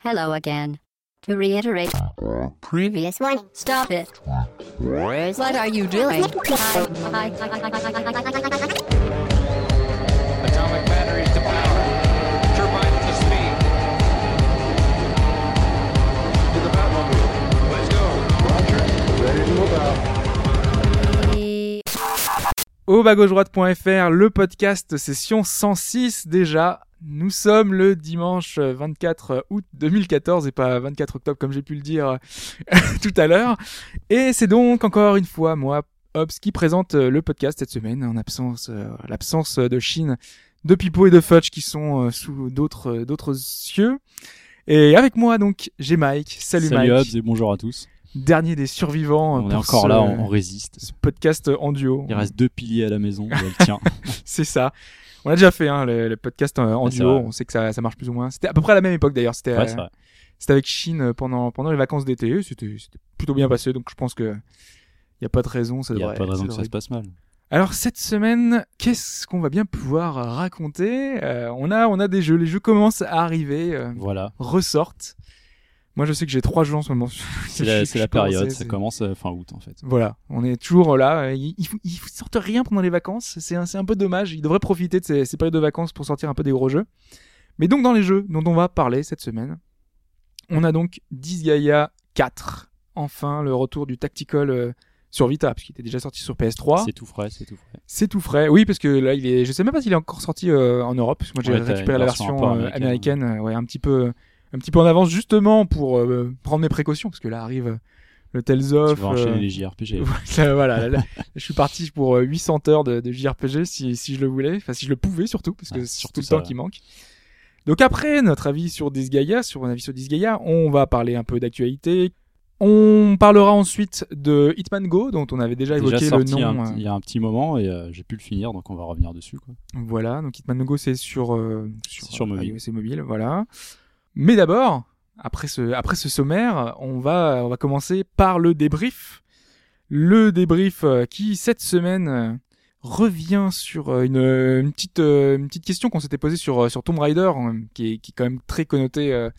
Hello again. To reiterate, previous one, stop it. What are you doing? Atomic batteries to power. Turbines to speed. To the Batmobile. Let's go. Au bas-gauche-droite.fr, le podcast session 106 déjà. Nous sommes le dimanche 24 août 2014 et pas 24 octobre comme j'ai pu le dire tout à l'heure. Et c'est donc encore une fois moi, Hobbs, qui présente le podcast cette semaine en absence, euh, l'absence de Chine, de Pipo et de Fudge qui sont euh, sous d'autres d'autres cieux. Et avec moi donc j'ai Mike. Salut, Salut Mike. Hobbs et bonjour à tous. Dernier des survivants. On est encore ce- là, on, on résiste. ce podcast en duo. Il reste deux piliers à la maison, tient. C'est ça. On a déjà fait hein, le, le podcast en, en c'est duo. On sait que ça, ça marche plus ou moins. C'était à peu près à la même époque d'ailleurs. C'était Ouais, euh, c'était avec Chine euh, pendant pendant les vacances d'été. C'était plutôt bien passé. Donc je pense que il y a pas de raison. Ça Il n'y a devrait- pas de raison que devrait- ça se passe mal. Alors cette semaine, qu'est-ce qu'on va bien pouvoir raconter? Euh, On a on a des jeux. Les jeux commencent à arriver, euh, Voilà. ressortent. Moi je sais que j'ai trois jeux en ce moment. C'est la, période, ça commence euh, fin août en fait. Voilà, on est toujours là. Ils, ils, sortent rien pendant les vacances. C'est un, peu dommage. Ils devraient profiter de ces, ces périodes de vacances pour sortir un peu des gros jeux. Mais donc dans les jeux dont on va parler cette semaine, on a donc Disgaea 4. Enfin, le retour du tactical euh, sur Vita, puisqu'il était déjà sorti sur PS3. C'est tout frais, c'est tout frais. C'est tout frais. Oui, parce que là, il est. Je sais même pas s'il est encore sorti euh, en Europe. Parce que moi, j'ai Ouais, récupéré la version américaine. américaine, ouais, un petit peu, un petit peu en avance, justement pour euh, prendre mes précautions, parce que là arrive euh, le Tales of. tu vas enchaîner euh, les JRPG. voilà, voilà, là, là, je suis parti pour euh, 800 heures de, de JRPG si, si je le voulais, enfin si je le pouvais surtout, parce que c'est surtout tout le ça, temps ouais. qui manque. Donc après notre avis sur Disgaea, sur un avis sur Disgaea, on va parler un peu d'actualité. On parlera ensuite de Hitman Go, dont on avait déjà Déjà évoqué le nom. euh, il y a un petit moment et euh, j'ai pu le finir donc on va revenir dessus. Quoi. Voilà, donc Hitman Go c'est sur euh, sur, C'est sur euh, mobile. iOS et mobile, voilà. Mais d'abord, après ce après ce sommaire, on va on va commencer par le débrief. Le débrief euh, qui cette semaine euh, revient sur euh, une, une petite une petite question qu'on s'était posée sur sur Tomb Raider qui est qui est quand même très connoté euh,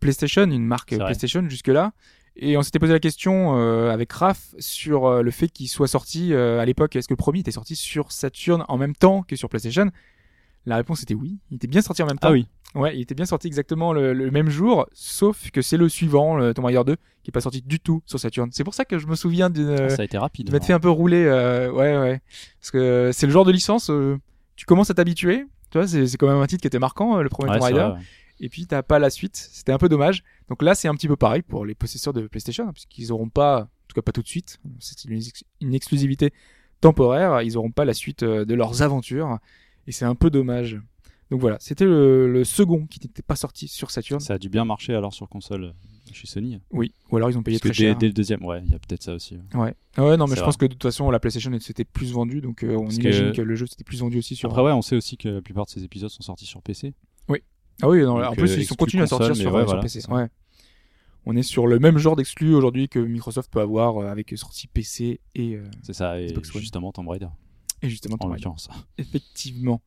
PlayStation, une marque. PlayStation jusque là. Et on s'était posé la question euh, avec Raph sur euh, le fait qu'il soit sorti euh, à l'époque. Est-ce que le premier était sorti sur Saturn en même temps que sur PlayStation? La réponse était oui. Il était bien sorti en même temps. Ah oui, Ouais, il était bien sorti exactement le, le même jour, sauf que c'est le suivant, le Tomb Raider 2, qui est pas sorti du tout sur Saturn. C'est pour ça que je me souviens d'une ça a été rapide. de m'être hein. fait un peu rouler. euh, ouais, ouais. Parce que c'est le genre de licence, euh, tu commences à t'habituer. Tu vois, c'est quand même un titre qui était marquant, euh, le premier Ouais, Tomb Raider vrai, ouais. et puis t'as pas la suite. C'était un peu dommage. Donc là, c'est un petit peu pareil pour les possesseurs de PlayStation, hein, puisqu'ils auront pas, en tout cas pas tout de suite, c'est une, ex- une exclusivité temporaire, ils auront pas la suite euh, de leurs aventures, et c'est un peu dommage. Donc voilà, c'était le, le second qui n'était pas sorti sur Saturn. Ça a dû bien marcher alors sur console euh, chez Sony. Oui, ou alors ils ont payé Parce très cher. dès le deuxième, ouais, il y a peut-être ça aussi. ouais. Ouais. Ah ouais, non, mais je vrai. pense que de toute façon, la PlayStation s'était plus vendue, donc euh, on Parce imagine que- que... le jeu s'était plus vendu aussi sur. Après ouais, on sait aussi que la plupart de ces épisodes sont sortis sur PC. Ah oui, non, Donc, en plus, euh, ils sont continuent à sortir sur, mais ouais, sur voilà, PC. Ouais. On est sur le même genre d'exclus aujourd'hui que Microsoft peut avoir avec sortie PC et, euh, C'est ça, et Xbox justement Tomb Raider et justement en Tomb Raider. Effectivement.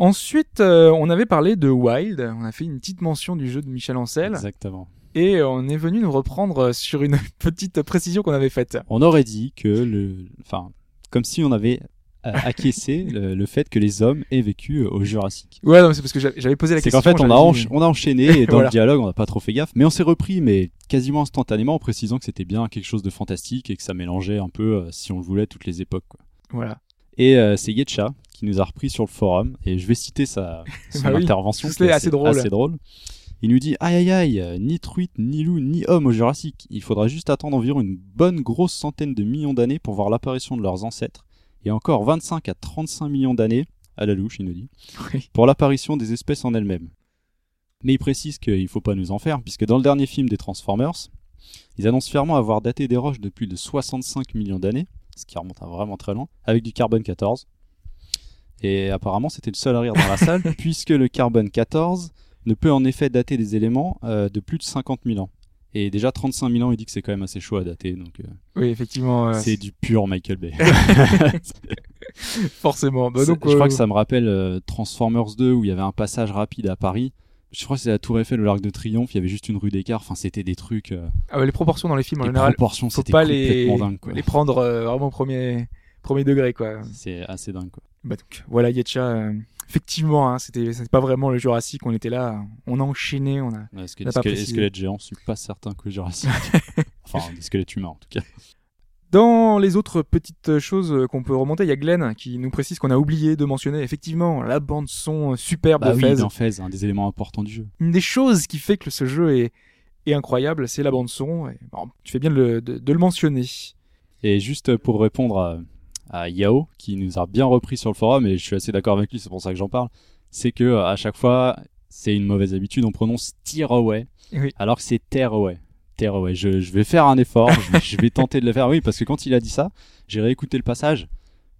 Ensuite, euh, on avait parlé de Wild. On a fait une petite mention du jeu de Michel Ancel. Exactement. Et on est venu nous reprendre sur une petite précision qu'on avait faite. On aurait dit que le, enfin, comme si on avait euh, acquiescé le, le fait que les hommes aient vécu euh, au Jurassique. Ouais, non, c'est parce que j'a- j'avais posé la C'est question. qu'en fait, on a, encha- on a enchaîné et dans Voilà. le dialogue, on n'a pas trop fait gaffe, mais on s'est repris, mais quasiment instantanément, en précisant que c'était bien quelque chose de fantastique et que ça mélangeait un peu, euh, si on le voulait, toutes les époques. Quoi. Voilà. Et euh, c'est Yetcha qui nous a repris sur le forum, et je vais citer sa son Bah oui, intervention, c'était qui est assez drôle. assez drôle. Il nous dit aïe aïe aïe, ni truite, ni loup, ni homme au Jurassique. Il faudra juste attendre environ une bonne grosse centaine de millions d'années pour voir l'apparition de leurs ancêtres, et encore 25 à 35 millions d'années, à la louche, il nous dit, Oui. pour l'apparition des espèces en elles-mêmes. Mais il précise qu'il faut pas nous en faire, puisque dans le dernier film des Transformers, ils annoncent fièrement avoir daté des roches de plus de 65 millions d'années, ce qui remonte à vraiment très loin, avec du carbone 14. Et apparemment, c'était le seul à rire dans la salle, puisque le carbone 14 ne peut en effet dater des éléments euh, de plus de 50 000 ans. Et déjà 35 000 ans, il dit que c'est quand même assez chaud à dater, donc euh, Oui, effectivement. euh, c'est du pur Michael Bay. forcément. Bah, donc, je crois euh, que ça me rappelle Transformers 2 où il y avait un passage rapide à Paris. Je crois que c'est la Tour Eiffel ou l'Arc de Triomphe, il y avait juste une rue d'écart. Enfin, c'était des trucs. Ah ouais, les proportions dans les films en les général, proportions, faut c'était pas les, complètement dingue, quoi. les prendre vraiment au premier, premier degré, quoi. C'est assez dingue, quoi. Bah donc, voilà, Yetcha, euh, effectivement, hein, c'était, pas vraiment le Jurassic, on était là, on a enchaîné, on a... Ouais, parce que les, pas squelettes- géants, je suis pas certain que Jurassic. enfin, des squelettes humains, en tout cas. Dans les autres petites choses qu'on peut remonter, il y a Glenn qui nous précise qu'on a oublié de mentionner, effectivement, la bande son superbe Bah de oui, dans Fez, un des éléments importants du jeu. Une des choses qui fait que ce jeu est, est incroyable, c'est la bande son, et, bon, tu fais bien de le, de- de le mentionner. Et juste pour répondre à, à Yao, qui nous a bien repris sur le forum, et je suis assez d'accord avec lui, c'est pour ça que j'en parle, c'est que euh, à chaque fois, c'est une mauvaise habitude, on prononce Tearaway, Oui. alors que c'est Tearaway. Tearaway. Je, je vais faire un effort, je, vais, je vais tenter de le faire, oui, parce que quand il a dit ça, j'ai réécouté le passage,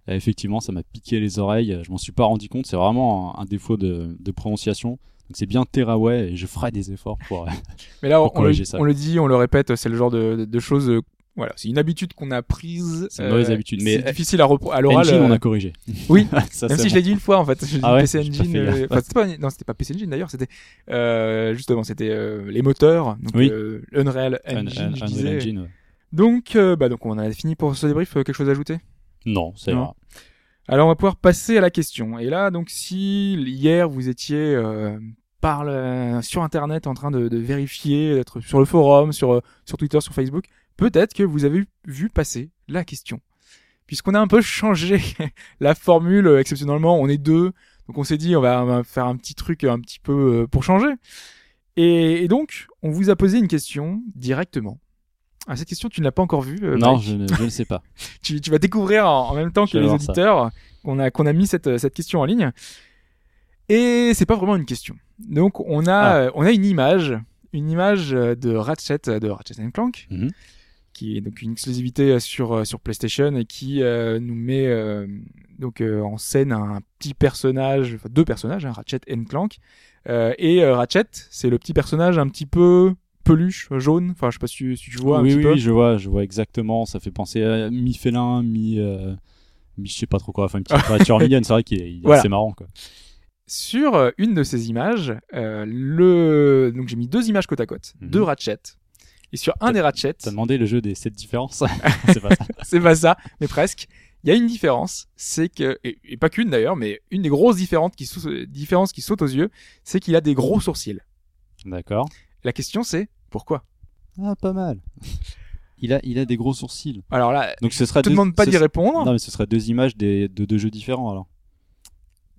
et effectivement, ça m'a piqué les oreilles, je m'en suis pas rendu compte, c'est vraiment un, un défaut de, de prononciation. Donc c'est bien Tearaway, et je ferai des efforts pour... euh, Mais là, on, Pour on le, corriger ça. on le dit, on le répète, c'est le genre de, de, de choses... euh, voilà, c'est une habitude qu'on a prise. C'est une mauvaise habitude, mais- c'est difficile à, repro- à l'oral. Engine, on euh, a corrigé. Oui, Ça, Même si je l'ai dit une fois en fait, j'ai Ah ouais, PC Engine. euh, enfin, c'était pas, non, c'était pas PC Engine d'ailleurs, c'était euh, justement c'était euh, les moteurs, donc Oui. euh, Unreal Un- Engine, un- je Unreal. Engine, ouais. Donc euh, bah donc on a fini pour ce débrief. euh, Quelque chose à ajouter? Non, c'est vrai. Alors on va pouvoir passer à la question. Et là donc si hier vous étiez euh, par le- sur internet en train de, de vérifier, d'être sur le forum, sur euh, sur Twitter, sur Facebook, peut-être que vous avez vu passer la question. Puisqu'on a un peu changé la formule euh, exceptionnellement, on est deux, donc on s'est dit on va, on va faire un petit truc un petit peu euh, pour changer. Et, et donc on vous a posé une question directement. Ah, cette question tu ne l'as pas encore vue. euh, non, je ne, je ne sais pas. tu, tu vas découvrir en, en même temps que Je les auditeurs qu'on a qu'on a mis cette cette question en ligne. Et c'est pas vraiment une question. Donc on a Ah. euh, on a une image, une image euh, de Ratchet de Ratchet Clank Mhm. Qui est donc une exclusivité euh, sur euh, sur PlayStation et qui euh, nous met euh, donc euh, en scène un petit personnage, enfin deux personnages, hein, Ratchet et Clank. Et Ratchet, c'est le petit personnage un petit peu peluche, jaune. Enfin, je sais pas si tu, si tu vois un oui, petit oui, peu. je vois, je vois exactement. Ça fait penser à mi-félin, mi, euh, mi, je sais pas trop quoi. Enfin, une petite créature mignonne. C'est vrai qu'il est, Voilà. assez marrant, quoi. Sur une de ces images, le donc j'ai mis deux images côte à côte, Mhm. deux Ratchet. Et sur un des Ratchet, T'as demandé le jeu des 7 différences C'est pas ça. c'est pas ça, mais presque. Il y a une différence, c'est que et, et pas qu'une d'ailleurs, mais une des grosses différences qui différences qui saute aux yeux, c'est qu'il a des gros sourcils. D'accord. La question c'est pourquoi? Ah, pas mal. Il a, il a des gros sourcils. Alors là, Donc ce sera je te deux- demande pas ce d'y sera- répondre. Non, mais ce sera deux images des, de deux jeux différents alors.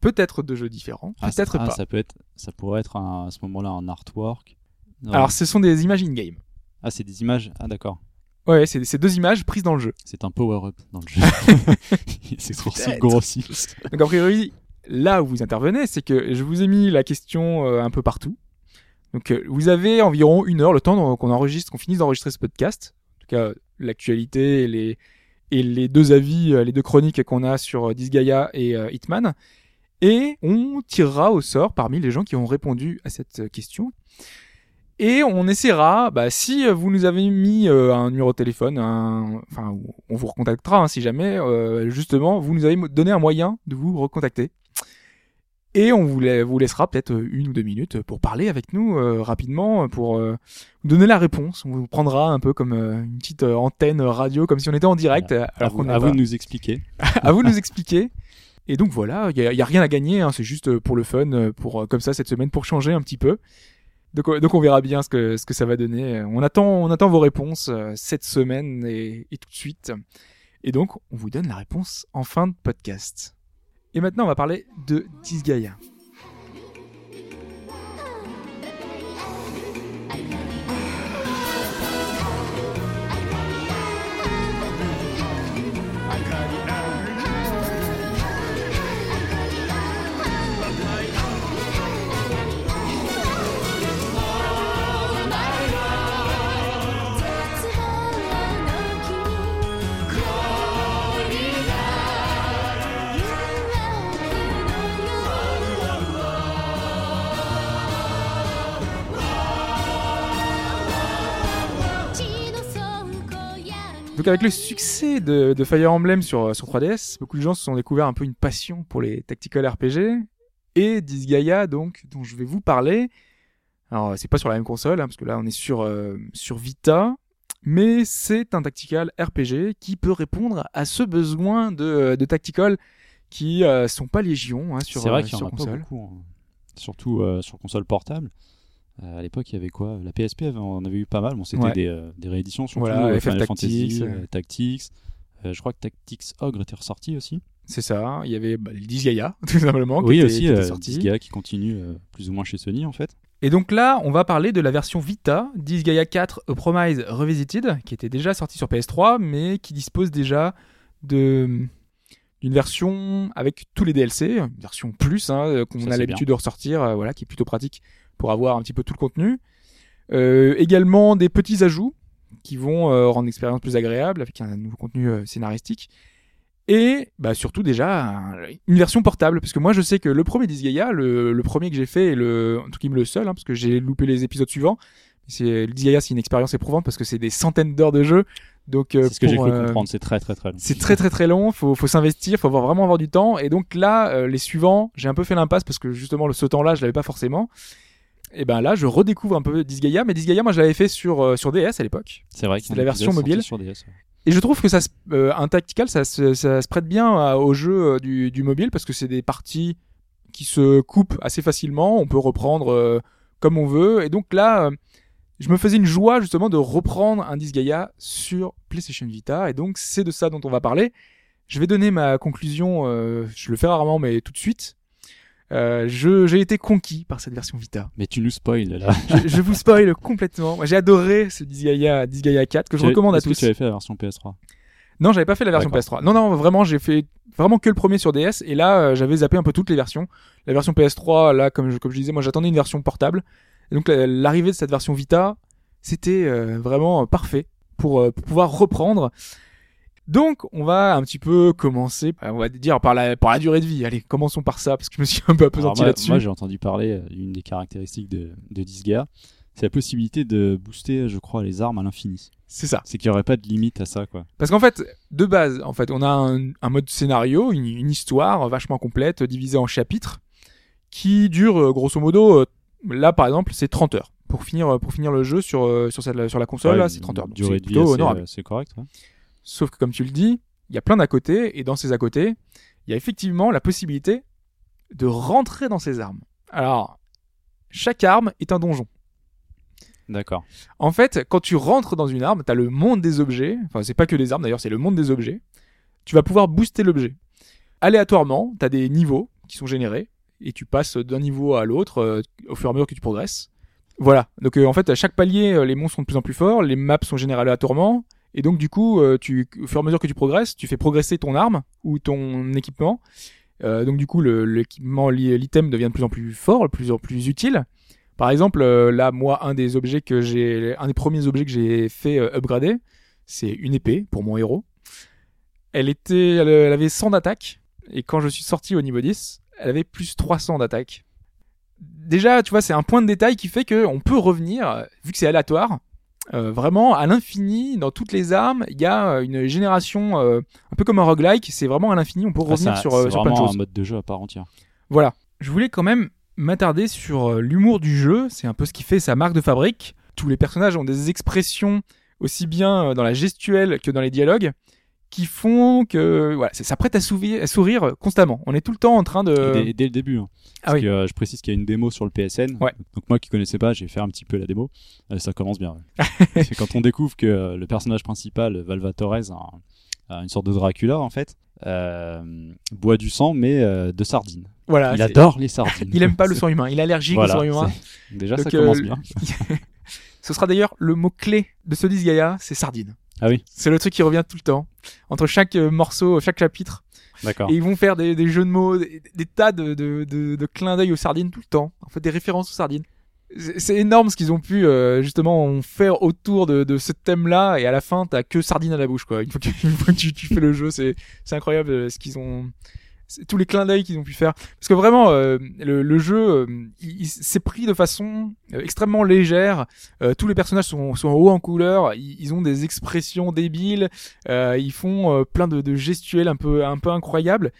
Peut-être deux jeux différents, Ah, peut-être ah, pas. ça peut être, ça pourrait être un- à ce moment-là un artwork. Non. Alors ce sont des images in-game. Ah, c'est des images. Ah, d'accord. Ouais, c'est deux images prises dans le jeu. C'est un power-up dans le jeu. c'est Peut-être. grossissent. Donc a priori, là où vous intervenez, c'est que je vous ai mis la question euh, un peu partout. Donc euh, vous avez environ une heure, le temps qu'on enregistre, qu'on finisse d'enregistrer ce podcast. En tout cas, l'actualité et les et les deux avis, euh, les deux chroniques qu'on a sur Disgaea et euh, Hitman. Et on tirera au sort parmi les gens qui ont répondu à cette question. Et on essaiera, bah, si vous nous avez mis euh, un numéro de téléphone, un- enfin, on vous recontactera hein, si jamais, euh, justement, vous nous avez donné un moyen de vous recontacter. Et on vous, la- vous laissera peut-être euh, une ou deux minutes pour parler avec nous euh, rapidement, pour euh, vous donner la réponse. On vous prendra un peu comme euh, une petite euh, antenne radio, comme si on était en direct. euh, À vous, à de nous expliquer. à vous de nous expliquer. Et donc voilà, il y, a- rien à gagner, hein, c'est juste pour le fun, euh, pour euh, comme ça cette semaine, pour changer un petit peu. Donc, euh, donc on verra bien ce que ça va donner. On attend on attend vos réponses euh, cette semaine et, et tout de suite. Et donc on vous donne la réponse en fin de podcast. Et maintenant on va parler de Disgaea. Donc avec le succès de, de Fire Emblem sur, sur 3DS, beaucoup de gens se sont découvert un peu une passion pour les tactical RPG. Et Disgaea, donc, dont je vais vous parler, Alors c'est pas sur la même console, hein, parce que là on est sur euh, sur Vita, mais c'est un tactical RPG qui peut répondre à ce besoin de, de tactical qui euh, sont pas légion hein, sur, C'est vrai euh, qu'il y en sur a pas console. beaucoup, hein. surtout euh, sur console portable. Euh, à l'époque, il y avait quoi? La PSP, on avait eu pas mal. Bon, c'était Ouais. des, euh, des rééditions, surtout Voilà, euh, FF Final Tactics, Fantasy, Tactics. Je crois que Tactics Ogre était ressorti aussi. C'est ça. Il y avait bah, le Disgaea tout simplement. qui oui, était- aussi, qui était sorti. Disgaea qui continue plus ou moins chez Sony en fait. Et donc là, on va parler de la version Vita, Disgaea 4 A Promise Revisited, qui était déjà sortie sur PS3, mais qui dispose déjà de d'une version avec tous les DLC, une version plus hein, qu'on a l'habitude de ressortir, euh, voilà, qui est plutôt pratique pour avoir un petit peu tout le contenu. Euh, également des petits ajouts qui vont euh, rendre l'expérience plus agréable avec un nouveau contenu euh, scénaristique. Et bah, surtout déjà un- une version portable, parce que moi je sais que le premier Disgaea, le, le premier que j'ai fait, et le, en tout cas le seul, hein, parce que j'ai loupé les épisodes suivants, c'est le Disgaea c'est une expérience éprouvante parce que c'est des centaines d'heures de jeu, donc C'est ce que j'ai cru comprendre, c'est très très très long. c'est très très très long, faut, faut s'investir, faut avoir, vraiment avoir du temps. Et donc là, les suivants, j'ai un peu fait l'impasse parce que justement le ce temps-là, je l'avais pas forcément. Et ben là, je redécouvre un peu Disgaea, mais Disgaea, moi je l'avais fait sur euh, sur DS à l'époque. C'est vrai c'est la version mobile. Sur DS, ouais. Et je trouve que ça, se- euh, un tactical, ça, se- ça se prête bien à- au jeu euh, du, du mobile parce que c'est des parties qui se coupent assez facilement. On peut reprendre euh, comme on veut. Et donc là, euh, je me faisais une joie justement de reprendre un Disgaea sur PlayStation Vita. Et donc c'est de ça dont on va parler. Je vais donner ma conclusion. euh, je le fais rarement, mais tout de suite. Euh, j'ai été conquis par cette version Vita. Mais tu nous spoil là. Je, je vous spoil complètement. J'ai adoré ce Disgaea, Disgaea 4 que je recommande à est-ce que tous. tu avais fait la version PS3 Non, j'avais pas fait la version D'accord. PS3. Non, non, vraiment, j'ai fait vraiment que le premier sur DS. Et là, euh, j'avais zappé un peu toutes les versions. La version PS3, là, comme je, comme je disais, moi, j'attendais une version portable. Et donc, la- l'arrivée de cette version Vita, c'était euh, vraiment parfait pour, euh, pour pouvoir reprendre. Donc, on va un petit peu commencer, on va dire par la, par la durée de vie. Allez, commençons par ça, parce que je me suis un peu apesanti moi, là-dessus. moi, j'ai entendu parler euh, d'une des caractéristiques de, de Disgaea, c'est la possibilité de booster, je crois, les armes à l'infini. C'est ça. C'est qu'il n'y aurait pas de limite à ça, quoi. Parce qu'en fait, de base, en fait, on a un, un mode scénario, une, une histoire vachement complète, divisée en chapitres, qui dure euh, grosso modo, euh, là par exemple, c'est 30 heures. Pour finir, pour finir le jeu sur, sur, cette- sur la console, Ouais, là, c'est 30 heures. Donc durée c'est de vie plutôt assez, honorable. euh, c'est correct. ouais. Sauf que comme tu le dis, il y a plein d'à côté, et dans ces à côté, il y a effectivement la possibilité de rentrer dans ces armes. Alors, chaque arme est un donjon. D'accord. En fait, quand tu rentres dans une arme, t'as le monde des objets. Enfin, c'est pas que des armes d'ailleurs, c'est le monde des objets. Tu vas pouvoir booster l'objet. Aléatoirement, t'as des niveaux qui sont générés et tu passes d'un niveau à l'autre euh, au fur et à mesure que tu progresses. Voilà. Donc euh, en fait, à chaque palier, euh, les monstres sont de plus en plus forts, les maps sont générées aléatoirement et donc du coup, euh, tu, au fur et à mesure que tu progresses, tu fais progresser ton arme ou ton équipement. Euh, donc du coup, l'équipement, l'i- l'item devient de plus en plus fort, de plus en plus utile. Par exemple, euh, là, moi, un des objets que j'ai, un des premiers objets que j'ai fait upgrader, c'est une épée pour mon héros. Elle était, elle, avait 100 d'attaque, et quand je suis sorti au niveau 10, elle avait plus 300 d'attaque. Déjà, tu vois, c'est un point de détail qui fait que on peut revenir, vu que c'est aléatoire, euh, vraiment à l'infini dans toutes les armes. Il y a euh, une génération, euh, un peu comme un roguelike, c'est vraiment à l'infini. On peut Ah, revenir c'est sur, euh, c'est sur plein de vraiment choses. un mode de jeu à part entière. Voilà. Je voulais quand même m'attarder sur euh, l'humour du jeu. C'est un peu ce qui fait sa marque de fabrique. Tous les personnages ont des expressions aussi bien dans la gestuelle que dans les dialogues qui font que voilà, ça prête à sourire, à sourire constamment. On est tout le temps en train de. Dès, dès le début. hein. Ah Parce oui. que, euh, je précise qu'il y a une démo sur le PSN. Ouais. Donc moi qui connaissais pas, j'ai fait un petit peu la démo. Euh, ça commence bien. ouais. C'est quand on découvre que euh, le personnage principal, Valvatore, a, a une sorte de Dracula en fait, euh, boit du sang mais de sardines. Voilà. il adore les sardines. Il aime pas le sang humain. Il est allergique Voilà, au sang humain. Déjà ça Donc, euh, commence bien. Ce sera d'ailleurs le mot clé de ce disque Gaia, c'est sardine. Ah oui, C'est le truc qui revient tout le temps entre chaque euh, morceau, chaque chapitre. d'accord. Et ils vont faire des, des jeux de mots, des, des tas de, de, de, de clins d'œil aux sardines tout le temps. En fait, des références aux sardines. C'est énorme ce qu'ils ont pu euh, justement faire autour de, de ce thème-là. Et à la fin, t'as que sardines à la bouche, quoi. Une fois que, une fois que tu, tu fais le jeu, c'est c'est incroyable euh, ce qu'ils ont. Tous les clins d'œil qu'ils ont pu faire. Parce que vraiment euh, le, jeu euh, il, s'est pris de façon euh, extrêmement légère. Tous les personnages sont, sont hauts en couleur. Ils, ont des expressions débiles. Ils font plein de, de gestuels un peu incroyables.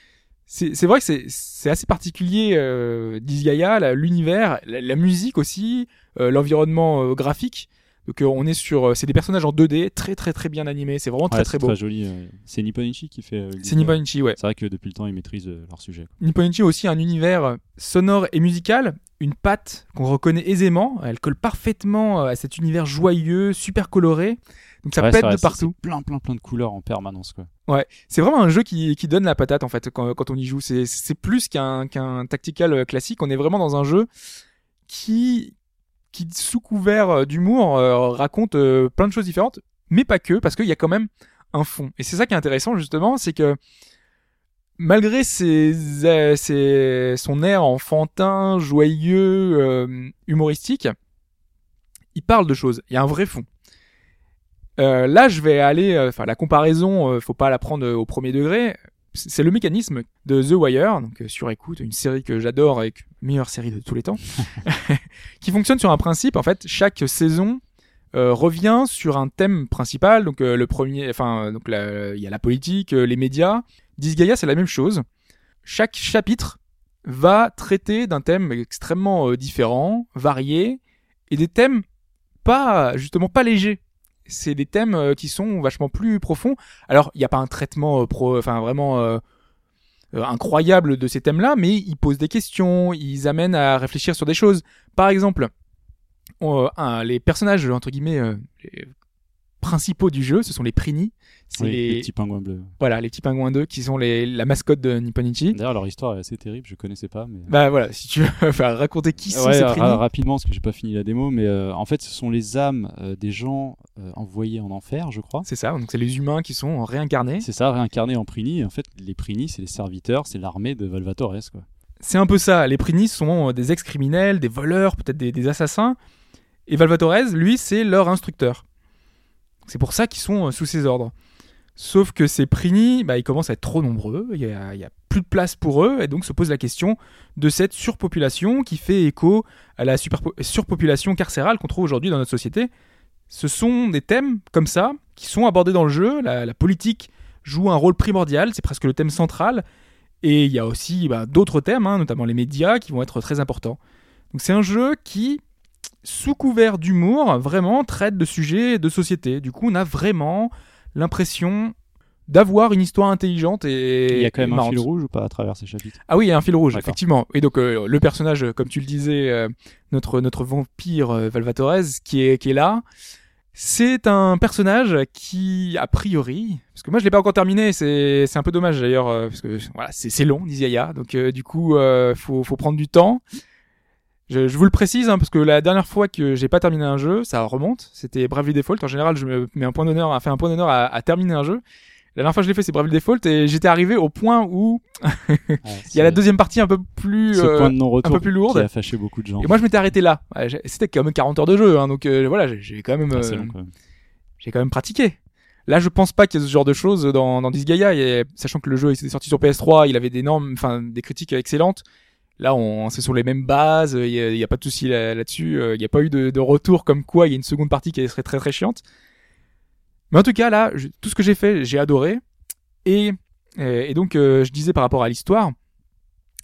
C'est vrai que c'est assez particulier euh, Disgaea, l'univers, la, musique aussi, l'environnement graphique. Donc on est sur euh, c'est des personnages en 2D très très très bien animés, c'est vraiment très Ouais, très beau. joli. euh, C'est Nipponichi qui fait. euh, C'est. Nipponichi, ouais. C'est vrai que depuis le temps, ils maîtrisent euh, leur sujet. Nipponichi a aussi un univers sonore et musical, une patte qu'on reconnaît aisément, elle colle parfaitement à cet univers joyeux, super coloré. Donc ça Ouais, pète vrai, de partout. Plein, plein, plein de couleurs en permanence. Quoi. Ouais, c'est vraiment un jeu qui, qui donne la patate en fait quand, quand on y joue. C'est plus qu'un qu'un tactical classique. On est vraiment dans un jeu qui qui sous couvert euh, d'humour euh, raconte euh, plein de choses différentes, mais pas que parce qu'il y a quand même un fond. Et c'est ça qui est intéressant justement, c'est que malgré ses, ses- son air enfantin, joyeux, humoristique, il parle de choses. Il y a un vrai fond. Euh, là, je vais aller, enfin, la comparaison, faut pas la prendre au premier degré. C'est le mécanisme de The Wire, donc euh, sur écoute, une série que j'adore et que- meilleure série de tous les temps, qui fonctionne sur un principe. En fait, chaque saison euh, revient sur un thème principal. Donc euh, le premier, enfin, donc il y a la politique, euh, les médias. Disgaea, c'est la même chose. Chaque chapitre va traiter d'un thème extrêmement différent, varié, et des thèmes pas justement pas légers c'est des thèmes euh, qui sont vachement plus profonds. Alors, il n'y a pas un traitement euh, pro, enfin vraiment euh, incroyable de ces thèmes-là, mais ils posent des questions, ils amènent à réfléchir sur des choses. Par exemple, les personnages entre guillemets principaux du jeu, ce sont les Prini. C'est Oui, les, les petits pingouins bleus. voilà les petits pingouins 2 qui sont les, la mascotte de Nipponichi. D'ailleurs, leur histoire est assez terrible, je connaissais pas. Mais... Bah voilà, si tu veux enfin, raconter qui sont Ouais, ces ra- Prini. rapidement, parce que j'ai pas fini la démo, mais euh, en fait, ce sont les âmes euh, des gens euh, envoyés en enfer, je crois. C'est ça, donc c'est les humains qui sont réincarnés. C'est ça, réincarnés en Prini. En fait, les Prini, c'est les serviteurs, c'est l'armée de Valvatores, quoi. C'est un peu ça. Les Prini sont des ex-criminels, des voleurs, peut-être des, des assassins. Et Valvatorez, lui, c'est leur instructeur. C'est pour ça qu'ils sont sous ses ordres. Sauf que ces Prini, bah, ils commencent à être trop nombreux, il y, a, plus de place pour eux, et donc se pose la question de cette surpopulation qui fait écho à la surpopulation carcérale qu'on trouve aujourd'hui dans notre société. Ce sont des thèmes comme ça qui sont abordés dans le jeu. La, la politique joue un rôle primordial, c'est presque le thème central. Et il y a aussi bah, d'autres thèmes, hein, notamment les médias, qui vont être très importants. Donc c'est un jeu qui, sous couvert d'humour, vraiment traite de sujets de société. Du coup, on a vraiment l'impression d'avoir une histoire intelligente et Il y a quand même un fil rouge ou pas à travers ces chapitres? Ah oui, il y a un fil rouge, effectivement. Et donc euh, le personnage, comme tu le disais, euh, notre notre vampire euh, Valvatorez, qui est qui est là, c'est un personnage qui, a priori, parce que moi je l'ai pas encore terminé, c'est c'est un peu dommage d'ailleurs, euh, parce que voilà, c'est c'est long, dit Yaya, donc euh, du coup euh, faut faut prendre du temps. Je, je vous le précise, hein, parce que la dernière fois que j'ai pas terminé un jeu, ça remonte. C'était Bravely Default. En général, je me mets un point d'honneur, à fait un point d'honneur à, à terminer un jeu. La dernière fois que je l'ai fait, c'est Bravely Default, et j'étais arrivé au point où il y a la deuxième partie un peu plus. Ce euh, point de non-retour un peu plus lourde. qui a fâché beaucoup de gens. Et moi, je m'étais arrêté là. C'était quand même 40 heures de jeu, hein, donc euh, voilà, j'ai- quand même, Ah, euh, j'ai quand même pratiqué. Là, je pense pas qu'il y ait ce genre de choses dans, dans Disgaea, et sachant que le jeu était sorti sur PS3, il avait d'énormes, enfin, des critiques excellentes. Là, on, c'est sur les mêmes bases, il y a, pas de souci là- là-dessus, euh, il n'y a pas eu de, de retour comme quoi il y a une seconde partie qui serait très très chiante. Mais en tout cas, là, je- tout ce que j'ai fait, j'ai adoré. Et, euh, et donc, euh, je disais par rapport à l'histoire,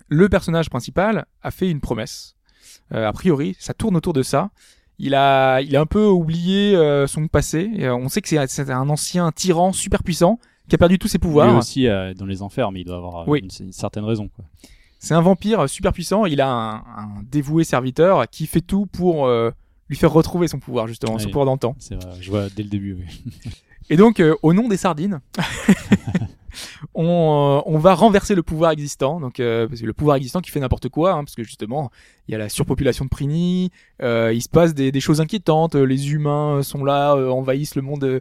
le personnage principal a fait une promesse. Euh, a priori, ça tourne autour de ça. Il a, il a un peu oublié euh, son passé. Et, euh, on sait que c'est c'est un ancien tyran super puissant qui a perdu tous ses Lui pouvoirs. aussi euh, dans les enfers, mais il doit avoir Oui. une, une certaine raison. Quoi. C'est un vampire super puissant. Il a un, un dévoué serviteur qui fait tout pour euh, lui faire retrouver son pouvoir justement, son Oui. pouvoir d'antan. C'est vrai, je vois dès le début. Oui. Et donc, euh, au nom des sardines, on, euh, on va renverser le pouvoir existant. Donc, euh, parce que le pouvoir existant qui fait n'importe quoi, hein, parce que justement, il y a la surpopulation de Prini, euh, il se passe des, des choses inquiétantes. Les humains sont là, euh, envahissent le monde, euh,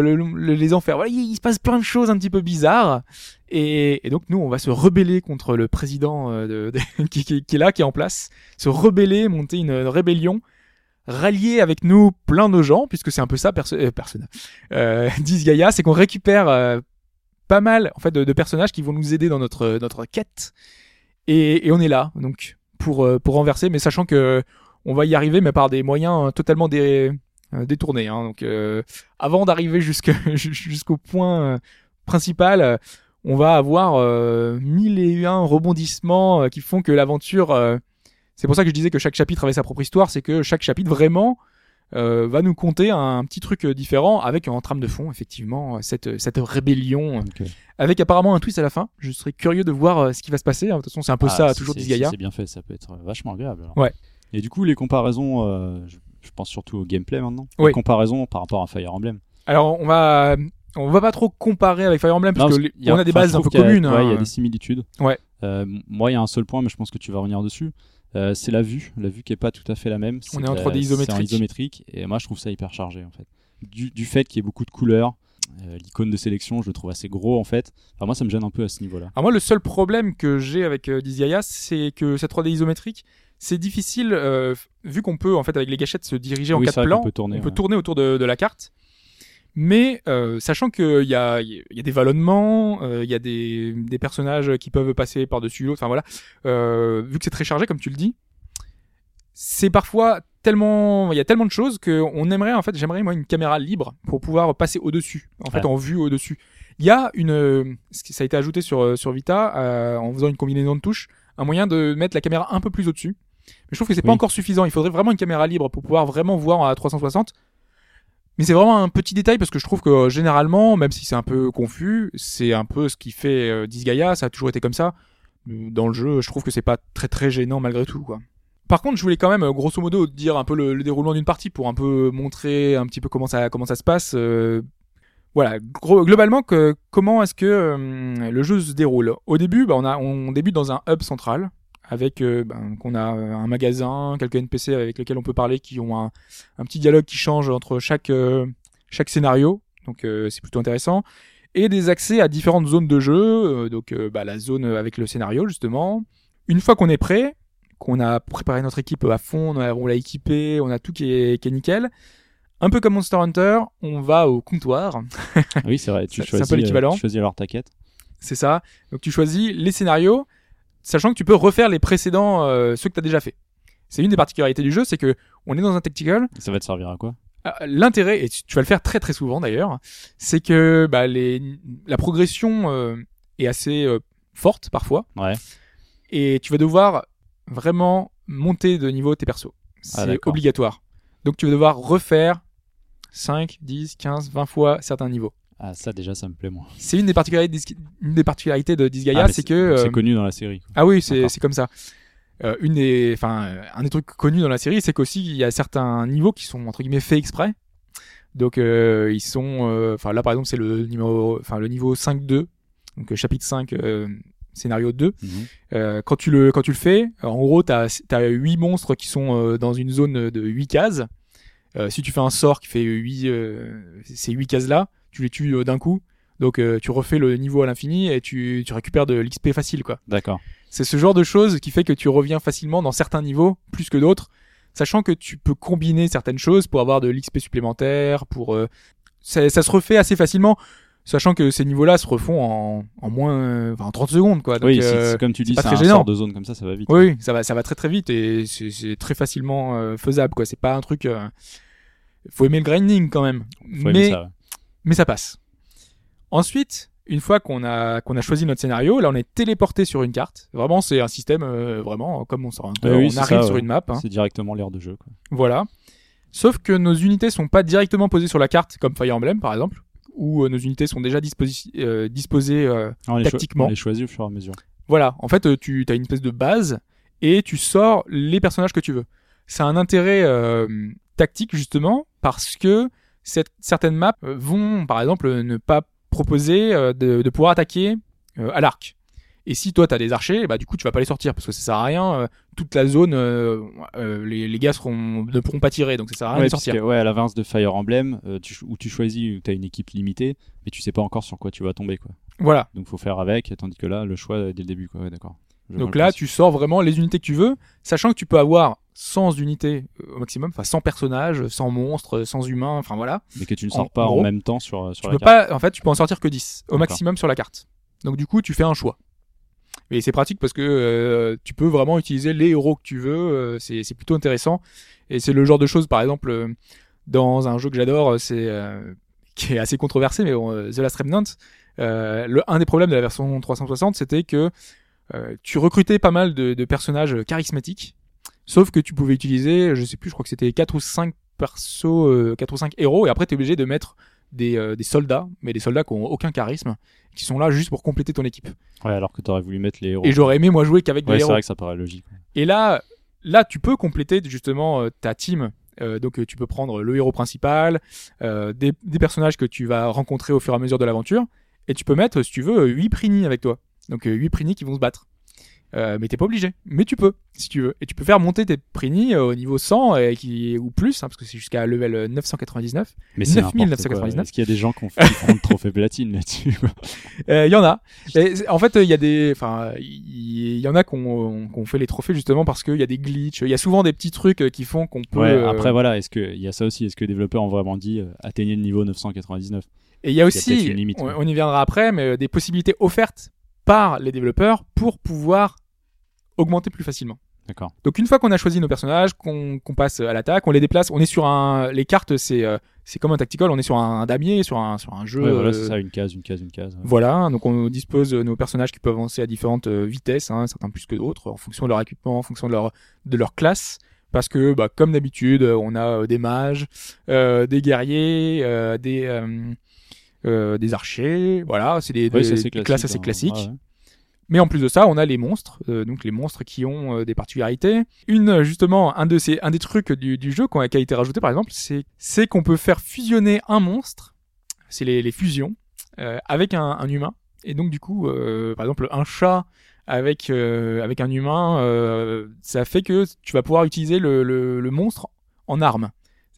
le- le- les enfers. Voilà, il, il se passe plein de choses un petit peu bizarres. Et, et donc, nous, on va se rebeller contre le président euh, de, de- qui, qui- qui est là, qui est en place, se rebeller, monter une, une rébellion rallier avec nous plein de gens, puisque c'est un peu ça, perso euh, persona, euh, Gaïa, c'est qu'on récupère euh, pas mal en fait de, de personnages qui vont nous aider dans notre notre quête, et, et on est là donc pour euh, pour renverser, mais sachant que on va y arriver, mais par des moyens euh, totalement dé- euh, détournés. Hein, donc euh, avant d'arriver jusqu'au point euh, principal, on va avoir euh, mille et un rebondissements euh, qui font que l'aventure. euh, c'est pour ça que je disais que chaque chapitre avait sa propre histoire, c'est que chaque chapitre vraiment euh, va nous conter un, petit truc euh, différent avec en trame de fond effectivement cette cette rébellion euh, Ok. avec apparemment un twist à la fin. Je serais curieux de voir euh, ce qui va se passer. hein. De toute façon, c'est un peu Ah, ça si toujours c'est- Disgaea. si C'est bien fait, ça peut être vachement agréable. alors. Ouais. Et du coup, les comparaisons, euh, je, je pense surtout au gameplay maintenant. Oui. Les comparaisons par rapport à Fire Emblem. Alors on va on va pas trop comparer avec Fire Emblem parce Non, que parce y a- on a des bases un peu communes. Ouais, il y a hein. des similitudes. Ouais. Euh, moi, il y a un seul point, mais je pense que tu vas revenir dessus. Euh, c'est la vue, la vue qui est pas tout à fait la même. On est en que 3D la- isométrique. En isométrique, et moi je trouve ça hyper chargé en fait. Du, du fait qu'il y ait beaucoup de couleurs, euh, l'icône de sélection, je le trouve assez gros en fait. Enfin, moi, ça me gêne un peu à ce niveau-là. Alors moi, le seul problème que j'ai avec euh, Disgaea, c'est que cette 3D isométrique, c'est difficile, euh, vu qu'on peut, en fait, avec les gâchettes, se diriger en quatre plans, qu'on peut tourner, ouais. tourner autour de, de la carte. Mais euh, sachant qu'il y a, il y a des vallonnements, euh, il y a des, des personnages qui peuvent passer par-dessus l'autre, enfin voilà, euh, vu que c'est très chargé, comme tu le dis, c'est parfois tellement, il y a tellement de choses que on aimerait, en fait, j'aimerais moi une caméra libre pour pouvoir passer au-dessus, en fait, en vue au-dessus. Il y a une, euh, ça a été ajouté sur euh, sur Vita euh, en faisant une combinaison de touches, un moyen de mettre la caméra un peu plus au-dessus. Mais je trouve que c'est pas encore suffisant. Il faudrait vraiment une caméra libre pour pouvoir vraiment voir à 360. Mais c'est vraiment un petit détail parce que je trouve que euh, généralement, même si c'est un peu confus, c'est un peu ce qui fait euh, Disgaea. Ça a toujours été comme ça. Dans le jeu, je trouve que c'est pas très très gênant malgré tout, quoi. Par contre, je voulais quand même, euh, grosso modo, dire un peu le, le déroulement d'une partie pour un peu montrer un petit peu comment ça comment ça se passe. euh, voilà, gros, globalement, que, comment est-ce que euh, le jeu se déroule? Au début, bah, on, a, on débute dans un hub central avec euh, ben, qu'on a euh, un magasin, quelques NPC avec lesquels on peut parler, qui ont un, un petit dialogue qui change entre chaque euh, chaque scénario. Donc euh, c'est plutôt intéressant. Et des accès à différentes zones de jeu. donc bah, la zone avec le scénario justement. Une fois qu'on est prêt, qu'on a préparé notre équipe à fond, on l'a équipé, on a tout qui est, qui est nickel. Un peu comme Monster Hunter, on va au comptoir. Oui, c'est vrai. Tu c'est un choisis, peu l'équivalent. tu choisis alors ta quête. C'est ça. Donc tu choisis les scénarios, sachant que tu peux refaire les précédents, euh, ceux que tu as déjà fait. C'est une des particularités du jeu, c'est que on est dans un tactical. Ça va te servir à quoi? Ah, L'intérêt, et tu vas le faire très très souvent d'ailleurs, c'est que bah, les, la progression euh, est assez euh, forte parfois, Ouais. et tu vas devoir vraiment monter de niveau tes persos. C'est d'accord. obligatoire. Donc tu vas devoir refaire 5, 10, 15, 20 fois certains niveaux. Ah, ça déjà, ça me plaît moi. C'est une des particularités, de Dis- une des particularités de Disgaea, Ah, c'est que c'est euh, connu dans la série. quoi. ah oui, c'est comme ça. Euh, une des, enfin, un des trucs connus dans la série, c'est qu'aussi il y a certains niveaux qui sont entre guillemets faits exprès. Donc euh, ils sont, euh, enfin là par exemple c'est le numéro, enfin le niveau 5-2, donc chapitre 5, euh, scénario 2. Mhm. Quand tu le quand tu le fais, en gros t'as as huit monstres qui sont dans une zone de 8 cases. Si tu fais un sort qui fait 8 ces 8 cases là, tu les tues euh, d'un coup. Donc euh, tu refais le niveau à l'infini et tu, tu récupères de l'XP facile quoi. D'accord. C'est ce genre de choses qui fait que tu reviens facilement dans certains niveaux plus que d'autres, sachant que tu peux combiner certaines choses pour avoir de l'XP supplémentaire, pour euh, ça, ça se refait assez facilement, sachant que ces niveaux-là se refont en, en moins, euh, enfin, en 30 secondes quoi. Donc, oui, c'est- euh, comme tu dis, c'est très un gênant. sort de zone comme ça, ça va vite. oui, oui, ça va, ça va très très vite et c'est très facilement euh, faisable quoi. C'est pas un truc, euh, faut aimer le grinding quand même, Faut aimer mais ça, ouais. Mais ça passe. Ensuite, une fois qu'on a qu'on a choisi notre scénario, là on est téléporté sur une carte. Vraiment, c'est un système euh, vraiment comme on sort un oui, on arrive ça, sur ouais. une map, hein. C'est directement l'air de jeu. Quoi. voilà. Sauf que nos unités sont pas directement posées sur la carte comme Fire Emblem par exemple, où euh, nos unités sont déjà euh, disposées. euh, Ah, les Tactiquement. on les choisit au fur et à mesure. voilà, en fait, tu as une espèce de base et tu sors les personnages que tu veux. C'est un intérêt tactique justement parce que cette, certaines maps euh, vont, par exemple, euh, ne pas proposer euh, de, de pouvoir attaquer à l'arc. Et si toi t'as des archers, bah du coup tu vas pas les sortir parce que ça sert à rien. euh, toute la zone, euh, euh, les, les gars seront, ne pourront pas tirer, donc ça sert à rien Ouais, de sortir. que, ouais, à l'inverse de Fire Emblem, tu, où tu choisis, où tu as une équipe limitée, mais tu sais pas encore sur quoi tu vas tomber. Quoi. Voilà. Donc faut faire avec, tandis que là, le choix dès le début. Quoi. Ouais, d'accord. Donc là, tu sors vraiment les unités que tu veux, sachant que tu peux avoir 100 unités euh, au maximum, enfin 100 personnages, 100 monstres, 100 humains, enfin voilà. Mais que tu ne en sors pas en gros, même temps sur, sur tu la peux carte. pas, en fait, tu peux en sortir que 10 au maximum sur la carte. Donc du coup, tu fais un choix. Et c'est pratique parce que euh, tu peux vraiment utiliser les héros que tu veux. euh, c'est plutôt intéressant. Et c'est le genre de choses, par exemple, euh, dans un jeu que j'adore, c'est euh, qui est assez controversé, mais bon, The Last Remnant. Le, un des problèmes de la version 360, c'était que euh, tu recrutais pas mal de, de personnages charismatiques, sauf que tu pouvais utiliser, je sais plus, je crois que c'était 4 ou 5 persos, euh, 4 ou 5 héros, et après t'es obligé de mettre des, euh, des soldats, mais des soldats qui ont aucun charisme, qui sont là juste pour compléter ton équipe. Ouais, alors que t'aurais voulu mettre les héros. Et j'aurais aimé moi jouer qu'avec des Ouais, c'est héros. vrai que ça paraît logique. Et là, là, tu peux compléter justement euh, ta team. Euh, donc, tu peux prendre le héros principal, euh, des, des personnages que tu vas rencontrer au fur et à mesure de l'aventure, et tu peux mettre, si tu veux, 8 Prini avec toi. Donc, 8 Prini qui vont se battre. Euh, mais t'es pas obligé. Mais tu peux, si tu veux. Et tu peux faire monter tes Prini euh, au niveau 100 et qui, ou plus, hein, parce que c'est jusqu'à level euh, 999. Mais c'est 9999. n'importe quoi. Est-ce qu'il y a des gens qui ont fait- qui font le trophée platine là-dessus Il Euh, y en a. Et en fait, il y a des, enfin, il y, en a qu'on qu'on fait les trophées justement parce qu'il y a des glitches. Il y a souvent des petits trucs euh, qui font qu'on peut. Ouais, euh, après voilà, est-ce que il y a ça aussi Est-ce que les développeurs ont vraiment dit euh, atteignez le niveau 999 Et il y a aussi, limite, on, ouais. on y viendra après, mais euh, des possibilités offertes par les développeurs pour pouvoir augmenter plus facilement. D'accord. Donc une fois qu'on a choisi nos personnages, qu'on passe à l'attaque, on les déplace, on est sur un, les cartes c'est euh, c'est comme un tactical, on est sur un, damier, sur un sur un jeu. Ouais, voilà, euh, c'est ça, une case, une case, une case. ouais. Voilà, donc on dispose de nos personnages qui peuvent avancer à différentes euh, vitesses, hein, certains plus que d'autres, en fonction de leur équipement, en fonction de leur de leur classe. Parce que, bah, comme d'habitude, euh, on a euh, des mages, euh, des guerriers, euh, des euh, des archers. Voilà, c'est des, Ouais, des- classique, classes assez hein. classiques. Ouais. Mais en plus de ça, on a les monstres, euh, donc les monstres qui ont euh, des particularités. Une justement, un de ces, un des trucs du, du jeu qu'on- qui a été rajouté par exemple, c'est c'est qu'on peut faire fusionner un monstre, c'est les, les fusions, euh, avec un, un humain. Et donc du coup, euh, par exemple, un chat avec euh, avec un humain, euh, ça fait que tu vas pouvoir utiliser le, le, le monstre en arme.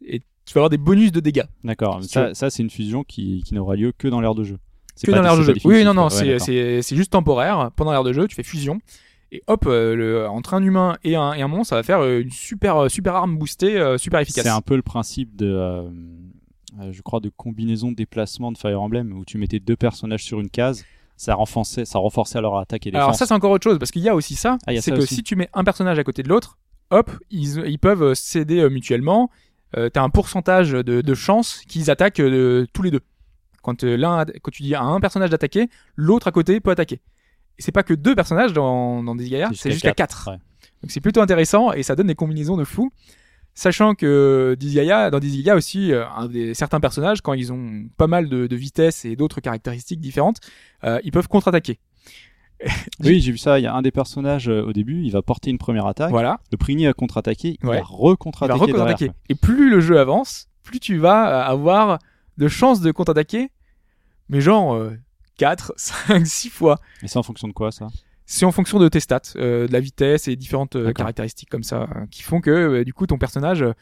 Et tu vas avoir des bonus de dégâts. D'accord. Si Ça, ça c'est une fusion qui, qui n'aura lieu que dans l'ère de jeu. Que pas- dans c'est de jeu. Oui, non, non. Ouais, c'est juste temporaire. Pendant l'air de jeu, tu fais fusion. Et hop, euh, le, entre un humain et un, et un monstre, ça va faire euh, une super, euh, super arme boostée, euh, super efficace. C'est un peu le principe de, euh, je crois, de combinaison de déplacement de Fire Emblem où tu mettais deux personnages sur une case, ça renforçait, ça renforçait leur attaque et défense. Alors ça, c'est encore autre chose, parce qu'il y a aussi ça. Ah, c'est que aussi. si tu mets un personnage à côté de l'autre, hop, ils, ils peuvent s'aider mutuellement. Euh, T'as un pourcentage de, de chance qu'ils attaquent euh, tous les deux. Quand, euh, l'un, quand tu dis à un personnage d'attaquer, l'autre à côté peut attaquer. Et c'est pas que deux personnages dans, dans des c'est jusqu'à quatre. ouais. Donc c'est plutôt intéressant et ça donne des combinaisons de fou. Sachant que Disgaea, dans Disgaea aussi, un des, certains personnages, quand ils ont pas mal de, de vitesse et d'autres caractéristiques différentes, euh, ils peuvent contre-attaquer. Oui, j'ai vu ça. Il y a un des personnages euh, au début, il va porter une première attaque. Voilà, Le Prigny a contre-attaqué, il Ouais. va il va re-contre-attaquer. Et plus le jeu avance, plus tu vas euh, avoir de chances de contre-attaquer, mais genre euh, 4, 5, 6 fois. Et c'est en fonction de quoi ça? C'est en fonction de tes stats, euh, de la vitesse et différentes euh, D'accord. caractéristiques comme ça, euh, qui font que euh, du coup ton personnage euh,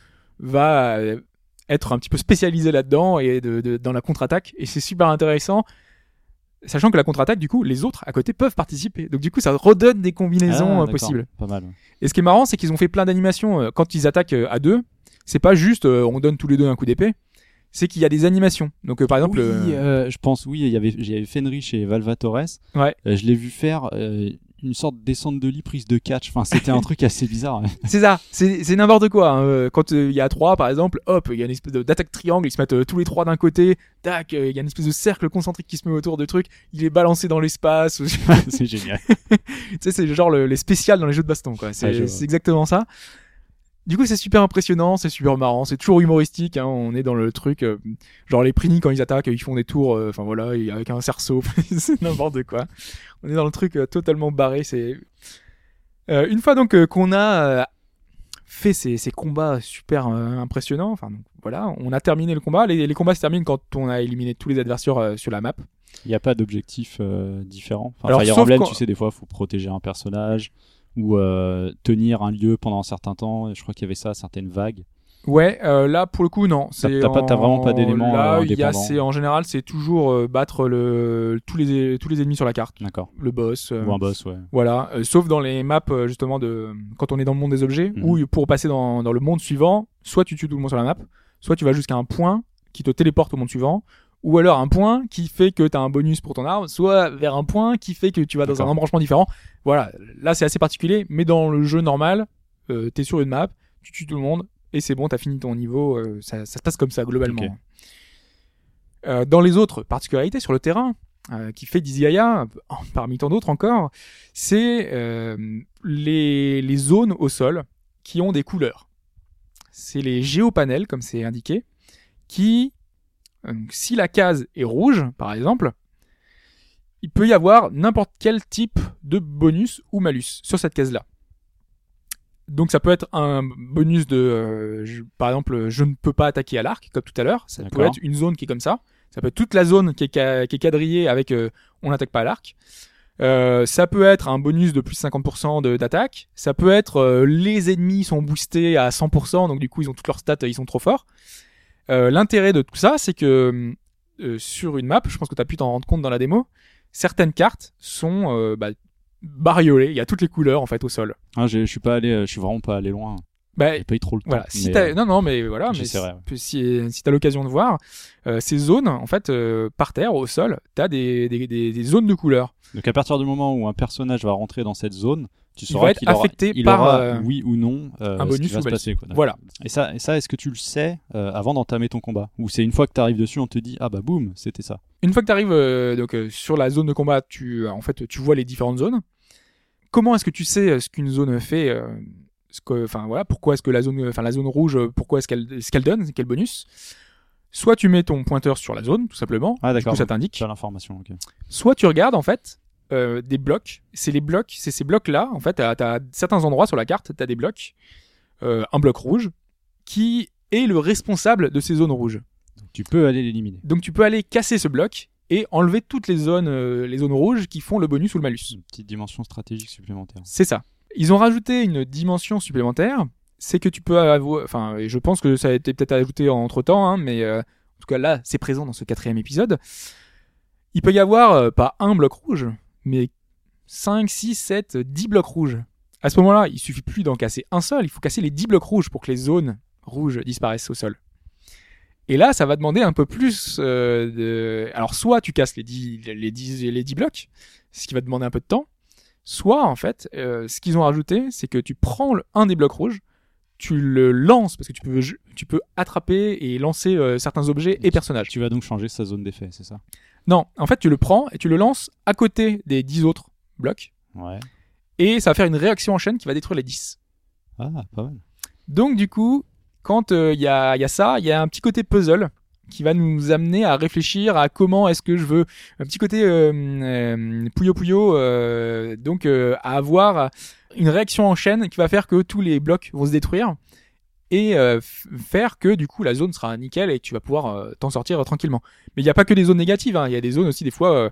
va euh, être un petit peu spécialisé là-dedans et de, de- dans la contre-attaque. Et c'est super intéressant, sachant que la contre-attaque, du coup, les autres à côté peuvent participer. Donc du coup, ça redonne des combinaisons Ah, euh, possibles. Pas mal. Et ce qui est marrant, c'est qu'ils ont fait plein d'animations euh, quand ils attaquent euh, à deux. C'est pas juste euh, on donne tous les deux un coup d'épée. C'est qu'il y a des animations. Donc euh, par exemple, oui, je pense, oui, il y avait, j'avais Fenrich et Valvatores. Ouais. Je l'ai vu faire euh, une sorte de descente de lit prise de catch. Enfin, c'était un truc assez bizarre. c'est ça. C'est n'importe quoi. hein. Euh, Quand euh, il y a trois, par exemple, hop, il y a une espèce d'attaque triangle. Ils se mettent euh, tous les trois d'un côté. Tac, euh, il y a une espèce de cercle concentrique qui se met autour de truc. Il est balancé dans l'espace. c'est génial. tu sais, c'est genre le- les spéciales dans les jeux de baston, quoi. C'est vois. c'est exactement ça. Du coup, c'est super impressionnant, c'est super marrant, c'est toujours humoristique. Hein, on est dans le truc, euh, genre les Prini quand ils attaquent, ils font des tours, euh, enfin voilà, avec un cerceau, c'est n'importe quoi. On est dans le truc euh, totalement barré. C'est une fois donc qu'on a fait ces, ces combats super impressionnants. Enfin voilà, on a terminé le combat. Les, les combats se terminent quand on a éliminé tous les adversaires sur la map. Il n'y a pas d'objectif différent. Enfin, Alors, Fire Emblem, tu sais, des fois, il faut protéger un personnage ou euh, tenir un lieu pendant un certain temps. Je crois qu'il y avait ça, certaines vagues. Ouais, euh, là pour le coup non. T'as t'as vraiment pas en- d'éléments, Là, euh, il y a, indépendants. c'est en général, c'est toujours euh, battre le tous les tous les ennemis sur la carte, D'accord. le boss. euh, Ou un boss, ouais. Voilà, sauf dans les maps justement de quand on est dans le monde des objets, Mhm. où pour passer dans, dans le monde suivant, soit tu tues tout le monde sur la map, soit tu vas jusqu'à un point qui te téléporte au monde suivant, ou alors un point qui fait que tu as un bonus pour ton arme, soit vers un point qui fait que tu vas dans un embranchement différent. Voilà, là c'est assez particulier, mais dans le jeu normal, euh, t'es sur une map, tu tues tout le monde et c'est bon, t'as fini ton niveau, euh, ça, ça se passe comme ça globalement. Euh, dans les autres particularités sur le terrain, euh, qui fait d'Izigaya, parmi tant d'autres encore, c'est euh, les, les zones au sol qui ont des couleurs. C'est les géopanels, comme c'est indiqué, qui, si la case est rouge, par exemple, il peut y avoir n'importe quel type de bonus ou malus sur cette case-là. Donc ça peut être un bonus de, euh, je- par exemple, je ne peux pas attaquer à l'arc, comme tout à l'heure. Ça peut être une zone qui est comme ça. Ça peut être toute la zone qui est, ca- qui est quadrillée avec euh, on n'attaque pas à l'arc. Euh, ça peut être un bonus de plus 50% de- d'attaque. Ça peut être euh, les ennemis sont boostés à 100%, donc du coup ils ont toutes leurs stats, ils sont trop forts. Euh, L'intérêt de tout ça, c'est que euh, sur une map, je pense que tu as pu t'en rendre compte dans la démo, certaines cartes sont euh, bah, bariolées. Il y a toutes les couleurs en fait au sol. Ah, je suis pas allé, je suis vraiment pas allé loin. Bah, J'ai pas eu trop le temps. voilà. Si euh, non, non, mais voilà. Mais si, si, si t'as l'occasion de voir ces zones, en fait, par terre, au sol, t'as des, des, des, des zones de couleurs. Donc à partir du moment où un personnage va rentrer dans cette zone, tu Il sauras va être aura- affecté il par, aura, euh, oui ou non euh, un ce bonus qui va ou se malus. passer. quoi. Voilà. Et ça, et ça est-ce que tu le sais euh, avant d'entamer ton combat? Ou c'est une fois que tu arrives dessus, on te dit ah bah boum, c'était ça? Une fois que tu arrives donc sur la zone de combat, tu en fait tu vois les différentes zones. Comment est-ce que tu sais ce qu'une zone fait ce que, enfin voilà, pourquoi est-ce que la zone, enfin la zone rouge, pourquoi est-ce qu'elle, ce qu'elle donne, quel bonus? Soit tu mets ton pointeur sur la zone, tout simplement. Ah Du d'accord. coup, ça t'indique. L'information. ok. Soit tu regardes en fait euh, des blocs. C'est les blocs, c'est ces blocs-là. En fait, t'as certains endroits sur la carte, t'as des blocs. Euh, un bloc rouge qui est le responsable de ces zones rouges. Donc, tu peux aller l'éliminer. Donc tu peux aller casser ce bloc et enlever toutes les zones, euh, les zones rouges qui font le bonus ou le malus. Une petite dimension stratégique supplémentaire. C'est ça. Ils ont rajouté une dimension supplémentaire. C'est que tu peux avoir, enfin, et je pense que ça a été peut-être ajouté entre temps, hein, mais euh, en tout cas là, c'est présent dans ce quatrième épisode. Il peut y avoir euh, pas un bloc rouge, mais 5, 6, 7, 10 blocs rouges. À ce moment-là, il suffit plus d'en casser un seul, il faut casser les 10 blocs rouges pour que les zones rouges disparaissent au sol. Et là, ça va demander un peu plus euh, de... Alors, soit tu casses les 10, les 10, les 10 blocs, ce qui va demander un peu de temps, soit, en fait, euh, ce qu'ils ont rajouté, c'est que tu prends le- un des blocs rouges, tu le lances, parce que tu peux, tu peux attraper et lancer euh, certains objets et personnages. Tu vas donc changer sa zone d'effet, c'est ça? Non, en fait, tu le prends et tu le lances à côté des 10 autres blocs, Ouais. et ça va faire une réaction en chaîne qui va détruire les 10. Ah, pas mal. Donc du coup, quand il y, a, y a ça, il y a un petit côté puzzle qui va nous amener à réfléchir à comment est-ce que je veux un petit côté euh, euh, puyo puyo euh, donc euh, à avoir une réaction en chaîne qui va faire que tous les blocs vont se détruire et euh, faire que du coup la zone sera nickel et tu vas pouvoir euh, t'en sortir euh, tranquillement. Mais il n'y a pas que des zones négatives, hein. il y a des zones aussi des fois. euh,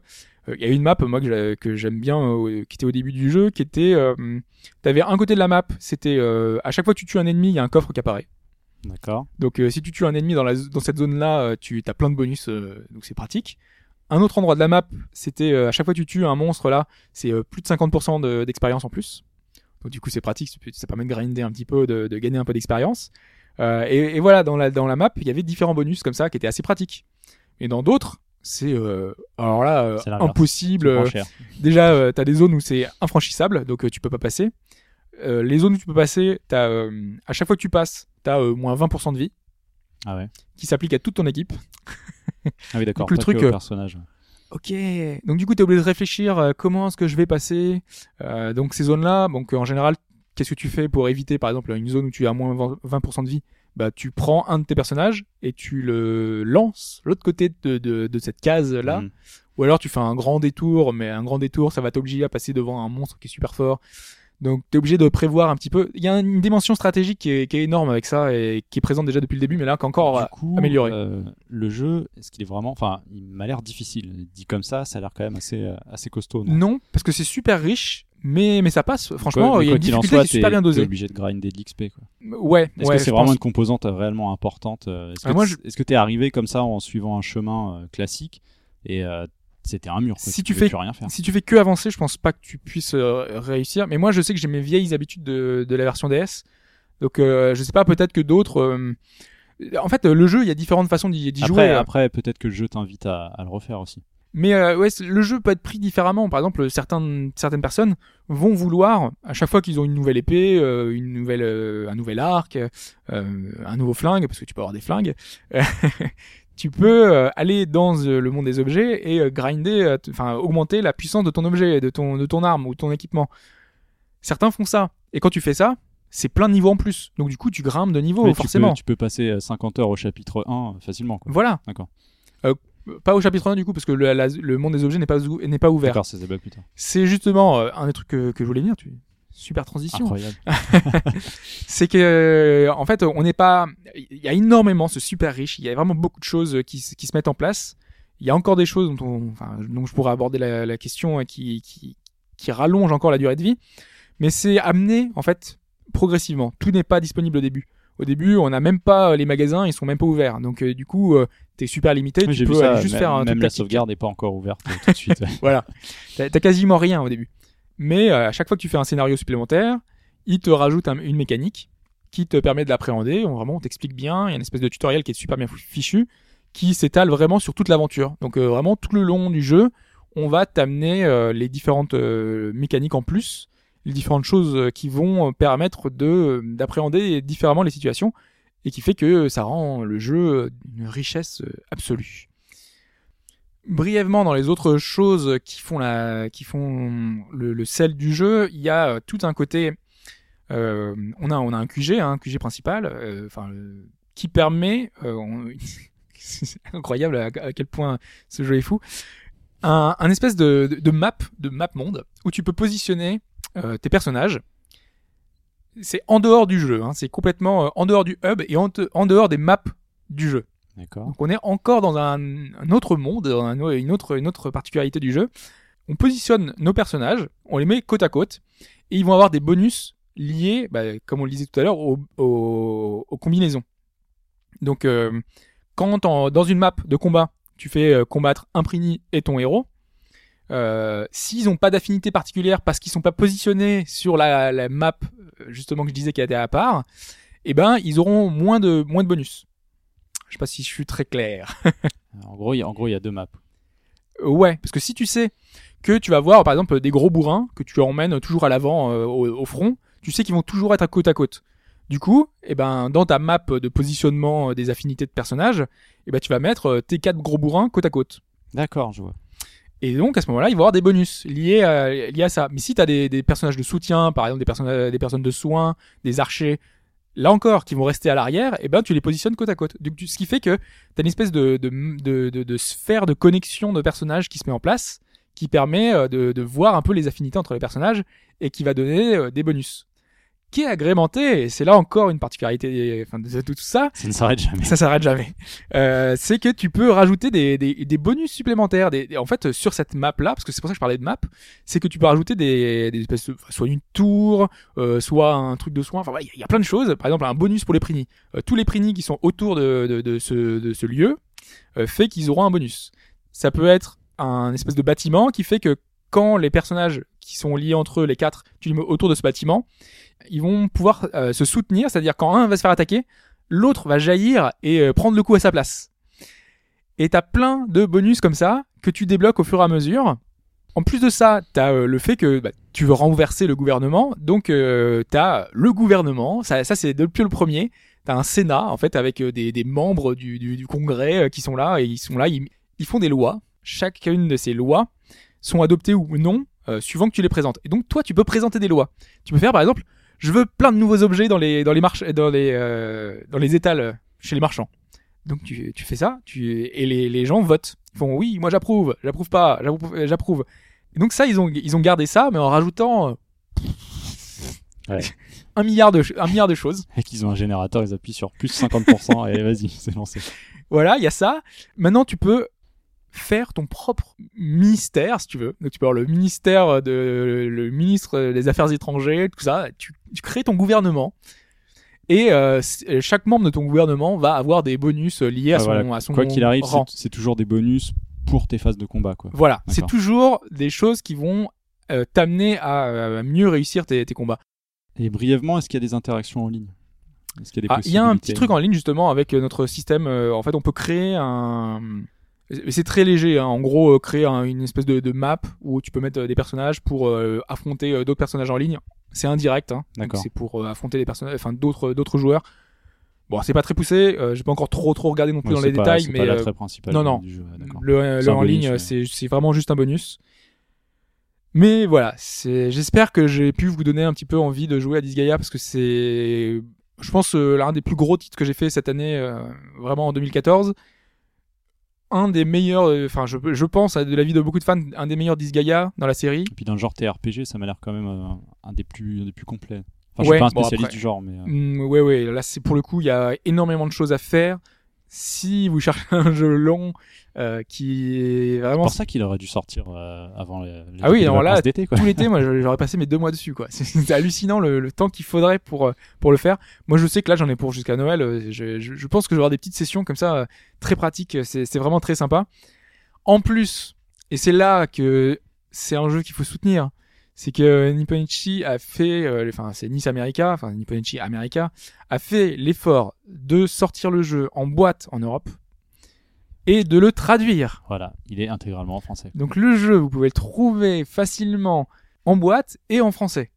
Il y a une map moi que j'ai- que j'aime bien qui était au début du jeu qui était euh, t'avais un côté de la map c'était euh, à chaque fois que tu tues un ennemi il y a un coffre qui apparaît D'accord. donc si tu tues un ennemi dans, la, dans cette zone là tu as plein de bonus euh, donc c'est pratique un autre endroit de la map c'était euh, à chaque fois que tu tues un monstre là c'est plus de 50% de- d'expérience en plus donc du coup c'est pratique ça permet de grinder un petit peu de, de gagner un peu d'expérience Euh, et, et voilà dans la, dans la map il y avait différents bonus comme ça qui étaient assez pratiques et dans d'autres c'est euh, alors là euh, impossible Tu. Déjà, euh, t'as des zones où c'est infranchissable, donc tu peux pas passer. Les zones où tu peux passer, t'as euh, à chaque fois que tu passes, t'as euh, moins 20% de vie Ah ouais. qui s'applique à toute ton équipe. Ah oui, d'accord. Le truc, personnage. Ok. Donc du coup, t'es obligé de réfléchir euh, comment est-ce que je vais passer. Euh, donc ces zones-là, donc euh, en général, qu'est-ce que tu fais pour éviter, par exemple, une zone où tu as moins 20% de vie? Bah, tu prends un de tes personnages et tu le lances l'autre côté de, de, de cette case-là. Mhm. Ou alors tu fais un grand détour, mais un grand détour, ça va t'obliger à passer devant un monstre qui est super fort. Donc t'es obligé de prévoir un petit peu. Il y a une dimension stratégique qui est, qui est énorme avec ça et qui est présente déjà depuis le début, mais là qu'encore Du coup, amélioré. euh, le jeu, est-ce qu'il est vraiment. Enfin, il m'a l'air difficile. Dit comme ça, ça a l'air quand même assez, euh, assez costaud. non? Non, parce que c'est super riche, mais mais ça passe. Franchement, Quoi- il y a une difficulté soit, qui est super bien t'es dosée. obligé de grinder de l'XP. Quoi. Ouais, Est-ce ouais, que c'est vraiment pense. une composante euh, réellement importante euh, Est-ce que Ah, est-ce que t'es arrivé comme ça en suivant un chemin classique et euh, c'était un mur quoi, Si tu fais- plus rien faire Si tu fais que avancer, je pense pas que tu puisses euh, réussir. Mais moi, je sais que j'ai mes vieilles habitudes de, de la version DS. Donc, euh, je sais pas, peut-être que d'autres. euh, En fait, euh, le jeu, il y a différentes façons d'y d'y Après, jouer. après peut-être que le jeu t'invite à, à le refaire aussi. Mais euh, ouais, c'est- le jeu peut être pris différemment. Par exemple, certains, certaines personnes vont vouloir, à chaque fois qu'ils ont une nouvelle épée, euh, une nouvelle, euh, un nouvel arc, euh, un nouveau flingue, parce que tu peux avoir des flingues, tu peux euh, aller dans euh, le monde des objets et euh, grinder, enfin augmenter la puissance de ton objet, de ton, de ton arme ou ton équipement. Certains font ça. Et quand tu fais ça, c'est plein de niveaux en plus. Donc du coup, tu grimpes de niveau tu forcément. peux- Tu peux, passer euh, 50 heures au chapitre 1 facilement. Quoi. Voilà. D'accord. Euh, pas au chapitre 1 du coup, parce que le, la- le monde des objets n'est pas, n'est pas ouvert. D'accord, débat plus tard. C'est justement euh, un des trucs que, que je voulais dire. Tu... Super transition. Incroyable. c'est que euh, en fait on n'est pas il y a énormément ce super riche il y a vraiment beaucoup de choses qui, se- qui se mettent en place il y a encore des choses dont, on, enfin, dont je pourrais aborder la, la question qui, qui qui rallongent encore la durée de vie mais c'est amené en fait progressivement tout n'est pas disponible au début au début on n'a même pas les magasins ils sont même pas ouverts donc euh, du coup euh, t'es super limité Oui, tu peux vu ça, aller juste même, faire un même truc la sauvegarde n'est pas encore ouverte euh, tout de suite. Voilà. T'as quasiment rien au début. Mais euh, à chaque fois que tu fais un scénario supplémentaire, il te rajoute un- une mécanique qui te permet de l'appréhender. On, vraiment, on t'explique bien. Il y a une espèce de tutoriel qui est super bien fichu, qui s'étale vraiment sur toute l'aventure. Donc euh, vraiment tout le long du jeu, on va t'amener euh, les différentes mécaniques en plus, les différentes choses qui vont permettre de d'appréhender différemment les situations et qui fait que ça rend le jeu d'une richesse absolue brièvement dans les autres choses qui font la qui font le, le sel du jeu il y a euh, tout un côté euh, on a on a un QG hein, un QG principal euh, qui permet c'est incroyable à, quel point ce jeu est fou un, un espèce de, map de map monde où tu peux positionner tes personnages c'est en dehors du jeu hein, c'est complètement en dehors du hub et en, dehors des maps du jeu. Donc on est encore dans un, autre monde, dans un- une, autre, particularité du jeu. On positionne nos personnages, on les met côte à côte, et ils vont avoir des bonus liés, bah, comme on le disait tout à l'heure, aux, combinaisons. Donc euh, quand dans une map de combat, tu fais euh, combattre un Prini et ton héros, euh, s'ils n'ont pas d'affinité particulière parce qu'ils sont pas positionnés sur la, map justement que je disais qui était à part, eh ben ils auront moins de bonus. Je sais pas si je suis très clair. En gros, il y a- deux maps. Euh, ouais, parce que si tu sais que tu vas voir par exemple des gros bourrins que tu emmènes toujours à l'avant euh, au, au front, tu sais qu'ils vont toujours être à côte à côte. Du coup, eh ben dans ta map de positionnement euh, des affinités de personnages, eh ben tu vas mettre tes quatre gros bourrins côte à côte. D'accord, je vois. Et donc à ce moment-là, il va y avoir des bonus liés à, liés à ça. Mais si tu as des, des personnages de soutien, par exemple des personnes, des personnes de soins, des archers, là encore, qui vont rester à l'arrière, et ben tu les positionnes côte à côte. Ce qui fait que tu as une espèce de, de, de, de, sphère de connexion de personnages qui se met en place, qui permet euh, de, de voir un peu les affinités entre les personnages et qui va donner euh, des bonus. Qui est agrémenté, et c'est là encore une particularité enfin, de, tout ça, Ça ne s'arrête jamais. ça s'arrête jamais. Euh, c'est que tu peux rajouter des, des, des bonus supplémentaires. Des, en fait, sur cette map là, parce que c'est pour ça que je parlais de map, c'est que tu peux rajouter des, des espèces de, soit une tour, euh, soit un truc de soin. Enfin, il y a- il y, a plein de choses. Par exemple, un bonus pour les prini. Euh, tous les prini qui sont autour de, de, de ce, de ce lieu euh, fait qu'ils auront un bonus. Ça peut être un espèce de bâtiment qui fait que quand les personnages qui sont liés entre eux, les quatre, tu les mets autour de ce bâtiment, ils vont pouvoir euh, se soutenir, c'est-à-dire quand un va se faire attaquer, l'autre va jaillir et euh, prendre le coup à sa place. Et t'as plein de bonus comme ça que tu débloques au fur et à mesure. En plus de ça, t'as euh, le fait que bah, tu veux renverser le gouvernement, donc euh, t'as le gouvernement. Ça, ça c'est depuis le premier. T'as un Sénat en fait avec des, membres du, Congrès qui sont là et ils sont là, ils, font des lois. Chacune de ces lois sont adoptées ou non suivant que tu les présentes. Et donc toi, tu peux présenter des lois. Tu peux faire par exemple, je veux plein de nouveaux objets dans les dans les marches dans les euh, dans les étals euh, chez les marchands. Donc tu, tu fais ça, tu et les, les gens votent. Ils font oui, moi j'approuve, j'approuve pas, j'approuve. euh, donc ça ils ont ils ont gardé ça mais en rajoutant euh, Ouais. un milliard de un milliard de choses. Et qu'ils ont un générateur, ils appuient sur plus 50% et vas-y, c'est lancé. Voilà, il y a ça. Maintenant, tu peux faire ton propre ministère, si tu veux. Donc, tu peux avoir le ministère de le ministre des Affaires étrangères, tout ça. Tu, tu crées ton gouvernement. Et euh, c- chaque membre de ton gouvernement va avoir des bonus liés à son, voilà. à son Quoi qu'il arrive, c'est toujours des bonus pour tes phases de combat, quoi. Voilà, c'est toujours des choses qui vont euh, t'amener à, mieux réussir tes, tes combats. Et brièvement, est-ce qu'il y a des interactions en ligne? Ah, il y a un petit truc en ligne justement avec euh, notre système. en fait, on peut créer un. Mais C'est très léger. hein. En gros, euh, créer un- une espèce de, de map où tu peux mettre euh, des personnages pour euh, affronter d'autres personnages en ligne. C'est indirect. Hein. D'accord. C'est pour affronter des personnages, enfin d'autres d'autres joueurs. Bon, c'est pas très poussé. euh, J'ai pas encore trop trop regardé non plus Ouais, dans les pas- détails, mais pas euh, principal non, non. du jeu, le, le en bonus, ligne, ouais. c'est c'est vraiment juste un bonus. Mais voilà. J'espère que j'ai pu vous donner un petit peu envie de jouer à Disgaea parce que c'est, je pense, euh, l'un des plus gros titres que j'ai fait cette année, vraiment en 2014. Un des meilleurs, euh, enfin, je, je pense, de l'avis de beaucoup de fans, un des meilleurs Disgaea dans la série. Et puis dans le genre TRPG, ça m'a l'air quand même euh, un des plus, un des plus complets. Enfin, je Ouais, suis pas un bon, spécialiste après- du genre, mais euh, Mm, ouais, ouais, là, c'est pour le coup, il y a énormément de choses à faire. Si vous cherchez un jeu long euh, qui est c'est pour ça qu'il aurait dû sortir euh, avant les, les Ah oui, alors là, d'été, quoi. tout l'été, moi, j'aurais passé mes deux mois dessus, quoi. C'est- hallucinant le, le temps qu'il faudrait pour euh, pour le faire. Moi, je sais que là, j'en ai pour jusqu'à Noël. euh, Je, je, je pense que j'aurai des petites sessions comme ça, euh, très pratiques. C'est c'est vraiment très sympa. En plus, et c'est là que c'est un jeu qu'il faut soutenir, c'est que Nipponichi a fait, euh, enfin, c'est Nice America, enfin Nipponichi America a fait l'effort de sortir le jeu en boîte en Europe et de le traduire. Voilà, il est intégralement en français. Donc le jeu, vous pouvez le trouver facilement en boîte et en français.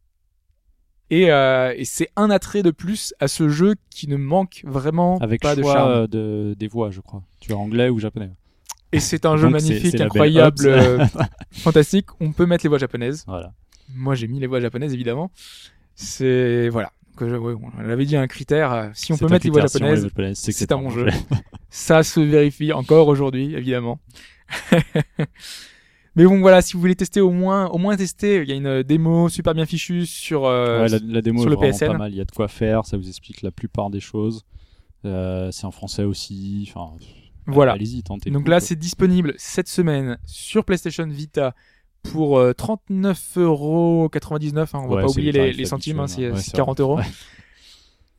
Et, euh, et c'est un attrait de plus à ce jeu qui ne manque vraiment Avec pas de charme. euh, de, des voix, je crois. Tu as anglais ou japonais. Et c'est un jeu Donc, magnifique, c'est incroyable, euh, fantastique. On peut mettre les voix japonaises. Voilà. Moi, j'ai mis les voix japonaises, évidemment. C'est voilà. Donc, je- ouais, on l'avait dit un critère. euh, Si on peut mettre les voix si japonaises, c'est que un bon jeu. ça se vérifie encore aujourd'hui, évidemment. Mais bon, voilà, si vous voulez tester au moins, au moins tester, il y a une démo super bien fichue sur. euh, Ouais, la, la démo sur le PSN. pas mal. Il y a de quoi faire. Ça vous explique la plupart des choses. Euh, c'est en français aussi. Enfin, Voilà. Allez-y, tentez. Donc là, c'est disponible cette semaine sur PlayStation Vita pour euh, 39,99€. Hein, on va Ouais, pas c'est oublier le les, centimes, hein, c'est ouais, c'est c'est 40 vrai. euros. Ouais.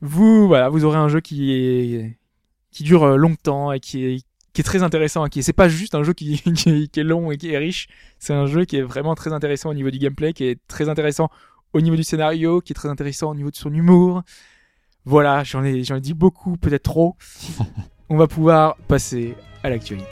Vous, voilà, vous aurez un jeu qui est qui dure euh, longtemps et qui est qui est très intéressant. Qui est- c'est pas juste un jeu qui, qui, est, qui est long et qui est riche. C'est un jeu qui est vraiment très intéressant au niveau du gameplay, qui est très intéressant au niveau du scénario, qui est très intéressant au niveau de son humour. Voilà, j'en ai j'en ai dit beaucoup, peut-être trop. On va pouvoir passer à l'actualité.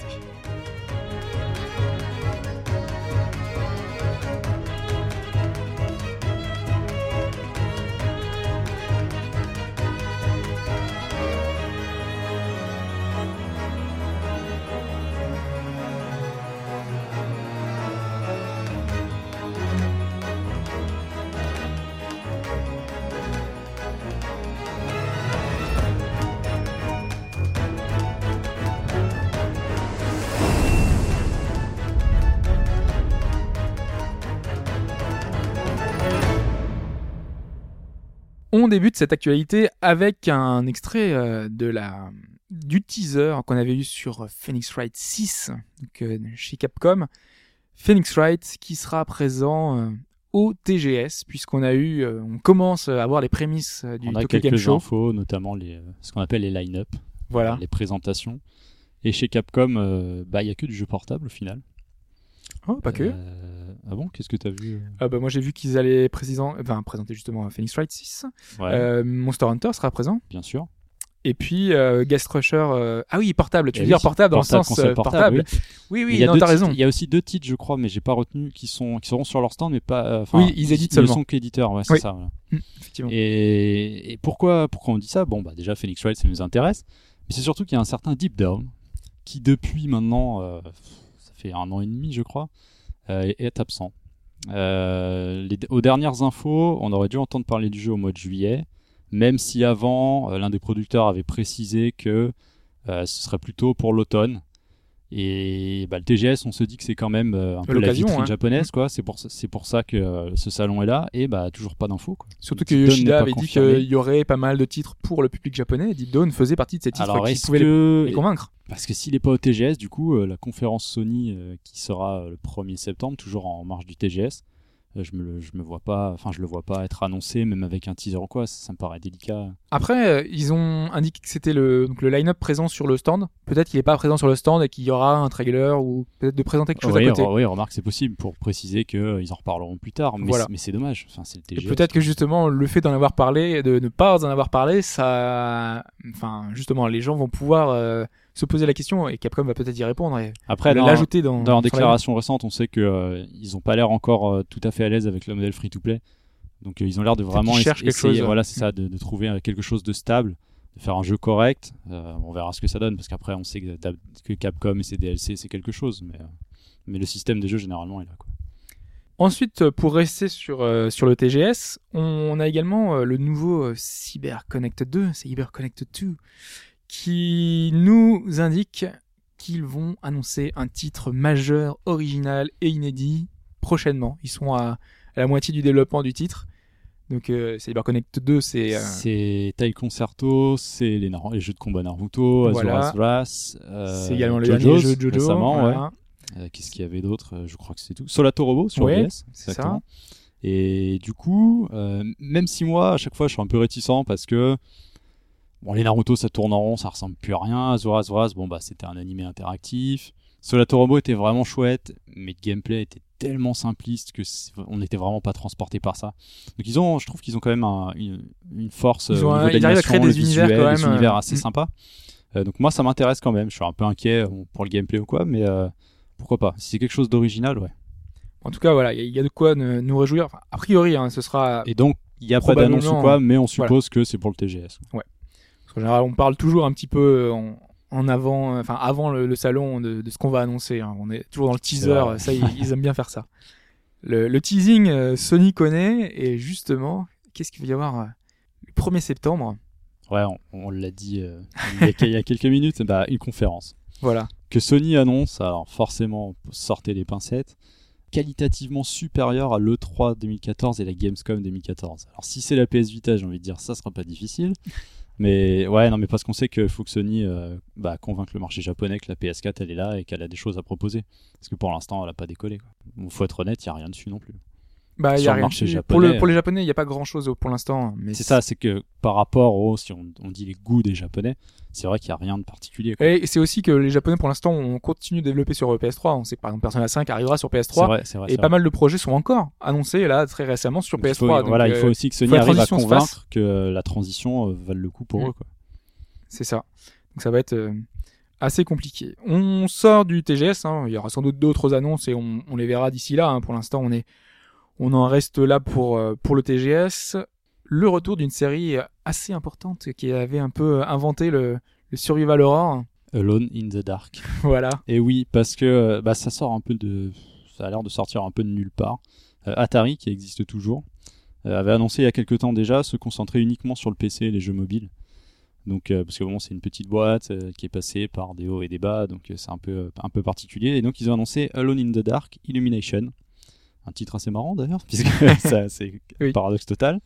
On débute cette actualité avec un extrait euh, de la du teaser qu'on avait eu sur Phoenix Wright 6 donc, euh, chez Capcom. Phoenix Wright qui sera présent euh, au TGS puisqu'on a eu, euh, on commence à avoir les prémices euh, du On a Tokyo Game quelques Show. infos, notamment les, euh, ce qu'on appelle les line-up, Voilà. les présentations. Et chez Capcom, euh, bah il y a que du jeu portable au final. Oh, pas que. Euh, ah bon, qu'est-ce que t'as vu euh Ah bah moi j'ai vu qu'ils allaient présent- enfin, présenter justement Phoenix Wright 6. Ouais, Euh, Monster Hunter sera présent. bien sûr. Et puis euh, Guest Rusher. Ah oui, portable. Tu Eh veux dire oui, portable dans portable, le sens portable, portable. Oui, oui, il y a non, t'as raison. Il y a aussi deux titres, je crois, mais j'ai pas retenu, qui sont qui seront sur leur stand, mais pas. Oui, ils éditent ne seulement. sont qu'éditeurs, ouais, c'est Oui. ça. voilà. Effectivement. Et, et pourquoi, pourquoi on dit ça? Bon, bah déjà Phoenix Wright, ça nous intéresse, mais c'est surtout qu'il y a un certain Deep Down qui depuis maintenant, euh, un an et demi, je crois, euh, est, absent. Euh, aux dernières infos, on aurait dû entendre parler du jeu au mois de juillet, même si avant, euh, l'un des producteurs avait précisé que ce serait plutôt pour l'automne. Et bah, le TGS, on se dit que c'est quand même euh, un peu la vitrine hein. japonaise, quoi. C'est pour ça, c'est pour ça que euh, ce salon est là. Et bah toujours pas d'infos, quoi. Surtout que n'est Yoshida avait dit qu'il y aurait pas mal de titres pour le public japonais. Et Deep Dawn faisait partie de ces titres Alors qui est-ce pouvaient que les convaincre. parce que s'il est pas au TGS, du coup, euh, la conférence Sony qui sera le 1er septembre, toujours en marge du TGS, je me le, je me vois pas, enfin je le vois pas être annoncé, même avec un teaser ou quoi. Ça, ça me paraît délicat. Après, euh, ils ont indiqué que c'était le, donc le line-up présent sur le stand. Peut-être qu'il n'est pas présent sur le stand et qu'il y aura un trailer ou peut-être de présenter quelque chose oui, à côté. oui, remarque, c'est possible pour préciser que euh, ils en reparleront plus tard. Mais Voilà. c'est- mais c'est dommage. Enfin, c'est le peut-être que justement le fait d'en avoir parlé de ne pas en avoir parlé, ça, enfin justement les gens vont pouvoir euh, se poser la question et Capcom va peut-être y répondre et Après, l'ajouter dans, dans leur déclaration récente, on sait que euh, ils ont pas l'air encore euh, tout à fait à l'aise avec le modèle free-to-play. Donc euh, ils ont l'air de vraiment quelque essayer, chose. voilà, c'est ça, de, de trouver euh, quelque chose de stable. de faire un jeu correct. On verra ce que ça donne, parce qu'après, on sait que, Capcom et ses DLC, c'est quelque chose, mais, mais le système des jeux, généralement, est là. Quoi. Ensuite, pour rester sur, euh, sur le TGS, on a également euh, le nouveau euh, CyberConnect 2, CyberConnect 2, qui nous indique qu'ils vont annoncer un titre majeur, original et inédit prochainement. Ils sont à, à la moitié du développement du titre. Donc euh, CyberConnect 2, c'est... euh, C'est Tai Concerto, c'est les, jeux de combat Naruto, Voilà. Azuras Wrath, euh, c'est également le dernier jeu de Jojo. récemment, ouais. voilà. Euh, Qu'est-ce qu'il y avait d'autre Euh, Je crois que c'est tout. Solato Robo sur Ouais, DS, c'est exactement. Et du coup, euh, même si moi, à chaque fois, je suis un peu réticent parce que bon, les Naruto, ça tourne en rond, ça ressemble plus à rien. Azuras Wrath, bon bah, c'était un animé interactif. Solato Robo était vraiment chouette, mais le gameplay était tellement simpliste que on n'était vraiment pas transporté par ça. Donc ils ont, je trouve qu'ils ont quand même un- une, une force Ils euh, ont ils arrivent à créer des univers quand des même, univers euh, assez mm. sympas. Euh, donc moi, ça m'intéresse quand même. Je suis un peu inquiet pour le gameplay ou quoi, mais euh, pourquoi pas. Si c'est quelque chose d'original, ouais. En tout cas, voilà, il y a- il y, a de quoi ne- nous réjouir. Enfin, a priori, hein, ce sera... Et donc, il n'y a pas d'annonce ou quoi, mais on suppose que c'est pour le TGS. Parce qu'en général, on parle toujours un petit peu en, en avant, enfin avant le, le salon de, de ce qu'on va annoncer. hein. On est toujours dans le teaser, ça ils, ils aiment bien faire ça. Le, le teasing, euh, Sony connaît et justement, qu'est-ce qu'il va y avoir euh, le 1er septembre? Ouais, on, on l'a dit euh, il, y a, il y a quelques minutes, bah, une conférence. Voilà. Que Sony annonce, alors forcément, sortez les pincettes, qualitativement supérieure à l'E3 2014 et la Gamescom 2014. Alors si c'est la PS Vita, j'ai envie de dire, ça sera pas difficile. Mais ouais, non, mais parce qu'on sait qu'il faut que bah, le marché japonais que la PS4 elle est là et qu'elle a des choses à proposer. Parce que pour l'instant, elle a pas décollé. Bon, faut être honnête, il y a rien dessus non plus. Bah, il y Sur a le rien marché japonais, pour, le, pour euh, les Japonais, il n'y a pas grand chose pour l'instant. mais C'est ça, c'est que par rapport au, si on, on dit les goûts des japonais, c'est vrai qu'il y a rien de particulier. quoi. Et c'est aussi que les Japonais, pour l'instant, on continue de développer sur PS3. On sait par exemple Persona 5 arrivera sur C'est PS3. vrai, c'est vrai. Et pas vrai. mal de projets sont encore annoncés là très récemment sur Donc, il PS3. faut- donc, voilà, il euh, faut aussi que Sony arrive à convaincre que la transition euh, vale le coup pour Mm. eux. C'est ça. Donc ça va être euh, assez compliqué. On sort du TGS, hein. il y aura sans doute d'autres annonces et on, on les verra d'ici là. hein. Pour l'instant, on est, on en reste là pour euh, pour le TGS. Le retour d'une série assez importante qui avait un peu inventé le, le survival horror. Alone in the Dark. voilà. Et oui, parce que euh, bah, ça sort un peu de. Ça a l'air de sortir un peu de nulle part. Euh, Atari, qui existe toujours, euh, avait annoncé il y a quelques temps déjà se concentrer uniquement sur le PC et les jeux mobiles. Donc, euh, parce que bon, c'est une petite boîte qui est passée par des hauts et des bas, donc c'est un peu, un peu particulier. Et donc, ils ont annoncé Alone in the Dark Illumination. Un titre assez marrant d'ailleurs, puisque c'est Oui. paradoxe total.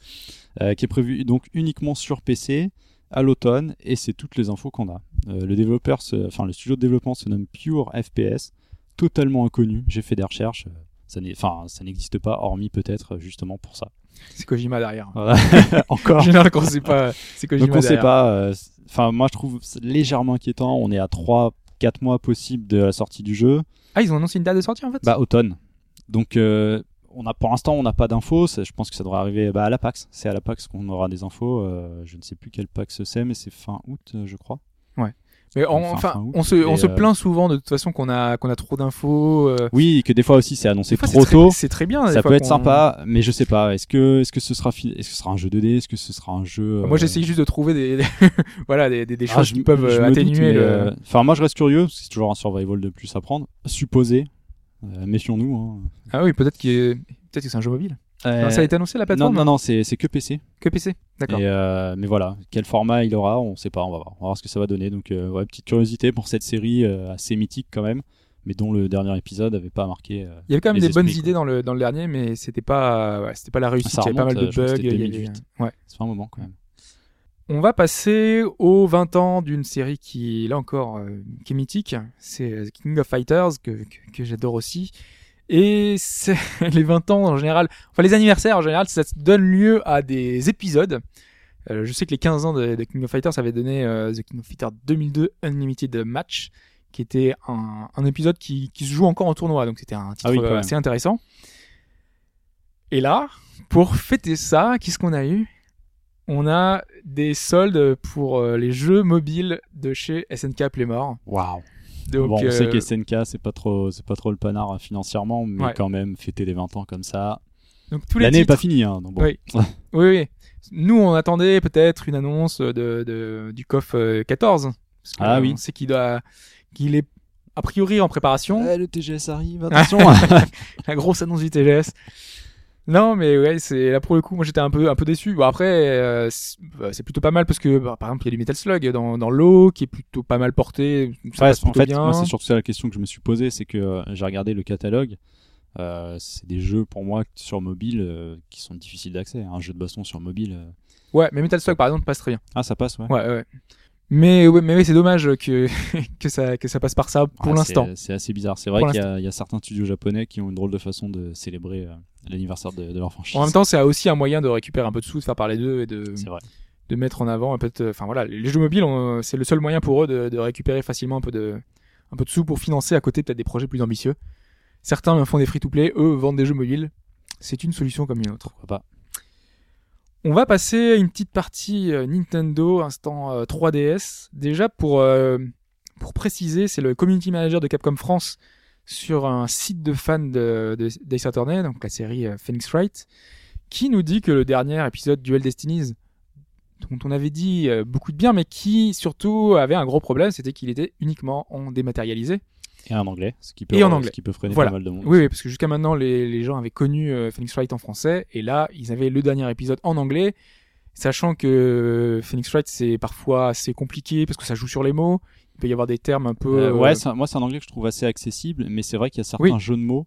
euh, qui est prévu donc uniquement sur PC à l'automne, et c'est toutes les infos qu'on a. Euh, le développeur, se- enfin le studio de développement se nomme Pure FPS, totalement inconnu. J'ai fait des recherches, euh, ça n'existe pas, hormis peut-être justement pour ça. C'est Kojima derrière. Voilà. Encore. En général, quand c'est pas, c'est Kojima Donc on sait derrière. pas. euh, moi je trouve légèrement inquiétant. On est à 3 4 mois possible de la sortie du jeu. Ah, ils ont annoncé une date de sortie en fait? Bah automne. Donc euh, on a pour l'instant on n'a pas d'infos. Je pense que ça devrait arriver bah, à la PAX. C'est à la PAX qu'on aura des infos. euh, je ne sais plus quelle PAX c'est, mais c'est fin août euh, je crois. Mais en- enfin, enfin, fin août. on se, on se euh, plaint souvent de toute façon qu'on a, qu'on a trop d'infos. euh, Oui, que des fois aussi c'est annoncé fois, trop tôt. C'est très bien. Ça peut être sympa, mais je sais pas. Est-ce que, est-ce que ce sera, est-ce que ce sera un jeu 2D, est-ce que ce sera un jeu Moi, j'essaye juste de trouver des, voilà, des, des, des ah, choses je- qui peuvent doute, atténuer le. Enfin, moi, je reste curieux. C'est toujours un survival de plus à prendre. Supposé. Euh, méfions-nous. hein. Ah oui, peut-être peut-être que c'est un jeu mobile. Non, ça a été annoncé la non, plateforme non, non, c'est c'est que PC. Que PC. D'accord. Euh, mais voilà, quel format il aura, on sait pas. On va voir, on va voir ce que ça va donner. Donc, euh, ouais, petite curiosité pour cette série euh, assez mythique quand même, mais dont le dernier épisode avait pas marqué. euh, Il y avait quand même des bonnes idées dans le, dans le dernier, mais c'était pas, ouais, c'était pas la réussite. Ça il y avait pas mal de euh, bugs. il y avait- 2018. ouais. C'est pas un moment quand même. On va passer aux 20 ans d'une série qui, là encore, euh, qui est mythique. C'est euh, King of Fighters, que, que, que j'adore aussi. Et c'est les 20 ans en général, enfin les anniversaires en général, ça donne lieu à des épisodes. Euh, je sais que les 15 ans de, de King of Fighters, ça avait donné euh, The King of Fighters 2002 Unlimited Match, qui était un, un épisode qui, qui se joue encore en tournoi, donc c'était un titre Ah oui, même. assez intéressant. Et là, pour fêter ça, qu'est-ce qu'on a eu? On a des soldes pour euh, les jeux mobiles de chez SNK Playmore. Waouh. Donc, bon, on sait euh, que SNK c'est pas trop, c'est pas trop le panard financièrement, mais Ouais. quand même fêter les 20 ans comme ça. donc tous les L'année est titres, pas finie, hein. donc bon. Oui. Oui, oui. Nous, on attendait peut-être une annonce de, de du euh, 14. Parce que, Ah euh, oui. On sait qu'il doit, qu'il est a priori en préparation. Eh, le TGS arrive, attention La grosse annonce du TGS. Non, mais ouais, c'est là pour le coup, moi j'étais un peu un peu déçu. Bon après, euh, c'est bah, c'est plutôt pas mal parce que bah, par exemple il y a du Metal Slug dans dans l'eau qui est plutôt pas mal porté. Ça Ouais, passe en fait, bien. moi, c'est surtout ça la question que je me suis posée, c'est que euh, j'ai regardé le catalogue. Euh, c'est des jeux pour moi sur mobile euh, qui sont difficiles d'accès. Un jeu de baston sur mobile. euh, Ouais, mais Metal Slug par exemple passe très bien. Ah, ça passe, ouais. Ouais, ouais. Mais ouais, mais oui, c'est dommage que que ça que ça passe par ça pour Ouais, l'instant. c'est- C'est assez bizarre. C'est vrai qu'il y, y a certains studios japonais qui ont une drôle de façon de célébrer euh, l'anniversaire de, de leur franchise. En même temps, c'est aussi un moyen de récupérer un peu de sous, de faire parler d'eux et de vrai. de mettre en avant un peu de- enfin voilà les jeux mobiles c'est le seul moyen pour eux de, de récupérer facilement un peu de un peu de sous pour financer à côté peut-être des projets plus ambitieux certains font des free to play eux vendent des jeux mobiles c'est une solution comme une autre Pourquoi pas on va passer à une petite partie euh, Nintendo instant euh, 3DS déjà pour euh, pour préciser c'est le community manager de Capcom France sur un site de fans de, de donc la série euh, Phoenix Wright qui nous dit que le dernier épisode Duel Destinies dont on avait dit euh, beaucoup de bien, mais qui surtout avait un gros problème, c'était qu'il était uniquement en dématérialisé. Et en anglais, ce qui peut, Et en anglais. Ce qui peut freiner Voilà. pas mal de monde. Oui, oui, parce que jusqu'à maintenant, les, les gens avaient connu euh, Phoenix Wright en français, et là, ils avaient le dernier épisode en anglais, sachant que euh, Phoenix Wright, c'est parfois assez compliqué, parce que ça joue sur les mots, il peut y avoir des termes un peu... Euh, ouais, moi c'est un anglais que je trouve assez accessible, mais c'est vrai qu'il y a certains Oui. jeux de mots.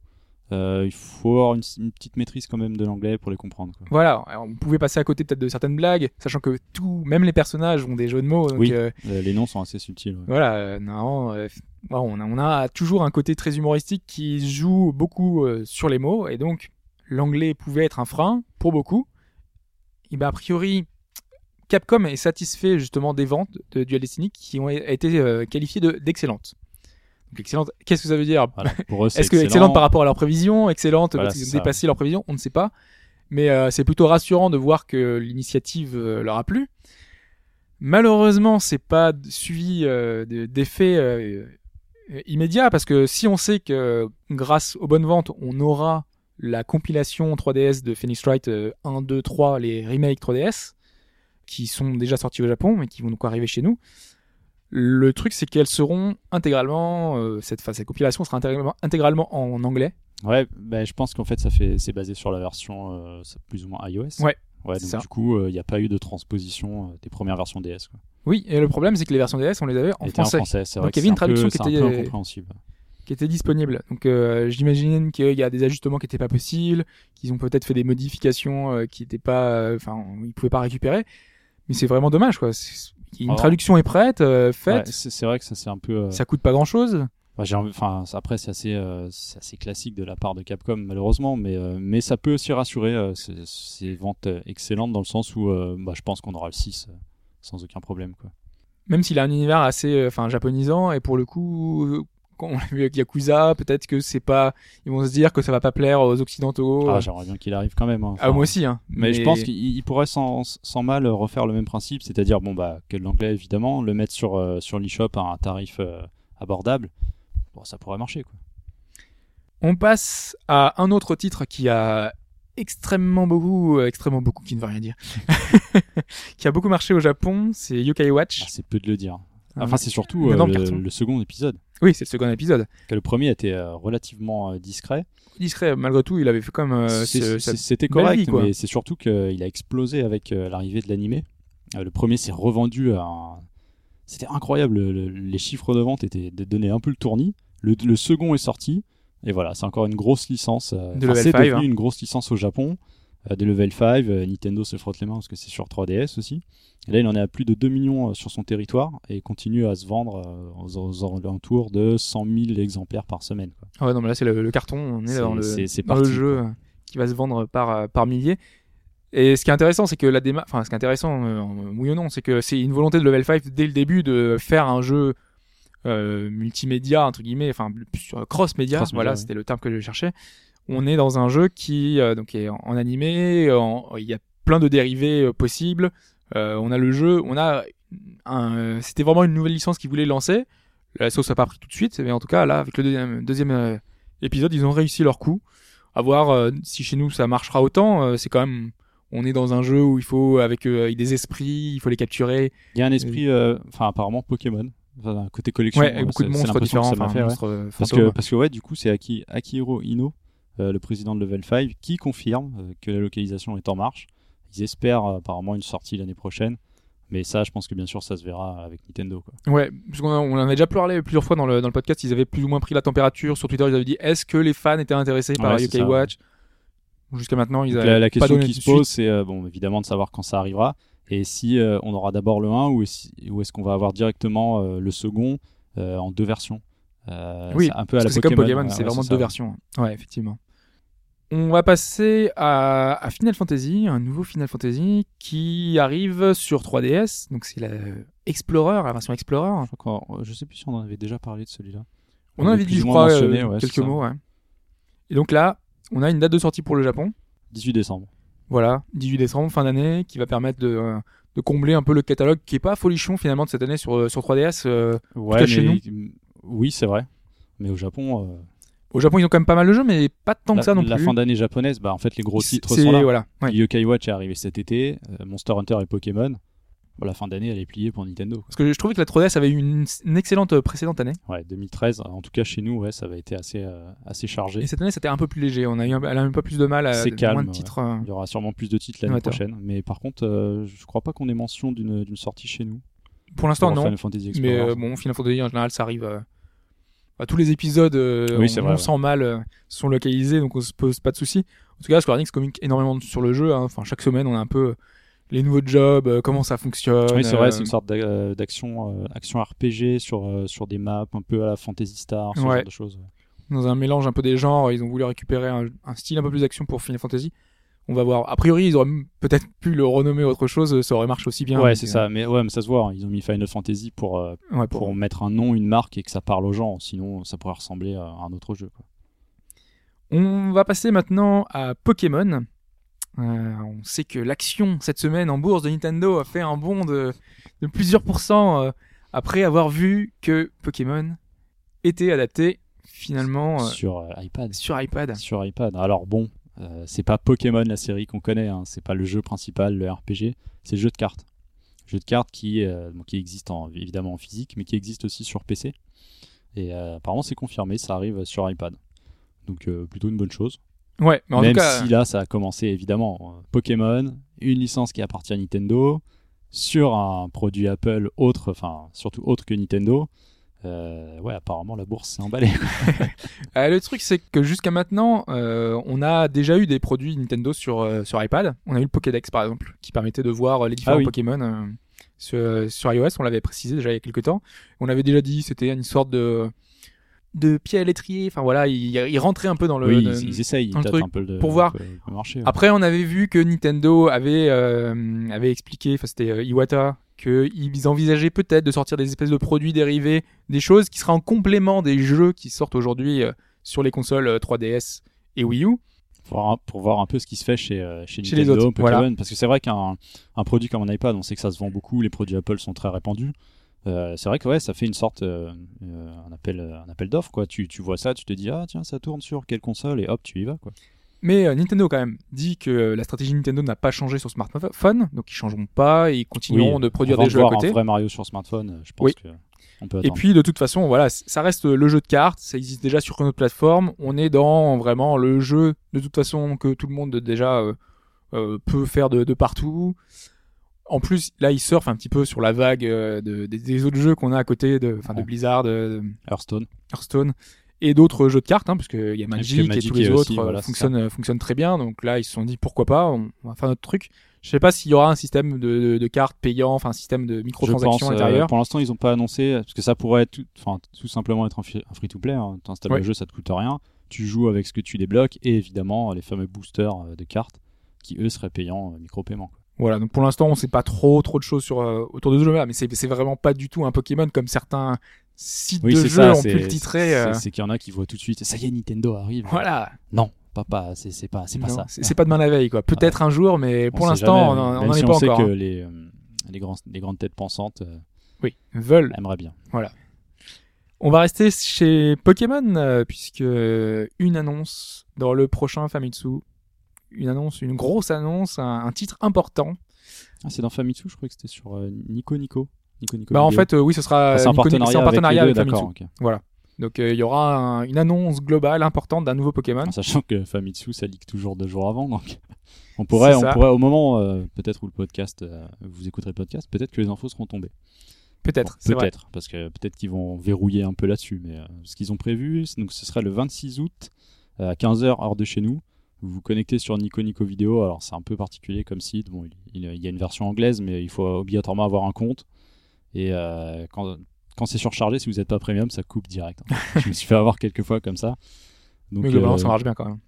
Euh, il faut avoir une, une petite maîtrise quand même de l'anglais pour les comprendre. quoi. Voilà, alors, on pouvait passer à côté peut-être de certaines blagues, sachant que tout, même les personnages ont des jeux de mots, donc Oui. euh, Euh, les noms sont assez subtils. ouais. Voilà, euh, non, on, a, on a toujours un côté très humoristique qui joue beaucoup sur les mots, et donc l'anglais pouvait être un frein pour beaucoup. Et ben a priori, Capcom est satisfait justement des ventes de Dual Destiny qui ont été qualifiées de- d'excellentes. Donc excellente, qu'est-ce que ça veut dire Voilà. Pour eux, c'est Est-ce que excellent. excellente par rapport à leurs prévisions, excellente Voilà, parce qu'ils ont dépassé leurs prévisions, on ne sait pas. Mais euh, c'est plutôt rassurant de voir que l'initiative euh, leur a plu. Malheureusement, c'est pas suivi euh, de- d'effets euh, immédiats parce que si on sait que grâce aux bonnes ventes, on aura la compilation 3DS de Phoenix Wright euh, 1, 2, 3, les remakes 3DS qui sont déjà sortis au Japon mais qui vont donc arriver chez nous. Le truc, c'est qu'elles seront intégralement, euh, cette, enfin, cette compilation sera intégralement, intégralement en anglais. Ouais, bah, je pense qu'en fait, ça fait, c'est basé sur la version euh, plus ou moins iOS. Ouais, Ouais, donc ça. du coup, euh, il n'y a pas eu de transposition euh, des premières versions DS. Quoi. Oui, et le problème, c'est que les versions DS, on les avait en était français, en français, Donc, il y avait une traduction qui qui était était- un peu incompréhensible. qui étaient disponibles. Donc, euh, j'imagine qu'il y a des ajustements qui n'étaient pas possibles, qu'ils ont peut-être fait des modifications euh, qui n'étaient pas, euh, enfin, ils pouvaient pas récupérer. Mais c'est vraiment dommage, quoi. Une Alors- traduction est prête, euh, faite, c'est c'est vrai que ça c'est un peu. euh, ça coûte pas grand-chose. J'ai envie- enfin, après, c'est assez, euh, c'est assez classique de la part de Capcom, malheureusement, mais, euh, mais ça peut aussi rassurer. euh, c'est- c'est ventes excellentes dans le sens où bah, je pense qu'on aura le 6 euh, sans aucun problème. Quoi. Même s'il a un univers assez, enfin, japonisant, et pour le coup, quand on l'a vu avec Yakuza, peut-être que c'est pas, ils vont se dire que ça va pas plaire aux occidentaux. Ah, J'aimerais bien qu'il arrive quand même. hein. Ah, moi aussi, hein. Mais, je pense qu'il il pourrait sans, sans mal refaire le même principe, c'est-à-dire bon bah que l'anglais évidemment, le mettre sur euh, sur l'eShop à un tarif euh, abordable. Bon, ça pourrait marcher quoi. On passe à un autre titre qui a extrêmement beaucoup, euh, extrêmement beaucoup, qui ne veut rien dire, qui a beaucoup marché au Japon, c'est Yokai Watch. Ah, c'est peu de le dire. Un Enfin, c'est surtout euh, le second épisode. Oui, c'est le second épisode. Que le premier était euh, relativement euh, discret. Discret, malgré tout, il avait fait comme euh, C'était correct, vie, quoi. mais c'est surtout qu'il a explosé avec l'arrivée de l'animé. Le premier s'est revendu à un... C'était incroyable, le- le- les chiffres de vente étaient donner un peu le tournis. Le, le second est sorti, et voilà, c'est encore une grosse licence. De enfin, c'est 5, devenu hein. une grosse licence au Japon, euh, de Level 5. euh, Nintendo se frotte les mains parce que c'est sur 3DS aussi. Et là, il en est à plus de 2 millions euh, sur son territoire et continue à se vendre aux, alentours de 100 000 exemplaires par semaine. quoi. Ah ouais, non, mais là, c'est le, le carton. On est, C'est- dans le, dans jeu quoi. qui va se vendre par, par milliers. Et ce qui est intéressant, c'est que la démarche, enfin, ce qui est intéressant, euh, oui ou non, c'est que c'est une volonté de Level 5 dès le début de faire un jeu euh, multimédia, entre guillemets, enfin, cross-média, voilà, c'était le terme que je cherchais. On est dans un jeu qui euh, donc est en, en animé, en- il y a plein de dérivés euh, possibles. Euh, on a le jeu, on a un, c'était vraiment une nouvelle licence qu'ils voulaient lancer. La sauce n'a pas pris tout de suite, mais en tout cas là, avec le deuxième, deuxième épisode, ils ont réussi leur coup. À voir si chez nous ça marchera autant. c'est quand même, on est dans un jeu où il faut avec, avec des esprits, il faut les capturer. Il y a un esprit, enfin apparemment Pokémon, côté collection. Ouais, beaucoup de monstres différents, enfin, ouais. monstres euh, Parce que, parce que ouais, du coup, c'est Aki, Akihiro Ino, le président de Level 5, qui confirme euh, que la localisation est en marche. Ils espèrent euh, apparemment une sortie l'année prochaine. Mais ça, je pense que bien sûr, ça se verra avec Nintendo. Quoi. Ouais, parce qu'on en a déjà parlé plusieurs fois dans le, dans le podcast, ils avaient plus ou moins pris la température. Sur Twitter, ils avaient dit est-ce que les fans étaient intéressés par Ouais, ça, Watch Jusqu'à maintenant, ils avaient la, question qui se pose, c'est euh, bon, évidemment de savoir quand ça arrivera. Et si euh, on aura d'abord le 1 ou, est-ce- ou est-ce qu'on va avoir directement euh, le second euh, en deux versions Euh, Oui, un peu à la que c'est comme Pokémon, ouais, c'est vraiment ça. deux versions. Ouais, effectivement. On va passer à, à Final Fantasy, un nouveau Final Fantasy qui arrive sur 3DS. Donc c'est la Explorer, la version Explorer. Je, qu'on- je sais plus si on en avait déjà parlé de celui-là. On en avait dit, je crois, euh, ouais, quelques mots. Ouais. Et donc là, on a une date de sortie pour le Japon. 18 décembre. Voilà, 18 décembre, fin d'année, qui va permettre de, euh, de combler un peu le catalogue qui est pas folichon finalement de cette année sur, euh, sur 3DS. euh. Ouais, cas, chez mais- Oui, c'est vrai. Mais au Japon, euh, Au Japon, ils ont quand même pas mal de jeux, mais pas tant la, que ça non la plus. fin d'année japonaise, bah en fait les gros titres sont là. Voilà, ouais. Yokai Watch est arrivé cet été, euh, Monster Hunter et Pokémon. Bon, la fin d'année, elle est pliée pour Nintendo. quoi. Parce que je trouvais que la 3DS avait eu une, une excellente euh, précédente année. Ouais, 2013, en tout cas chez nous, ouais, ça avait été assez, euh, assez chargé. Et cette année, c'était un peu plus léger. On a eu un, elle a eu un peu plus de mal à C'est calme, moins de ouais. titres. euh. Il y aura sûrement plus de titres l'année prochaine. Mais par contre, je crois pas qu'on ait mention d'une sortie chez nous. Pour l'instant, non. Final Fantasy Mais bon, Final Fantasy en général, ça arrive. À tous les épisodes, euh, Oui, on, sent mal, euh, sont localisés, donc on se pose pas de soucis. En tout cas, Square Enix communique énormément sur le jeu. hein. Enfin, chaque semaine, on a un peu euh, les nouveaux jobs, comment ça fonctionne. Oui, c'est vrai, c'est une sorte d'a- d'action action RPG sur, sur des maps un peu à la Fantasy Star, ce Ouais. genre de choses. dans un mélange un peu des genres. Ils ont voulu récupérer un, un style un peu plus d'action pour Final Fantasy. On va voir. A priori, ils auraient peut-être pu le renommer autre chose, ça aurait marché aussi bien. ouais, c'est euh, ça. Mais ouais, mais ça se voit. hein. Ils ont mis Final Fantasy pour, euh, ouais, pour pour- mettre un nom, une marque et que ça parle aux gens. Sinon, ça pourrait ressembler à un autre jeu. quoi. On va passer maintenant à Pokémon. Euh, on sait que l'action cette semaine en bourse de Nintendo a fait un bond de, de plusieurs pourcents euh, après avoir vu que Pokémon était adapté finalement euh, Sur euh, iPad. sur iPad. Sur iPad. Alors bon, euh, c'est pas Pokémon la série qu'on connaît. hein. C'est pas le jeu principal, le RPG. C'est le jeu de cartes. Jeu de cartes qui, euh, qui existe en- évidemment en physique, mais qui existe aussi sur PC. Et euh, apparemment, c'est confirmé. Ça arrive sur iPad. Donc plutôt une bonne chose. Ouais, mais en Même tout cas, si là, ça a commencé évidemment Pokémon, une licence qui appartient à Nintendo, sur un produit Apple autre, enfin surtout autre que Nintendo. Euh, ouais, apparemment la bourse s'est emballée. Euh, le truc, c'est que jusqu'à maintenant, euh, on a déjà eu des produits Nintendo sur, sur iPad. On a eu le Pokédex, par exemple, qui permettait de voir les différents Ah oui. Pokémon sur, sur iOS. On l'avait précisé déjà il y a quelques temps. On avait déjà dit c'était une sorte de, de pied à l'étrier. Enfin voilà, il, il rentrait un peu dans le. oui, ils, ils essayent, ils truc un peu le, pour voir. le- le marché. ouais. Après, on avait vu que Nintendo avait, euh, avait expliqué, enfin c'était Iwata, qu'ils envisageaient peut-être de sortir des espèces de produits dérivés, des choses qui seraient en complément des jeux qui sortent aujourd'hui euh, sur les consoles euh, 3DS et Wii U. pour, voir un- pour voir un peu ce qui se fait chez, euh, chez, Chez les Nintendo, autres, Pokémon. voilà. Parce que c'est vrai qu'un un produit comme un iPad, on sait que ça se vend beaucoup, les produits Apple sont très répandus. Euh, c'est vrai que ouais, ça fait une sorte euh, euh, un appel un appel d'offres quoi. Tu, tu vois ça, tu te dis ah tiens ça tourne sur quelle console et hop tu y vas quoi. Mais euh, Nintendo quand même dit que euh, la stratégie Nintendo n'a pas changé sur smartphone, donc ils changeront pas et ils continueront Oui, de produire des de jeux à côté. un vrai Mario sur smartphone, euh, je pense Oui. que on peut Et puis de toute façon, voilà, ça reste le jeu de cartes, ça existe déjà sur une autre plateforme. On est dans vraiment le jeu de toute façon que tout le monde déjà euh, peut faire de, de partout. En plus, là, il surfe un petit peu sur la vague de- des, des autres jeux qu'on a à côté de, de. Blizzard, de Hearthstone. Hearthstone et d'autres jeux de cartes, hein, parce qu'il y a Magic et, Magic tous les autres aussi, euh, voilà, fonctionnent, fonctionnent très bien. Donc là, ils se sont dit pourquoi pas, on, on va faire notre truc. Je sais pas s'il y aura un système de, de, de cartes payant, enfin un système de Je pense. microtransactions euh, intérieures. pour l'instant, ils n'ont pas annoncé parce que ça pourrait tout, tout simplement être un, free-to-play. Hein. T'installes Ouais. le jeu, ça te coûte rien. Tu joues avec ce que tu débloques et évidemment les fameux boosters euh, de cartes qui eux seraient payants euh, micro-paiement. Voilà, donc pour l'instant, on sait pas trop trop de choses sur euh, autour de ce jeu-là, mais c'est c'est vraiment pas du tout un Pokémon comme certains sites Oui, de c'est jeux ça. ont pu le titrer. euh, C'est qu'il y en a qui voient tout de suite. Ça y est, Nintendo arrive. Voilà, Non, papa, c'est c'est pas, c'est pas ça. C'est pas demain la veille, quoi. Peut-être un jour, mais pour l'instant, on n'en si est pas on sait encore. que hein. les, euh, les, grands, les grandes têtes pensantes euh, Oui, veulent. aimeraient bien. On va rester chez Pokémon, euh, puisque une annonce dans le prochain Famitsu une annonce, une grosse annonce, un, un titre important. Ah, c'est dans Famitsu, je crois que c'était sur euh, Nico Nico. Nico Nico. Bah en fait, euh, oui, ce sera Ah, un partenariat, c'est en partenariat avec, Famitsu. Voilà. Donc euh, il y aura un- une annonce globale importante d'un nouveau Pokémon. En sachant que Famitsu, ça leak toujours deux jours avant, donc on pourrait, on pourrait au moment euh, peut-être où le podcast, euh, vous écouterez le podcast, peut-être que les infos seront tombées. Peut-être, Bon. Peut-être, parce que peut-être qu'ils vont verrouiller un peu là-dessus, mais ce qu'ils ont prévu, donc ce serait le 26 août à 15h heure de chez nous. Vous vous connectez sur Nico Nico Vidéo, alors c'est un peu particulier comme site. Bon, il y a une version anglaise, mais il faut obligatoirement avoir un compte. Et euh, quand, quand c'est surchargé, si vous n'êtes pas premium, ça coupe direct. hein. Je me suis fait avoir quelques fois comme ça. Donc, Mais globalement, euh, ça marche bien quand même.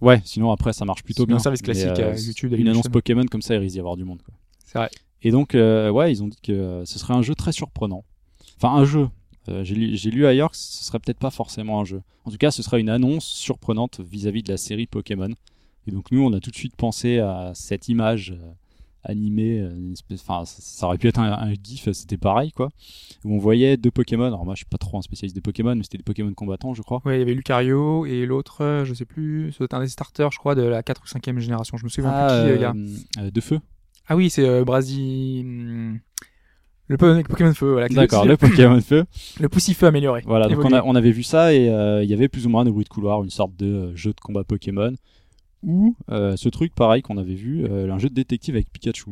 Ouais, sinon après ça marche plutôt bien. un service classique, euh, YouTube, Une annonce Pokémon comme ça, il risque d'y avoir du monde. C'est vrai. Et donc, ouais, ils ont dit que ce serait un jeu très surprenant. Enfin, un jeu. J'ai lu, ailleurs que ce serait peut-être pas forcément un jeu. En tout cas, ce serait une annonce surprenante vis-à-vis de la série Pokémon. Et donc, nous, on a tout de suite pensé à cette image animée. euh, une espèce- Enfin, ça, ça aurait pu être un, un GIF, c'était pareil, quoi. Où on voyait deux Pokémon. Alors, moi, je suis pas trop un spécialiste des Pokémon, mais c'était des Pokémon combattants, je crois. Ouais, il y avait Lucario et l'autre, euh, je sais plus, c'était un des starters, je crois, de la 4 ou 5e génération. Je me souviens Ah, plus qui, euh, il y a. de feu. Ah oui, c'est euh, Brasi. hmm, Le po- Pokémon Feu, voilà. D'accord, le, Pokémon feu. le Poussifeu amélioré. Voilà, donc on, a- on avait vu ça et il y avait plus ou moins des bruits de couloir, une sorte de jeu de combat Pokémon. Ou euh, ce truc pareil qu'on avait vu, euh, un jeu de détective avec Pikachu.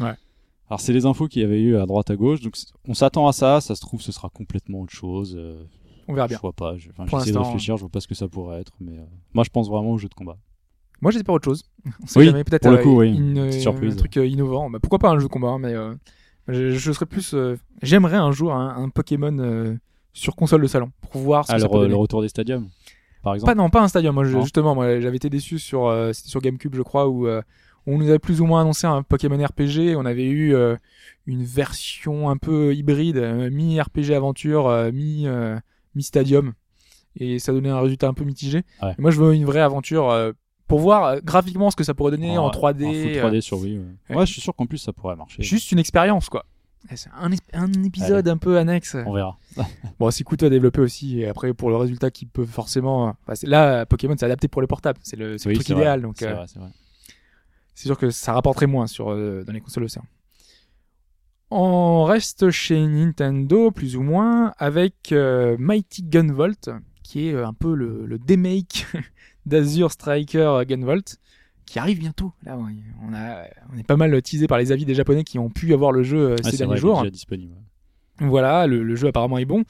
Ouais. Alors c'est les infos qu'il y avait eu à droite à gauche, donc on s'attend à ça, ça se trouve ce sera complètement autre chose. euh, On verra bien. Je vois pas, je- enfin, j'essaie de réfléchir, je vois pas ce que ça pourrait être, mais moi je pense vraiment au jeu de combat. Moi, j'espère autre chose. Oui, jamais, peut-être pour le coup, oui, une- petite surprise. un truc innovant. Bah, pourquoi pas un jeu de combat, hein, mais je, je serais plus. J'aimerais un jour un, un Pokémon sur console de salon pour voir ce que ça Alors peut le retour des stadiums, par exemple. Pas non, pas un stadium. Moi, je- justement, moi, j'avais été déçu sur euh, c'était sur GameCube, je crois, où euh, on nous avait plus ou moins annoncé un Pokémon RPG. On avait eu euh, une version un peu hybride, mi RPG aventure, euh, mi euh, mi stadium, et ça donnait un résultat un peu mitigé. Ouais. Moi, je veux une vraie aventure pour voir graphiquement ce que ça pourrait donner en, En- 3D. En full euh, 3D sur Wii. Ouais, je suis sûr qu'en plus ça pourrait marcher. juste une expérience, quoi. Et C'est un, un épisode un peu annexe. On verra. Bon, c'est coûteux à développer aussi. Et après, pour le résultat qui peut forcément. enfin, c'est- là, Pokémon, c'est adapté pour les portables. C'est le, truc vrai. idéal. Donc, C'est euh, vrai, c'est sûr que ça rapporterait moins sur, euh, dans les consoles océan. On reste chez Nintendo, plus ou moins, avec euh, Mighty Gunvolt, qui est euh, un peu le, le demake d'Azure Striker Gunvolt, qui arrive bientôt. Là, on on a, on est pas mal teasé par les avis des Japonais qui ont pu avoir le jeu euh, Ah, ces derniers vrai, jours. déjà disponible. Voilà, le, le jeu apparemment est bon.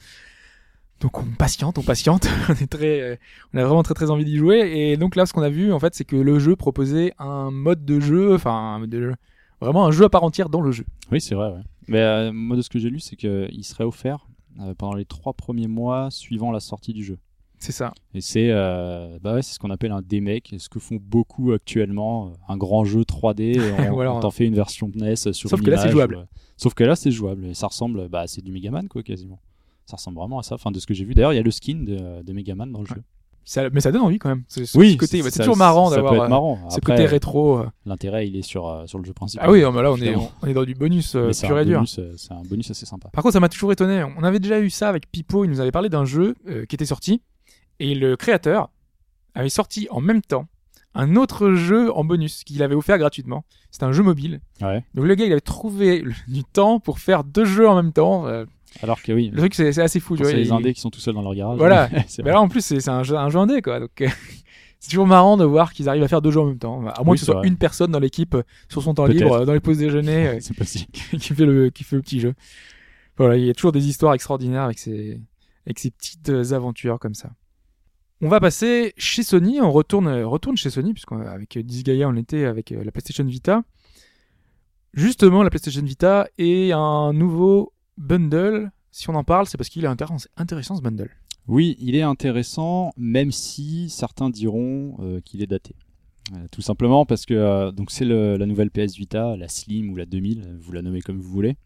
Donc on patiente, on patiente. on est très, on a vraiment très très envie d'y jouer. Et donc là, ce qu'on a vu, en fait, c'est que le jeu proposait un mode de jeu, enfin, de jeu- vraiment un jeu à part entière dans le jeu. Oui, c'est vrai. Ouais. Mais euh, moi, de ce que j'ai lu, c'est qu'il serait offert euh, pendant les trois premiers mois suivant la sortie du jeu. C'est ça. Et c'est euh, bah ouais, ce qu'on appelle un demake, ce que font beaucoup actuellement, euh, un grand jeu 3D, et on, t'en fait une version NES sur Sauf une que là, c'est jouable. ouais. Sauf que là, c'est jouable, et ça ressemble, bah, c'est du Megaman, quoi, quasiment. Ça ressemble vraiment à ça, enfin, de ce que j'ai vu. D'ailleurs, il y a le skin de, de Megaman dans le jeu. Ça- mais ça donne envie quand même. Ce, ce Oui, c'est- toujours marrant d'avoir euh, ce côté rétro. euh. L'intérêt, il est sur, euh, sur le jeu principal. Ah oui, mais là, on est, on est dans du bonus euh, pur et dur. euh, C'est un bonus assez sympa. Par contre, ça m'a toujours étonné. On avait déjà eu ça avec Pipo. Il nous avait parlé d'un jeu euh, qui était sorti. Et le créateur avait sorti en même temps un autre jeu en bonus qu'il avait offert gratuitement. C'était un jeu mobile. Ouais. Donc le gars, il avait trouvé du temps pour faire deux jeux en même temps. Euh, Alors que oui, le truc, c'est assez fou. c'est les Il- indés qui sont tout seuls dans leur garage. Voilà. Mais là, en plus, c'est un jeu, un jeu indé, quoi. Donc, c'est toujours marrant de voir qu'ils arrivent à faire deux jeux en même temps. À moins Oui, que ce soit vrai. une personne dans l'équipe euh, sur son temps libre, euh, dans les pauses déjeuner, c'est possible. qui fait le qui fait le petit jeu. Voilà, il y a toujours des histoires extraordinaires avec ces avec ces petites aventures comme ça. On va passer chez Sony, on retourne euh, retourne chez Sony puisqu'avec Disgaea on était avec euh, la PlayStation Vita. Justement, la PlayStation Vita est un nouveau bundle. Si on en parle, c'est parce qu'il est intéressant, ce bundle. Oui, il est intéressant, même si certains diront euh, qu'il est daté. Euh, tout simplement parce que euh, donc c'est la nouvelle PS Vita, la Slim ou la 2000, vous la nommez comme vous voulez.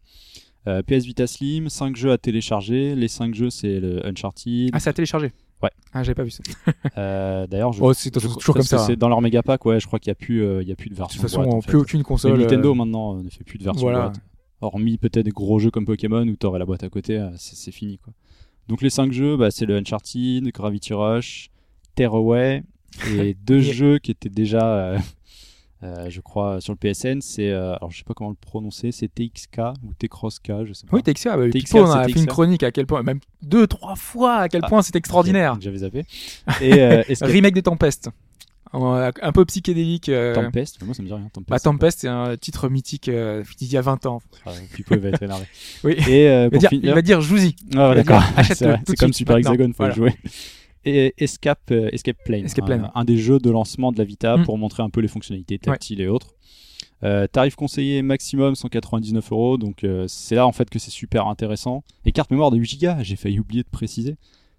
Euh, PS Vita Slim, 5 jeux à télécharger. Les 5 jeux, c'est le Uncharted. Ah, c'est à télécharger. Ouais. Ah, j'avais pas vu ça. Euh, D'ailleurs, je, Oh, c'est toujours comme ça. C'est dans leur méga pack, ouais. Je crois qu'il n'y a plus, euh, il y a plus de De version. toute façon, boîte, en plus fait. aucune Mais console. Nintendo euh, maintenant euh, ne fait plus de version voilà. boîte. Hormis peut-être des gros jeux comme Pokémon où t'aurais la boîte à côté, euh, c'est c'est fini quoi. Donc les 5 jeux, bah, c'est le Uncharted, Gravity Rush, Tearaway et deux Yeah. jeux qui étaient déjà euh, je crois, sur le PSN. C'est, euh, alors je sais pas comment le prononcer, c'est TXK ou T-Cross-K, je sais pas. Oui, TXK, bah, TXK, Pipo, on a c'est fait une TXK. chronique à quel point, même deux, trois fois à quel Ah, point c'est extraordinaire. J'avais zappé. Et euh, Remake des Tempestes. Un peu psychédélique. euh, Tempest, moi ça me dit rien. Tempest. Bah, Tempest, c'est un titre mythique euh, d'il y a 20 ans. Ah, Pipo il va être énervé. Oui. Et euh, Il va dire, finir, il va dire Jouzi. Ah, d'accord. achète-le C'est de comme Super. Hexagon, faut Voilà. le jouer. Et Escape, euh, Escape Plane, Escape un- Plane. Un, des jeux de lancement de la Vita Mm. pour montrer un peu les fonctionnalités tactiles et autres. Euh, tarif conseillé maximum 199 euros, donc euh, c'est là en fait que c'est super intéressant. Et carte mémoire de 8 Go, j'ai failli oublier de préciser.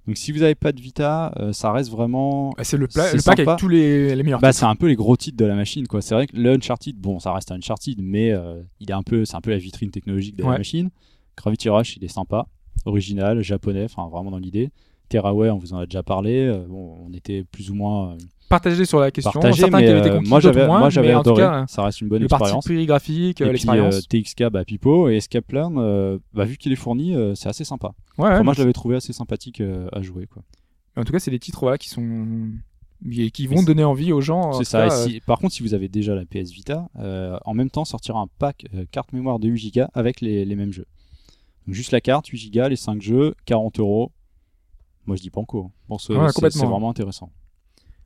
Donc si vous n'avez pas de Vita, euh, ça reste vraiment Bah, C'est le, pla- le pack avec tous les, les meilleurs bah, titres. c'est un peu les gros titres de la machine, quoi. C'est vrai que le Uncharted, bon, ça reste un Uncharted, mais il est un peu, c'est un peu la vitrine technologique de Ouais. la machine. Gravity Rush, il est sympa, original, japonais, enfin vraiment dans l'idée. Terraway, on vous en a déjà parlé. euh, bon, on était plus ou moins euh, Partagé sur la question. partagés, Certains mais qui avaient été euh, moi j'avais, moi j'avais adoré. cas, ça reste une bonne le expérience. pris graphique, l'expérience. euh, TXK, bah, Pipo et Escape euh, bah, vu qu'il est fourni, euh, c'est assez sympa. ouais, ouais, Enfin, moi je l'avais trouvé assez sympathique à jouer, quoi. En tout cas, c'est des titres voilà, qui sont qui vont donner envie aux gens. en C'est tout ça. cas, et si- par contre, si vous avez déjà la PS Vita, en même temps sortira un pack carte mémoire de 8 Go avec les, les mêmes jeux. Donc juste la carte, 8 Go, les 5 jeux, 40 euros. Moi je dis banco. hein. Ouais, c'est- vraiment intéressant.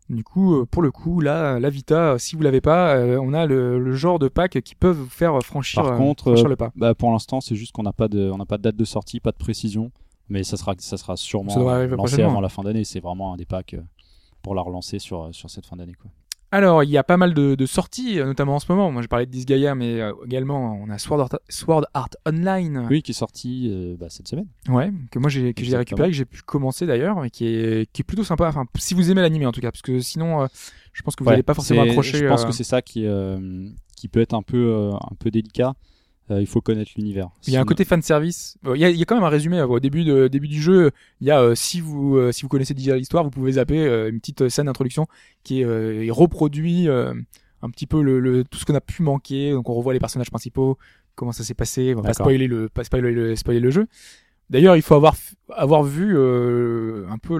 Du coup, euh, pour le coup, là, la Vita, euh, si vous l'avez pas, euh, on a le, le genre de pack qui peuvent vous faire franchir, Par euh, contre, franchir euh, le pas. Bah, pour l'instant, c'est juste qu'on n'a pas de, on n'a pas de date de sortie, pas de précision, mais ça sera, ça sera sûrement Ça lancé avant la fin d'année. C'est vraiment un des packs euh, pour la relancer sur, sur cette fin d'année. Quoi. Alors, il y a pas mal de, de sorties, euh, notamment en ce moment. Moi, j'ai parlé de Disgaea, mais euh, également, on a Sword Art, Sword Art Online. Oui, qui est sorti euh, bah, cette semaine. Ouais, que moi j'ai que j'ai récupéré, que j'ai pu commencer d'ailleurs, et qui est qui est plutôt sympa. Enfin, si vous aimez l'anime en tout cas, parce que sinon, euh, je pense que vous Ouais, n'allez pas forcément accrocher. Je pense que c'est ça qui, euh, qui peut être un peu, euh, un peu délicat. Euh, il faut connaître l'univers. Il y a un côté fan service. Il y, a, il y a quand même un résumé euh, au début de début du jeu. Il y a euh, si vous euh, si vous connaissez déjà l'histoire, vous pouvez zapper euh, une petite scène d'introduction qui est, euh, reproduit euh, un petit peu le, le- tout ce qu'on a pu manquer. Donc on revoit les personnages principaux, comment ça s'est passé. On va pas spoiler le pas spoiler le, spoiler le jeu. D'ailleurs, il faut avoir vu euh, un peu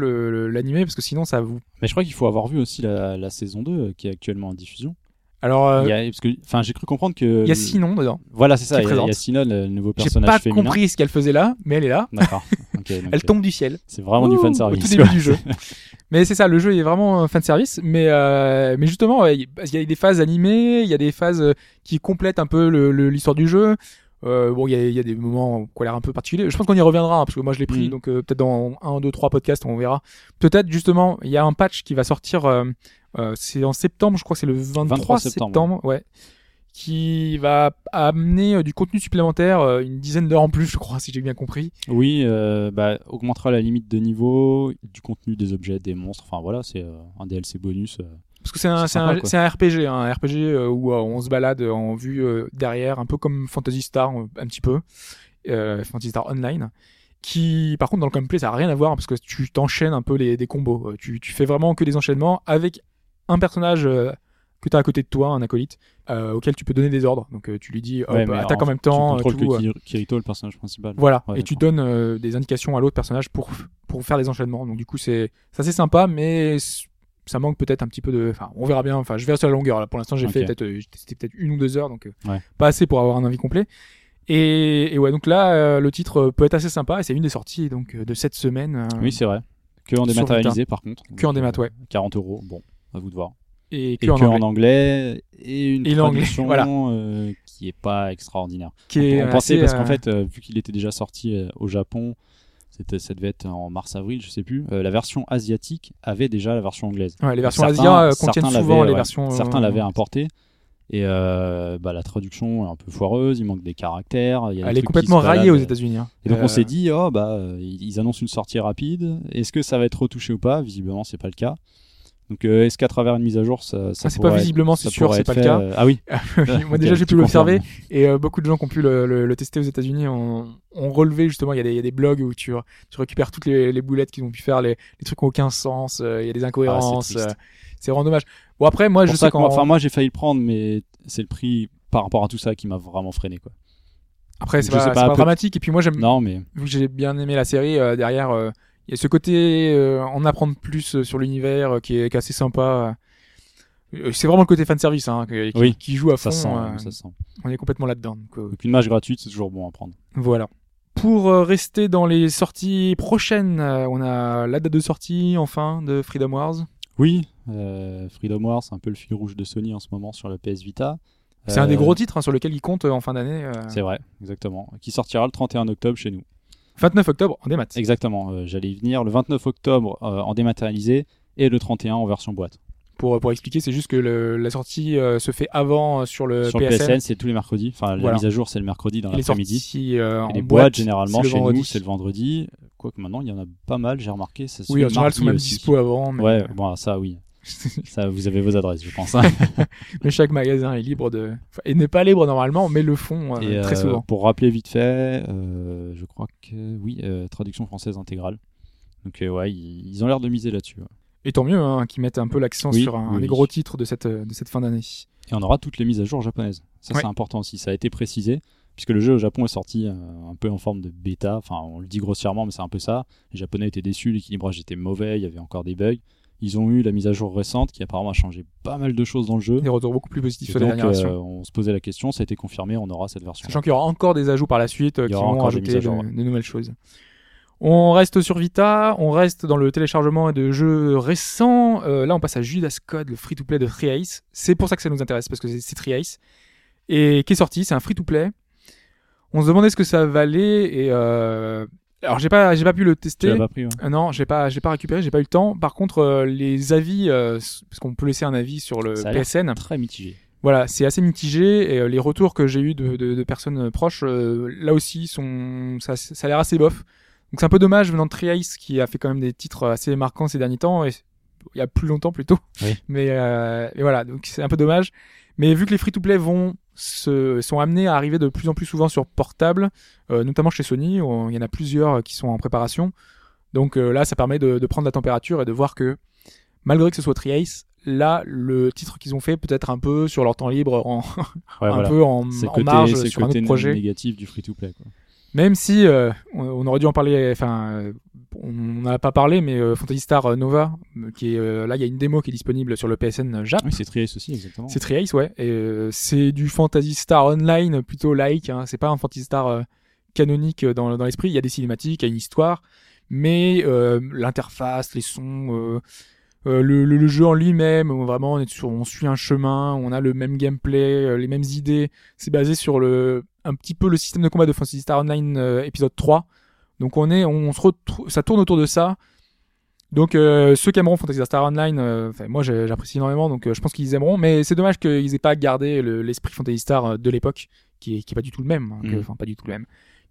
l'animé parce que sinon ça vous. Mais je crois qu'il faut avoir vu aussi la, la saison 2 euh, qui est actuellement en diffusion. Alors euh, Il y a, parce que, enfin, j'ai cru comprendre que. il y a Sinon dedans. Voilà, c'est ça. Il y, a- il y a présente. Sinon, le nouveau J'ai personnage pas féminin. compris ce qu'elle faisait là, mais elle est là. D'accord. Elle tombe du ciel. C'est vraiment du fan Au service. tout début du jeu. mais c'est ça, le jeu est vraiment fan service. Mais, euh, mais justement, il y a des phases animées, il y a des phases euh, qui complètent un peu l'histoire du jeu. Euh, bon, il y, a, il y a des moments qui ont l'air un peu particuliers. Je pense qu'on y reviendra, hein, parce que moi je l'ai pris, Mhm. donc euh, peut-être dans un, deux, trois podcasts, on verra. Peut-être justement, il y a un patch qui va sortir, euh, c'est en septembre, je crois que c'est le 23, 23 septembre, septembre, ouais, qui va amener euh, du contenu supplémentaire, euh, une dizaine d'heures en plus, je crois, si j'ai bien compris. Oui, euh, bah, augmentera la limite de niveau, du contenu des objets, des monstres. Enfin voilà, c'est euh, un DLC bonus. euh. Parce que c'est un, sympa, un, RPG, hein, un RPG euh, où euh, on se balade en vue euh, derrière, un peu comme Fantasy Star, euh, un petit peu, euh, Fantasy Star Online, qui, par contre, dans le gameplay, ça a rien à voir parce que tu t'enchaînes un peu les, des combos. Euh, Tu, tu fais vraiment que des enchaînements avec un personnage euh, que tu as à côté de toi, un acolyte, euh, auquel tu peux donner des ordres. Donc euh, tu lui dis, hop, Ouais, attaque en, en- même temps, tu contrôles tout, que Ki- Kirito, le personnage principal. voilà, Ouais, et tu donnes euh, des indications à l'autre personnage pour pour faire des enchaînements. Donc du coup c'est assez sympa, mais ça manque peut-être un petit peu de. Enfin, on verra bien. Enfin, je verrai sur la longueur. Là, pour l'instant, j'ai fait peut-être testé peut-être une ou deux heures, donc Ouais. pas assez pour avoir un avis complet. Et, et ouais, donc là, le titre peut être assez sympa et c'est une des sorties donc de cette semaine. Oui, c'est vrai. Que en dématérialisé par contre. Que en démat, ouais. 40 euros, bon, à vous de voir. et que Et en que anglais, en anglais et une Et traduction voilà. euh, qui est pas extraordinaire. qui on, est on pensait assez, parce euh, qu'en fait, euh, vu qu'il était déjà sorti euh, au Japon, c'était ça devait être en mars-avril, je sais plus. euh, la version asiatique avait déjà la version anglaise. ouais, les versions Certains- Asia euh, contiennent souvent les ouais. versions. euh, Certains l'avaient importé. Et euh, bah, la traduction est un peu foireuse, il manque des caractères. il y a des Elle est complètement raillée aux. États-Unis. hein. Et donc Euh, on s'est dit, oh bah euh, ils annoncent une sortie rapide. Est-ce que ça va être retouché ou pas? Visiblement c'est pas le cas. Donc euh, est-ce qu'à travers une mise à jour ça, ça ah, c'est pas visiblement, c'est sûr, c'est pas le cas. euh, Ah oui. Moi déjà j'ai pu l'observer et euh, beaucoup de gens qui ont pu le, le- le tester aux États-Unis ont, ont relevé justement il y, a des, il y a des blogs où tu, tu récupères toutes les, les boulettes qu'ils ont pu faire, les, les trucs qui n'ont aucun sens, il y a des incohérences, Ah, c'est euh, c'est vraiment dommage. Bon après moi je sais moi- enfin moi j'ai failli le prendre, mais c'est le prix par rapport à tout ça qui m'a vraiment freiné quoi. après c'est pas, dramatique et puis moi j'aime Non mais j'ai bien aimé la série derrière il y a ce côté euh, en apprendre plus euh, sur l'univers euh, qui, est, qui est assez sympa. Euh, C'est vraiment le côté fan service hein, qui, Oui, qui joue à fond. Ça sent, euh, ça sent. on est complètement là-dedans. donc, euh, Donc une match gratuite, c'est toujours bon à prendre. Voilà. Pour rester dans les sorties prochaines, on a la date de sortie enfin de Freedom Wars. Oui, Freedom Wars, c'est un peu le fil rouge de Sony en ce moment sur la PS Vita. C'est un des gros titres hein, sur lequel ils comptent euh, en fin d'année. C'est vrai, exactement. Qui sortira le 31 octobre chez nous. 29 octobre en démat. Exactement, euh, j'allais y venir. Le 29 octobre euh, en dématérialisé et le 31 en version boîte. Pour, pour expliquer, c'est juste que le- la sortie euh, se fait avant euh, sur le Sur PSN. PSN, c'est tous les mercredis. Enfin, la Voilà. mise à jour, c'est le mercredi dans l'après-midi. sorties euh, en Et les boîte, boîtes, généralement, chez vendredi. nous, c'est le vendredi. Quoique maintenant, il y en a pas mal, j'ai remarqué. Ça se Oui, en général, sont même dispo avant. Mais, Ouais, bon, ça, oui. ça, vous avez vos adresses, je pense. hein. mais chaque magasin est libre de. enfin, et n'est pas libre normalement, mais le font euh, Et, très euh, souvent. Pour rappeler vite fait, euh, je crois que oui, traduction française intégrale. Donc ouais, ils, ils ont l'air de miser là-dessus. ouais. Et tant mieux hein, qu'ils mettent un peu l'accent Oui, sur un, oui, des oui. gros titres de cette, de cette fin d'année. Et on aura toutes les mises à jour japonaises. Ça Ouais. c'est important aussi. Ça a été précisé puisque le jeu au Japon est sorti euh, un peu en forme de bêta. Enfin, on le dit grossièrement, mais c'est un peu ça. Les Japonais étaient déçus, l'équilibrage était mauvais, il y avait encore des bugs. Ils ont eu la mise à jour récente qui apparemment a changé pas mal de choses dans le jeu. Des retours beaucoup plus positifs versions. euh, on se posait la question, ça a été confirmé, on aura cette version. Sachant qu'il y aura encore des ajouts par la suite euh, qui vont rajouter à de, ouais. de nouvelles choses. On reste sur Vita, on reste dans le téléchargement de jeux récents. Euh, là, on passe à Judas Code, le free-to-play de Triace. C'est pour ça que ça nous intéresse, parce que c'est- Triace. Et qui est sorti, c'est un free-to-play. On se demandait ce que ça valait, et euh... alors j'ai pas, j'ai pas pu le tester. pas pris, ouais. Euh, non, j'ai pas, j'ai pas récupéré, j'ai pas eu le temps. Par contre, euh, les avis, euh, parce qu'on peut laisser un avis sur le Ça a PSN. Très mitigé. Voilà, c'est assez mitigé et euh, les retours que j'ai eu de, de, de personnes euh, proches, euh, là aussi, sont, ça, ça a l'air assez bof. Donc c'est un peu dommage venant de Triace qui a fait quand même des titres assez marquants ces derniers temps et il y a plus longtemps plutôt. Oui. Mais euh, et voilà, donc c'est un peu dommage. Mais vu que les free-to-play vont se, sont amenés à arriver de plus en plus souvent sur portable, euh, notamment chez Sony, où il y en a plusieurs qui sont en préparation. Donc euh, là, ça permet de, de prendre la température et de voir que malgré que ce soit Triace, là, le titre qu'ils ont fait peut-être un peu sur leur temps libre, en, Ouais, un voilà. peu en, en côté, marge c'est sur un côté autre projet. négatif du free-to-play. Même si euh, on, on aurait dû en parler, enfin, euh, on n'en a pas parlé, mais euh, Fantasy Star euh, Nova, euh, qui est euh, là, il y a une démo qui est disponible sur le PSN Jap. Oui, c'est Triace aussi, exactement. C'est Triace, ouais. Et euh, c'est du Fantasy Star Online plutôt like. Hein. C'est pas un Fantasy Star canonique dans, dans l'esprit. Il y a des cinématiques, il y a une histoire, mais euh, l'interface, les sons, euh, le, le- le jeu en lui-même, vraiment on, est sur, on suit un chemin, on a le même gameplay, euh, les mêmes idées. C'est basé sur le un petit peu le système de combat de Fantasy Star Online euh, épisode 3. Donc on est, on se retrouve, ça tourne autour de ça. Donc ceux qui aimeront Fantasy Star Online, moi j'apprécie énormément, donc je pense qu'ils aimeront. Mais c'est dommage qu'ils aient pas gardé le- l'esprit Fantasy Star de l'époque, qui est, qui est pas du tout le même, hein, Mhm. enfin pas du tout le même,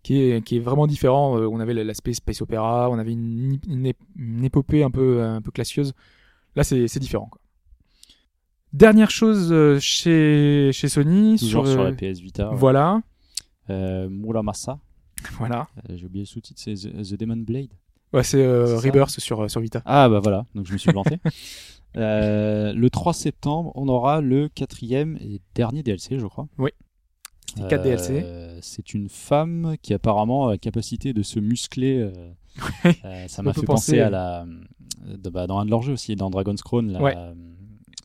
qui est, qui est vraiment différent. Euh, on avait l'aspect space opéra, on avait une, une épopée un peu, un peu classieuse. Là c'est différent. Quoi. Dernière chose euh, chez, chez Sony, Toujours sur, sur euh, la PS Vita. voilà, Euh, Muramasa, voilà. euh, j'ai oublié le sous-titre, c'est The, The Demon Blade. Ouais, c'est euh. Rebirth sur, euh, sur Vita. Ah bah voilà, donc je me suis planté. Euh, le 3 septembre, on aura le quatrième et dernier DLC, je crois. C'était 4 DLC. Euh, C'est une femme qui apparemment a la capacité de se muscler. euh, euh, ça m'a fait penser, penser à la de- bah, dans un de leurs jeux aussi, dans Dragon's Crown. la- Ouais.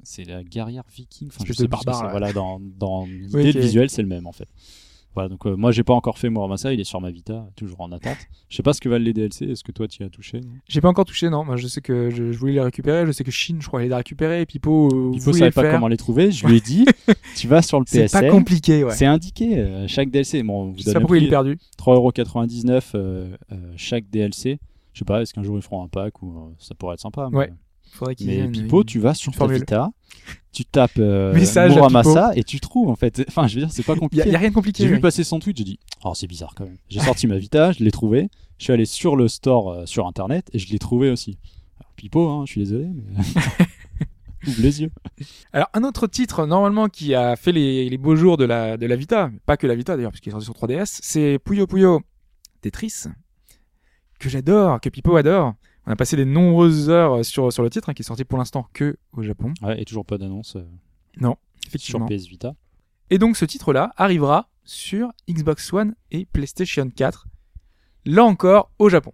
C'est la guerrière viking. Enfin, je sais barbare. Voilà, dans, dans l'idée Oui, le ok. visuel, c'est le même en fait. Voilà, donc euh, moi j'ai pas encore fait Muramasa, il est sur ma Vita, toujours en attente. Je sais pas ce que valent les DLC, est-ce que toi tu y as touché J'ai pas encore touché, non. Moi, je sais que je, je voulais les récupérer. Je sais que Shin, je crois, il les a récupérés. Pipo, euh, voulait savait pas faire. comment les trouver, je lui ai dit, tu vas sur le C'est PSN. pas compliqué, ouais. C'est indiqué, euh, chaque DLC. Bon, vous Je sais donne pas un pourquoi il prix, est perdu. 3,99€ euh, euh, chaque DLC. Je sais pas, est-ce qu'un jour ils feront un pack ou ça pourrait être sympa. mais- Ouais, Mais Pipo, une- tu vas sur ta. Vita, tu tapes euh, Muramasa et tu trouves en fait. Enfin, je veux dire, c'est pas Il y, a- compliqué. y a rien de compliqué. J'ai vu oui. passer son tweet, j'ai dit, oh c'est bizarre quand même. J'ai sorti ma Vita, je l'ai trouvé, je suis allé sur le store euh, sur internet et je l'ai trouvé aussi. Alors, Pipo, hein, je suis désolé, mais ouvre les yeux. Alors, un autre titre, normalement, qui a fait les, les beaux jours de la, de la Vita, pas que la Vita d'ailleurs, puisqu'il est sorti sur 3DS, c'est Puyo Puyo Tetris, que j'adore, que Pipo adore. On a passé des nombreuses heures sur, sur le titre, hein, qui est sorti pour l'instant que au Japon. Ouais, et toujours pas d'annonce euh, Non, sur effectivement. PS Vita. Et donc ce titre-là arrivera sur Xbox One et PlayStation 4, là encore au Japon.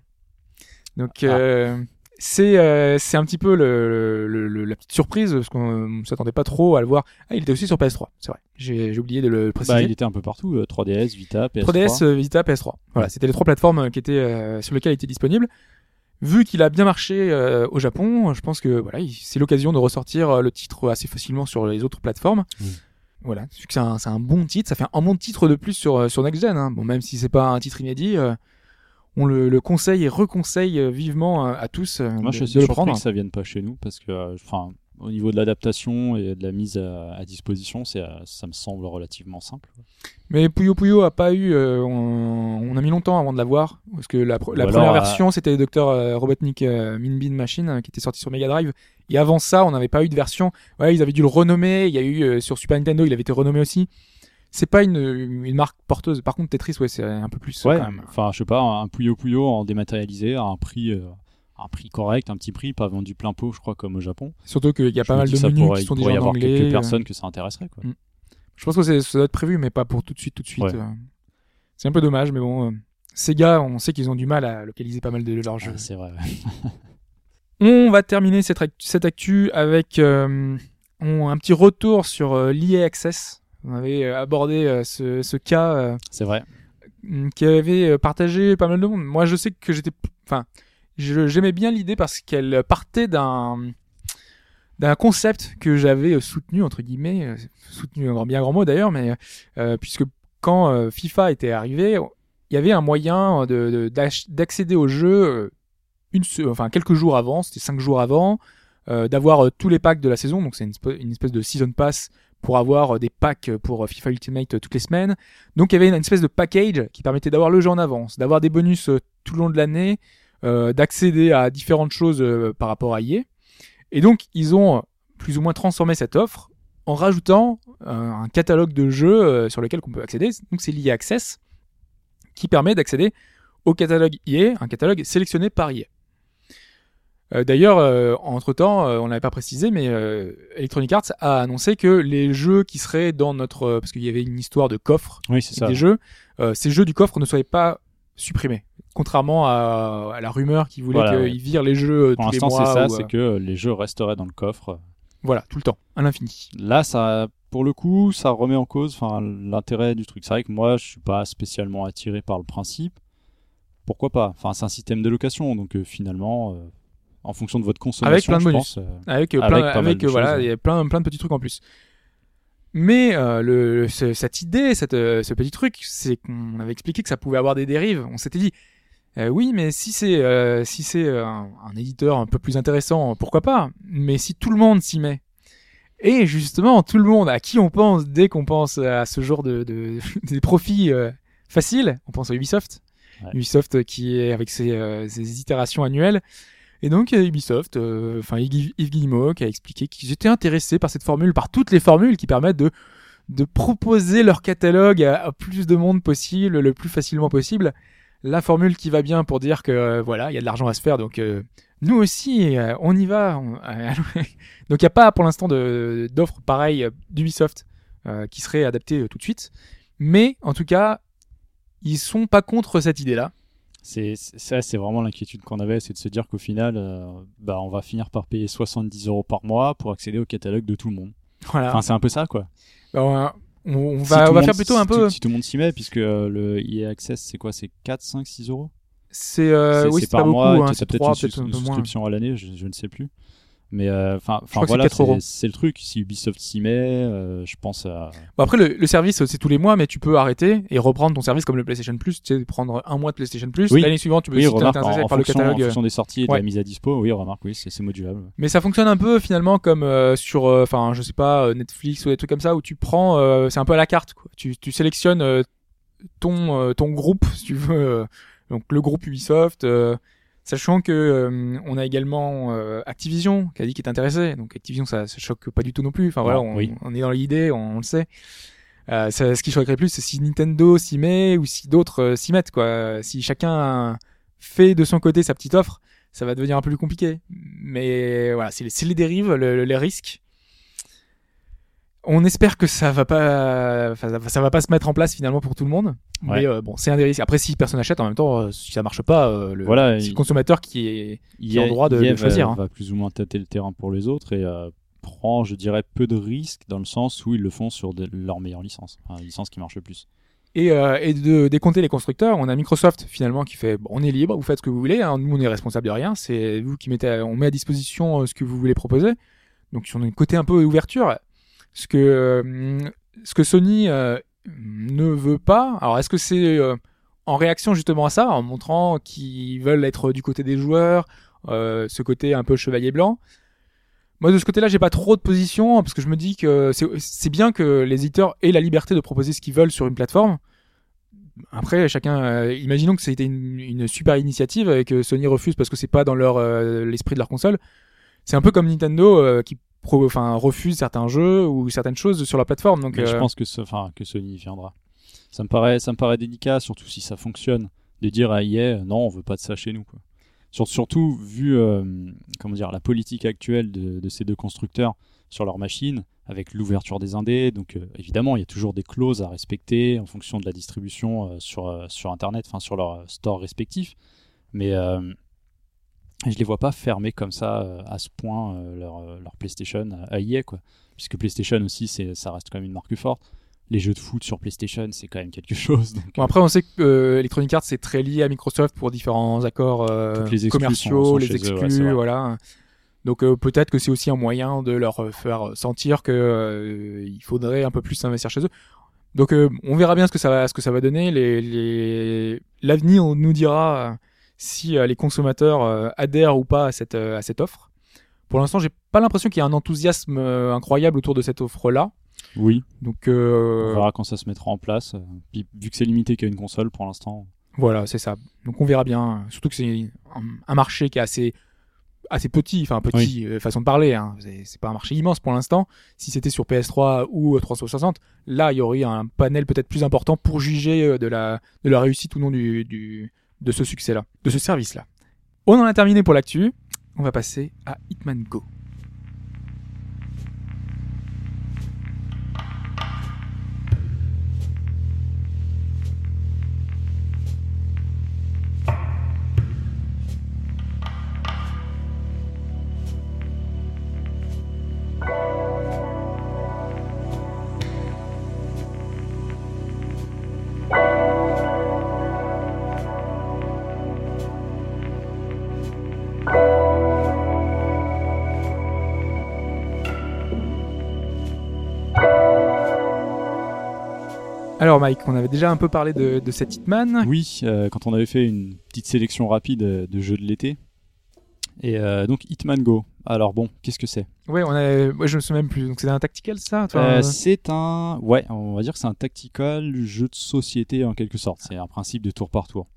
Donc Ah. euh, c'est euh, c'est un petit peu le, le- le- la petite surprise parce qu'on ne s'attendait pas trop à le voir. Ah, il était aussi sur PS3, c'est vrai. J'ai oublié de le préciser. Bah, il était un peu partout. euh, 3DS, Vita, PS3. 3DS, euh, Vita, PS3. Voilà, c'était les trois plateformes euh, qui étaient euh, sur lesquelles il était disponible. Vu qu'il a bien marché euh, au Japon, je pense que voilà, il- c'est l'occasion de ressortir euh, le titre assez facilement sur les autres plateformes. Mm. Voilà, c'est un, c'est un bon titre, ça fait un bon titre de plus sur euh, sur Next Gen. Hein. Bon, même si c'est pas un titre inédit, euh, on le, le conseille et reconseille vivement euh, à tous Moi, de, je suis de le prendre. que ça vienne pas chez nous parce que, euh, enfin, au niveau de l'adaptation et de la mise à, à disposition, c'est, euh, ça me semble relativement simple. Mais Puyo Puyo a pas eu, euh, on, on a mis longtemps avant de l'avoir parce que la, première alors, euh, version c'était Dr euh, Robotnik euh, Minbin Machine euh, qui était sorti sur Mega Drive et avant ça on n'avait pas eu de version. Ouais, ils avaient dû le renommer. Il y a eu euh, sur Super Nintendo, il avait été renommé aussi. C'est pas une, une marque porteuse. Par contre Tetris, ouais, c'est un peu plus Ouais, quand même. enfin, je sais pas, un Puyo Puyo en dématérialisé à un prix, un prix correct, un petit prix, pas vendu plein pot, je crois, comme au Japon. Surtout qu'il y a Je pas mal de menus pourrait- qui sont il déjà pourrait y en avoir anglais. quelques euh. personnes que ça intéresserait, quoi. Mm. Je pense que ça doit être prévu, mais pas pour tout de suite, tout de suite. Ouais. euh. C'est un peu dommage, mais bon. euh, Sega, on sait qu'ils ont du mal à localiser pas mal de leurs jeux. Ah, c'est vrai. ouais. On va terminer cette actu, cette actu avec euh, on- un petit retour sur euh, l'EA Access. On avait abordé euh, ce, ce cas C'est vrai. qui avait partagé pas mal de monde. Moi, je sais que j'étais, enfin, j'aimais bien l'idée parce qu'elle partait d'un d'un concept que j'avais euh, soutenu entre guillemets, euh, soutenu un bien grand mot d'ailleurs, mais euh, puisque quand FIFA était arrivé, il y avait un moyen d'accéder au jeu une, enfin quelques jours avant, c'était cinq jours avant, d'avoir tous les packs de la saison, donc c'est une, esp- une espèce de season pass pour avoir des packs pour FIFA Ultimate toutes les semaines. Donc il y avait une, une espèce de package qui permettait d'avoir le jeu en avance, d'avoir des bonus tout le long de l'année, d'accéder à différentes choses euh, par rapport à EA. Et donc ils ont euh, plus ou moins transformé cette offre en rajoutant euh, un catalogue de jeux euh, sur lequel on peut accéder. Donc c'est l'EA Access qui permet d'accéder au catalogue EA, un catalogue sélectionné par EA. Euh, D'ailleurs, euh, entre-temps, euh, on l'avait pas précisé, mais euh, Electronic Arts a annoncé que les jeux qui seraient dans notre... euh, parce qu'il y avait une histoire de coffre Oui, c'est ça. des jeux, euh, ces jeux du coffre ne seraient pas supprimés. Contrairement à, à la rumeur qui voulait Voilà, qu'ils ouais. virent les jeux euh, Pour tous les l'instant, c'est mois. ça, ou, euh, c'est que les jeux resteraient dans le coffre. Voilà, tout le temps, à l'infini. Là, ça, pour le coup, ça remet en cause l'intérêt du truc. C'est vrai que moi, je suis pas spécialement attiré par le principe. Pourquoi pas? Enfin, c'est un système de location, donc euh, finalement, euh, en fonction de votre consommation, plein de je bonus. pense, euh, Avec, Avec avec voilà, il y a plein, plein de petits trucs en plus. Mais euh, le, ce- cette idée, cette, euh, ce petit truc, c'est qu'on avait expliqué que ça pouvait avoir des dérives. On s'était dit, euh, oui, mais si c'est euh, si c'est euh, un, un éditeur un peu plus intéressant, pourquoi pas? Mais si tout le monde s'y met, et justement tout le monde à qui on pense dès qu'on pense à ce genre de, de des profits euh, faciles, on pense à Ubisoft. Ouais. Ubisoft qui est avec ses, euh, ses itérations annuelles. Et donc Ubisoft, euh, enfin Yves Guillemot qui a expliqué qu'ils étaient intéressés par cette formule, par toutes les formules qui permettent de proposer leur catalogue à, plus de monde possible, le plus facilement possible. La formule qui va bien pour dire que euh, voilà, il y a de l'argent à se faire, donc euh, nous aussi, on y va. on- donc il n'y a pas pour l'instant d'offres pareilles d'Ubisoft qui seraient adaptées euh, tout de suite, mais en tout cas, ils sont pas contre cette idée-là. C'est ça, c'est vraiment l'inquiétude qu'on avait, c'est de se dire qu'au final, euh, bah, on va finir par payer 70 euros par mois pour accéder au catalogue de tout le monde. Voilà. Enfin, c'est un peu ça, quoi. Bah, on, va, on va monde- faire plutôt un peu. Si tout le monde s'y met, puisque euh, le EA Access, c'est quoi C'est 4, 5, 6 euros? C'est euh, oui, c'est c'est pas par beaucoup, mois, hein, c'est peut-être 3, une, une souscription à l'année, je, je ne sais plus. Mais euh, enfin, c'est voilà, 4 euros. c'est le truc. Si Ubisoft s'y met, euh, je pense à. Bon, après, le, le service, c'est tous les mois, mais tu peux arrêter et reprendre ton service comme le PlayStation Plus. Tu sais, prendre un mois de PlayStation Plus. Oui. L'année suivante, tu peux Oui, remarque, en, en par le fonction, en catalogue. euh. fonction des sorties et de Ouais. la mise à dispo, oui, remarque, oui, c'est modulable. Mais ça fonctionne un peu finalement comme euh, sur, euh, enfin, je sais pas, euh, Netflix ou des trucs comme ça où tu prends, euh, c'est un peu à la carte. Quoi. Tu, tu sélectionnes euh, ton euh, ton groupe, si tu veux, euh, donc le groupe Ubisoft. Sachant que euh, on a également euh, Activision qui a dit qu'il est intéressé. Donc Activision, ça, ça choque pas du tout non plus. Enfin voilà, on, oui. on est dans l'idée, on, on le sait. Euh, ça, ce qui choquerait plus, c'est si Nintendo s'y met ou si d'autres euh, s'y mettent. Quoi. Si chacun fait de son côté sa petite offre, ça va devenir un peu plus compliqué. Mais voilà, c'est les, c'est les dérives, le- le- les risques. On espère que ça va pas, enfin, ça va- pas se mettre en place finalement pour tout le monde. Ouais. Mais euh, bon, c'est un des risques. Après, si personne n'achète, en même temps, euh, si ça marche pas, euh, le, Voilà, c'est il- le consommateur qui est. EA, ont le droit de- de EA va- choisir, hein. va plus ou moins tâter le terrain pour les autres et prend, je dirais, peu de risques dans le sens où ils le font sur de, leur meilleure licence, licence qui marche le plus. Et, et de décompter les constructeurs, on a Microsoft finalement qui fait bon, on est libre, vous faites ce que vous voulez, hein, nous on est responsable de rien, c'est vous qui mettez, à- on met à disposition ce que vous voulez proposer. Donc sur un côté un peu ouverture, ce que euh, ce que Sony euh, ne veut pas. Alors est-ce que c'est euh, en réaction justement à ça, en montrant qu'ils veulent être du côté des joueurs, ce côté un peu chevalier blanc? Moi, de ce côté-là, j'ai pas trop de position parce que je me dis que c'est- bien que les éditeurs aient la liberté de proposer ce qu'ils veulent sur une plateforme. Après, chacun, imaginons que c'était une, une super initiative et que Sony refuse parce que c'est pas dans leur l'esprit de leur console. C'est un peu comme Nintendo qui pro, enfin refuse certains jeux ou certaines choses sur leur plateforme. Donc, Mais je euh, pense que, ce- enfin, que Sony y viendra. Ça me paraît, ça me paraît délicat, surtout si ça fonctionne, de dire à EA non, on veut pas de ça chez nous. Quoi. Sur- surtout vu, euh, comment dire, la politique actuelle de, de ces deux constructeurs sur leur machine, avec l'ouverture des indés. Donc euh, évidemment, il y a toujours des clauses à respecter en fonction de la distribution euh, sur euh, sur Internet, enfin sur leur store respectif. Mais euh, je les vois pas fermer comme ça euh, à ce point euh, leur, euh, leur PlayStation à, EA quoi. Puisque PlayStation aussi, c'est ça reste quand même une marque forte. Les jeux de foot sur PlayStation, c'est quand même quelque chose. donc, Bon après on sait que Electronic Arts c'est très lié à Microsoft pour différents accords les commerciaux, sont- sont les eux, exclus, ouais, voilà. Donc euh, peut-être que c'est aussi un moyen de leur faire sentir que euh, il faudrait un peu plus s'investir chez eux. Donc euh, on verra bien ce que ça va, ce que ça va donner. Les, les... l'avenir on nous dira si euh, les consommateurs euh, adhèrent ou pas à cette euh, à cette offre. Pour l'instant j'ai pas l'impression qu'il y a un enthousiasme incroyable autour de cette offre là. Oui, Donc on verra quand ça se mettra en place. Puis, vu que c'est limité qu'à une console pour l'instant. Voilà, c'est ça. Donc on verra bien. Surtout que c'est un, marché qui est assez assez petit, enfin petit euh, façon de parler. Hein. C'est pas un marché immense pour l'instant. Si c'était sur PS3 ou euh, 360, là il y aurait un panel peut-être plus important pour juger de la de la réussite ou non du, du de ce succès-là, de ce service-là. On en a terminé pour l'actu. On va passer à Hitman Go. Alors Mike, on avait déjà un peu parlé de, de cet Hitman. Oui, euh, quand on avait fait une petite sélection rapide euh, de jeux de l'été. Et euh, donc Hitman Go. Alors bon, qu'est-ce que c'est? Ouais, on a, ouais, je me souviens même plus. Donc c'est un tactical ça? Euh, C'est un, ouais, on va dire que c'est un tactical jeu de société en quelque sorte. C'est un principe de tour par tour.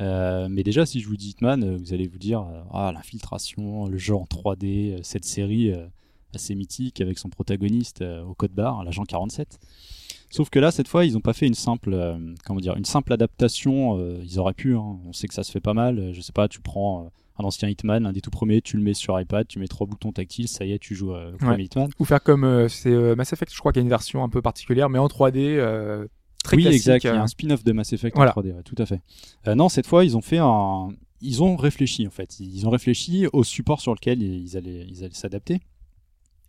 Euh, mais déjà, si je vous dis Hitman, vous allez vous dire ah l'infiltration, le jeu en 3D, euh, cette série assez mythique avec son protagoniste au code barre, l'agent 47. Sauf que là, cette fois, ils n'ont pas fait une simple, euh, comment dire, une simple adaptation. euh, ils auraient pu. hein. On sait que ça se fait pas mal. Je sais pas, tu prends euh, un ancien Hitman, un des tout premiers, tu le mets sur iPad, tu mets trois boutons tactiles, ça y est, tu joues au premier Hitman. Ou faire comme c'est Mass Effect, je crois qu'il y a une version un peu particulière, mais en 3D, euh, très oui, classique. exact. Il y a un spin-off de Mass Effect Voilà. en 3D, ouais, tout à fait. Non, cette fois, ils ont fait un. Ils ont réfléchi en fait. Ils ont réfléchi au support sur lequel ils allaient, ils allaient s'adapter.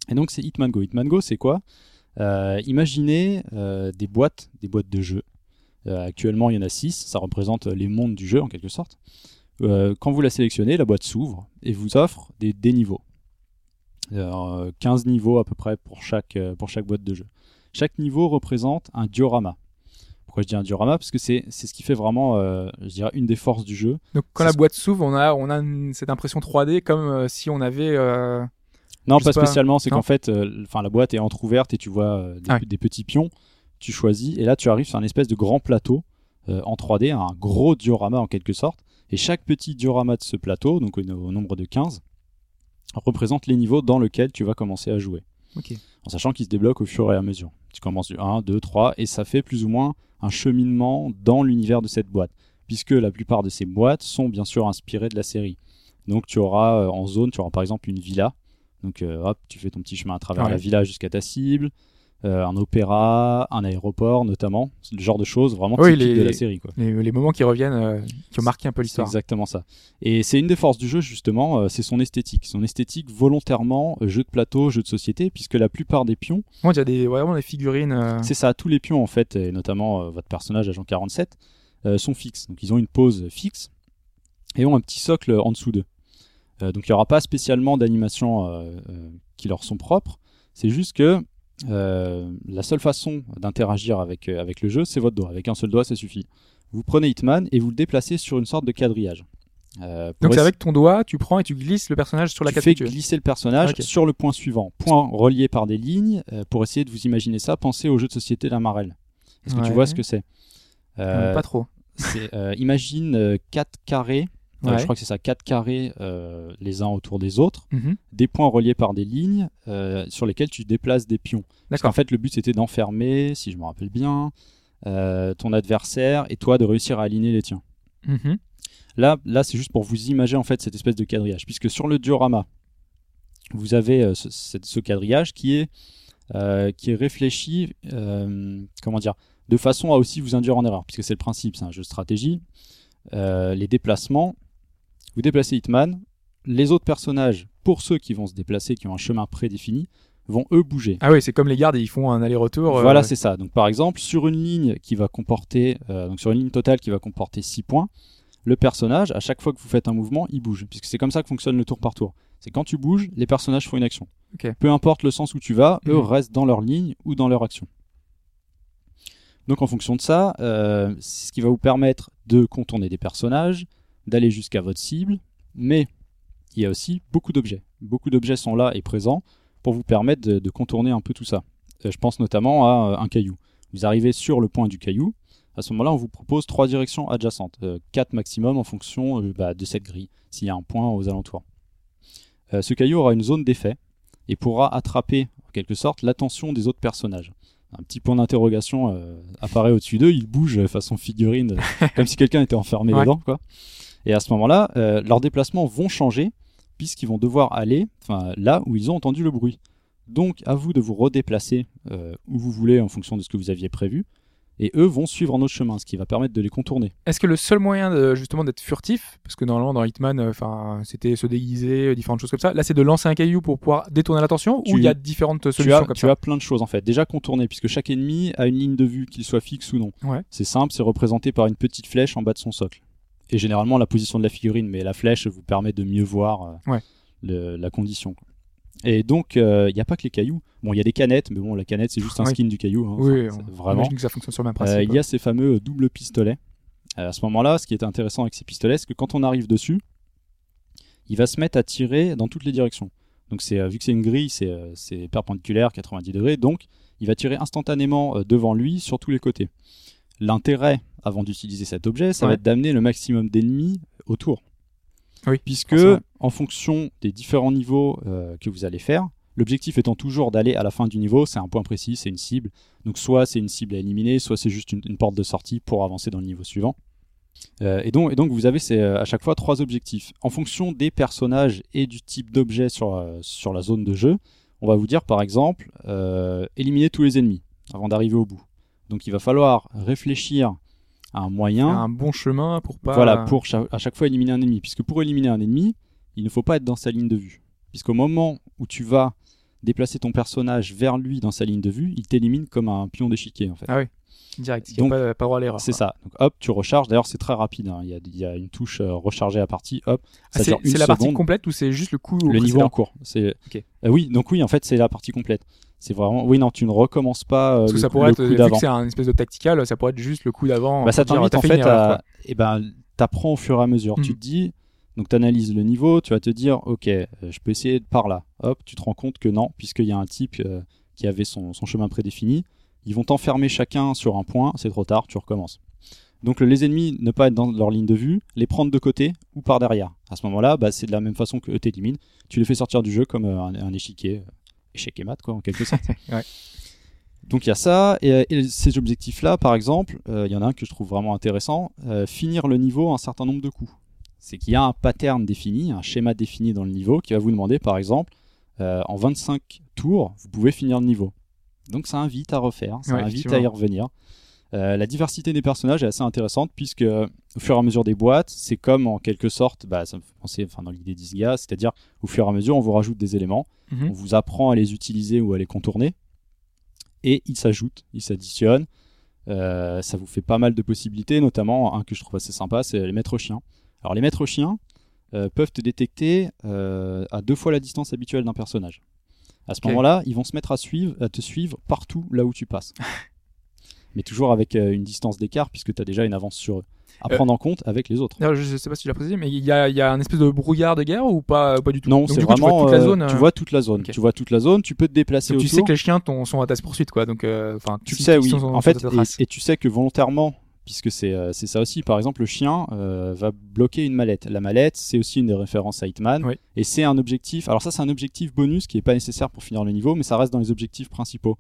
Et donc, c'est Hitman Go. Hitman Go, c'est quoi? Imaginez euh, des boîtes, des boîtes de jeux. Euh, actuellement, il y en a 6. Ça représente les mondes du jeu en quelque sorte. Euh, quand vous la sélectionnez, la boîte s'ouvre et vous offre des, des niveaux. Euh, 15 niveaux à peu près pour chaque, euh, pour chaque boîte de jeu. Chaque niveau représente un diorama. Pourquoi je dis un diorama? Parce que c'est ce qui fait vraiment, euh, je dirais, une des forces du jeu. Donc quand la boîte s'ouvre, on a, on a une- cette impression 3D comme euh, si on avait. euh, Non, pas spécialement. C'est qu'en fait, euh, enfin, la boîte est entrouverte et tu vois euh, des, Ah oui. des petits pions. Tu choisis et là, tu arrives sur un espèce de grand plateau euh, en 3D, un gros diorama en quelque sorte. Et chaque petit diorama de ce plateau, donc au, au nombre de 15, représente les niveaux dans lesquels tu vas commencer à jouer. En sachant qu'ils se débloquent au fur et à mesure. Tu commences du 1, 2, 3, et ça fait plus ou moins un cheminement dans l'univers de cette boîte, puisque la plupart de ces boîtes sont bien sûr inspirées de la série. Donc tu auras en zone, tu auras par exemple une villa, donc euh, hop, tu fais ton petit chemin à travers Ouais. la villa jusqu'à ta cible. euh, un opéra, un aéroport notamment, c'est le genre de choses vraiment Oui, typiques les- de la série. Quoi. Les, les moments qui reviennent, euh, qui ont marqué un peu l'histoire. exactement ça. Et c'est une des forces du jeu justement, euh, c'est son esthétique. Son esthétique volontairement jeu de plateau, jeu de société, puisque la plupart des pions, Moi, il y a des, vraiment des figurines. c'est ça, tous les pions en fait, et notamment votre personnage agent 47, euh, sont fixes. Donc ils ont une pose fixe et ont un petit socle en dessous d'eux. Euh, donc il n'y aura pas spécialement d'animation euh, euh, qui leur sont propres. C'est juste que la seule façon d'interagir avec, avec le jeu, c'est votre doigt. Avec un seul doigt, ça suffit. Vous prenez Hitman et vous le déplacez sur une sorte de quadrillage. Euh, Donc c'est avec ton doigt, tu prends et tu glisses le personnage sur la tu carte fais tu veux. glisser le personnage Ok. sur le point suivant. Point relié par des lignes. euh, pour essayer de vous imaginer ça, pensez au jeu de société La Marelle. Est-ce que tu vois ce que c'est? Euh, Pas trop. Imagine 4 carrés. Euh, Ouais. je crois que c'est ça, 4 carrés euh, les uns autour des autres, Mhm. des points reliés par des lignes euh, sur lesquels tu déplaces des pions. Parce qu'en fait, le but c'était d'enfermer, si je me rappelle bien, ton adversaire et toi de réussir à aligner les tiens. Mhm. Là, là c'est juste pour vous imaginer en fait cette espèce de quadrillage, puisque sur le diorama, vous avez euh, ce, ce quadrillage qui est, euh, qui est réfléchi, euh, comment dire, de façon à aussi vous induire en erreur, puisque c'est le principe, c'est un jeu de stratégie. Les déplacements, vous déplacez Hitman, les autres personnages, pour ceux qui vont se déplacer, qui ont un chemin prédéfini, vont eux bouger. Ah oui, c'est comme les gardes, ils font un aller-retour. euh, Voilà, c'est ça. Donc par exemple, sur une ligne qui va comporter, euh, donc sur une ligne totale qui va comporter 6 points, le personnage, à chaque fois que vous faites un mouvement, il bouge, puisque c'est comme ça que fonctionne le tour par tour. C'est quand tu bouges, les personnages font une action. Peu importe le sens où tu vas, eux Mhm. restent dans leur ligne ou dans leur action. Donc en fonction de ça, euh, c'est ce qui va vous permettre de contourner des personnages, d'aller jusqu'à votre cible, mais il y a aussi beaucoup d'objets. Beaucoup d'objets sont là et présents pour vous permettre de, de contourner un peu tout ça. Euh, je pense notamment à euh, un caillou. Vous arrivez sur le point du caillou, à ce moment-là, on vous propose trois directions adjacentes, euh, quatre maximum en fonction euh, bah, de cette grille, s'il y a un point aux alentours. Euh, ce caillou aura une zone d'effet et pourra attraper, en quelque sorte, l'attention des autres personnages. Un petit point d'interrogation apparaît au-dessus d'eux, ils bougent euh, façon figurine, comme si quelqu'un était enfermé Ouais. dedans. Quoi. Et à ce moment-là, euh, leurs déplacements vont changer, puisqu'ils vont devoir aller là où ils ont entendu le bruit. Donc, à vous de vous redéplacer euh, où vous voulez en fonction de ce que vous aviez prévu. Et eux vont suivre un autre chemin, ce qui va permettre de les contourner. Est-ce que le seul moyen de, justement d'être furtif, parce que normalement dans Hitman, euh, enfin c'était se déguiser, différentes choses comme ça, là c'est de lancer un caillou pour pouvoir détourner l'attention Tu- ou il y a différentes Tu solutions as, comme tu ça as plein de choses en fait. Déjà contourner, puisque chaque ennemi a une ligne de vue, qu'il soit fixe ou non. Ouais. C'est simple, c'est représenté par une petite flèche en bas de son socle. Et généralement la position de la figurine, mais la flèche vous permet de mieux voir euh, Ouais. le- la condition. quoi. Et donc, euh, il n'y a pas que les cailloux. Bon, il y a des canettes, mais bon, la canette, c'est juste un Oui. skin du caillou. hein. Oui, Enfin, on- vraiment. Que ça fonctionne sur le même principe. Euh, il y a ces fameux doubles pistolets. Euh, à ce moment-là, ce qui est intéressant avec ces pistolets, c'est que quand on arrive dessus, il va se mettre à tirer dans toutes les directions. Donc, c'est, euh, vu que c'est une grille, c'est, euh, perpendiculaire, 90 degrés, donc il va tirer instantanément euh, devant lui sur tous les côtés. L'intérêt, avant d'utiliser cet objet, ça Ouais. va être d'amener le maximum d'ennemis autour. Oui, Puisque, en fonction des différents niveaux euh, que vous allez faire, l'objectif étant toujours d'aller à la fin du niveau, c'est un point précis, c'est une cible. Donc soit c'est une cible à éliminer, soit c'est juste une, une porte de sortie pour avancer dans le niveau suivant. Euh, et, donc, et donc vous avez ces, euh, à chaque fois trois objectifs. En fonction des personnages et du type d'objet sur, euh, sur la zone de jeu, on va vous dire par exemple éliminer tous les ennemis avant d'arriver au bout. Donc il va falloir réfléchir à un moyen un bon chemin pour pas. voilà, pour cha- à chaque fois éliminer un ennemi. Puisque pour éliminer un ennemi, il ne faut pas être dans sa ligne de vue. Puisqu'au moment où tu vas déplacer ton personnage vers lui dans sa ligne de vue, il t'élimine comme un pion d'échiquier en fait. Ah oui, direct. Il n'y a Donc, pas, pas droit à l'erreur. C'est ça. Donc hop, tu recharges. D'ailleurs, c'est très rapide. hein. Il, y a, il y a une touche euh, recharger à partie. Hop, Ah, c'est la partie complète ou c'est juste le coup le niveau en cours. C'est Ok. Euh, oui. Donc oui, en fait, c'est la partie complète. C'est vraiment. Oui, non, tu ne recommences pas euh, Parce que le, ça pourrait le être, coup d'avant. c'est un espèce de tactical, ça pourrait être juste le coup d'avant. Bah, ça t'invite en fait à. Et ben, t'apprends au fur et à mesure. Tu te dis. Donc tu analyses le niveau, tu vas te dire, ok, euh, je peux essayer de par là. Hop, tu te rends compte que non, puisqu'il y a un type euh, qui avait son, son chemin prédéfini. Ils vont t'enfermer chacun sur un point, c'est trop tard, tu recommences. Donc les ennemis ne pas être dans leur ligne de vue, les prendre de côté ou par derrière. À ce moment-là, bah, c'est de la même façon que eux t'éliminent. Tu les fais sortir du jeu comme euh, un, un échiquier, échec et mat quoi, en quelque sorte. Ouais. Donc il y a ça, et, et ces objectifs-là, par exemple, euh, il y en a un que je trouve vraiment intéressant, euh, finir le niveau un certain nombre de coups. C'est qu'il y a un pattern défini, un schéma défini dans le niveau qui va vous demander, par exemple, euh, en 25 tours, vous pouvez finir le niveau. Donc ça invite à refaire, ça Ouais, invite à y revenir. Euh, la diversité des personnages est assez intéressante puisque euh, au fur et à mesure des boîtes, c'est comme en quelque sorte, bah, ça me fait penser enfin, dans l'idée d'Isga, c'est-à-dire au fur et à mesure on vous rajoute des éléments, Mhm. on vous apprend à les utiliser ou à les contourner et ils s'ajoutent, ils s'additionnent. Euh, ça vous fait pas mal de possibilités, notamment un que je trouve assez sympa, c'est les maîtres chiens. Alors les maîtres chiens euh, peuvent te détecter à deux fois la distance habituelle d'un personnage. À ce moment-là, ils vont se mettre à, suivre, à te suivre partout là où tu passes. Mais toujours avec euh, une distance d'écart, puisque tu as déjà une avance sur eux. À Euh, prendre en compte avec les autres. D'ailleurs, je sais pas si tu l'as précisé, mais il y a, y a un espèce de brouillard de guerre ou pas, pas du tout? Non, c'est vraiment. tu vois toute la euh, zone. tu euh, vois toute la zone. Tu vois toute la zone. Tu peux te déplacer donc tu autour. sais que les chiens sont à ta poursuite, quoi. Donc, euh, enfin, Tu si- sais, oui. En fait, et, tu sais que volontairement, puisque c'est euh, ça aussi, par exemple, le chien euh, va bloquer une mallette. La mallette, c'est aussi une des références à Hitman. Oui. Et c'est un objectif. Alors, ça, c'est un objectif bonus qui n'est pas nécessaire pour finir le niveau, mais ça reste dans les objectifs principaux.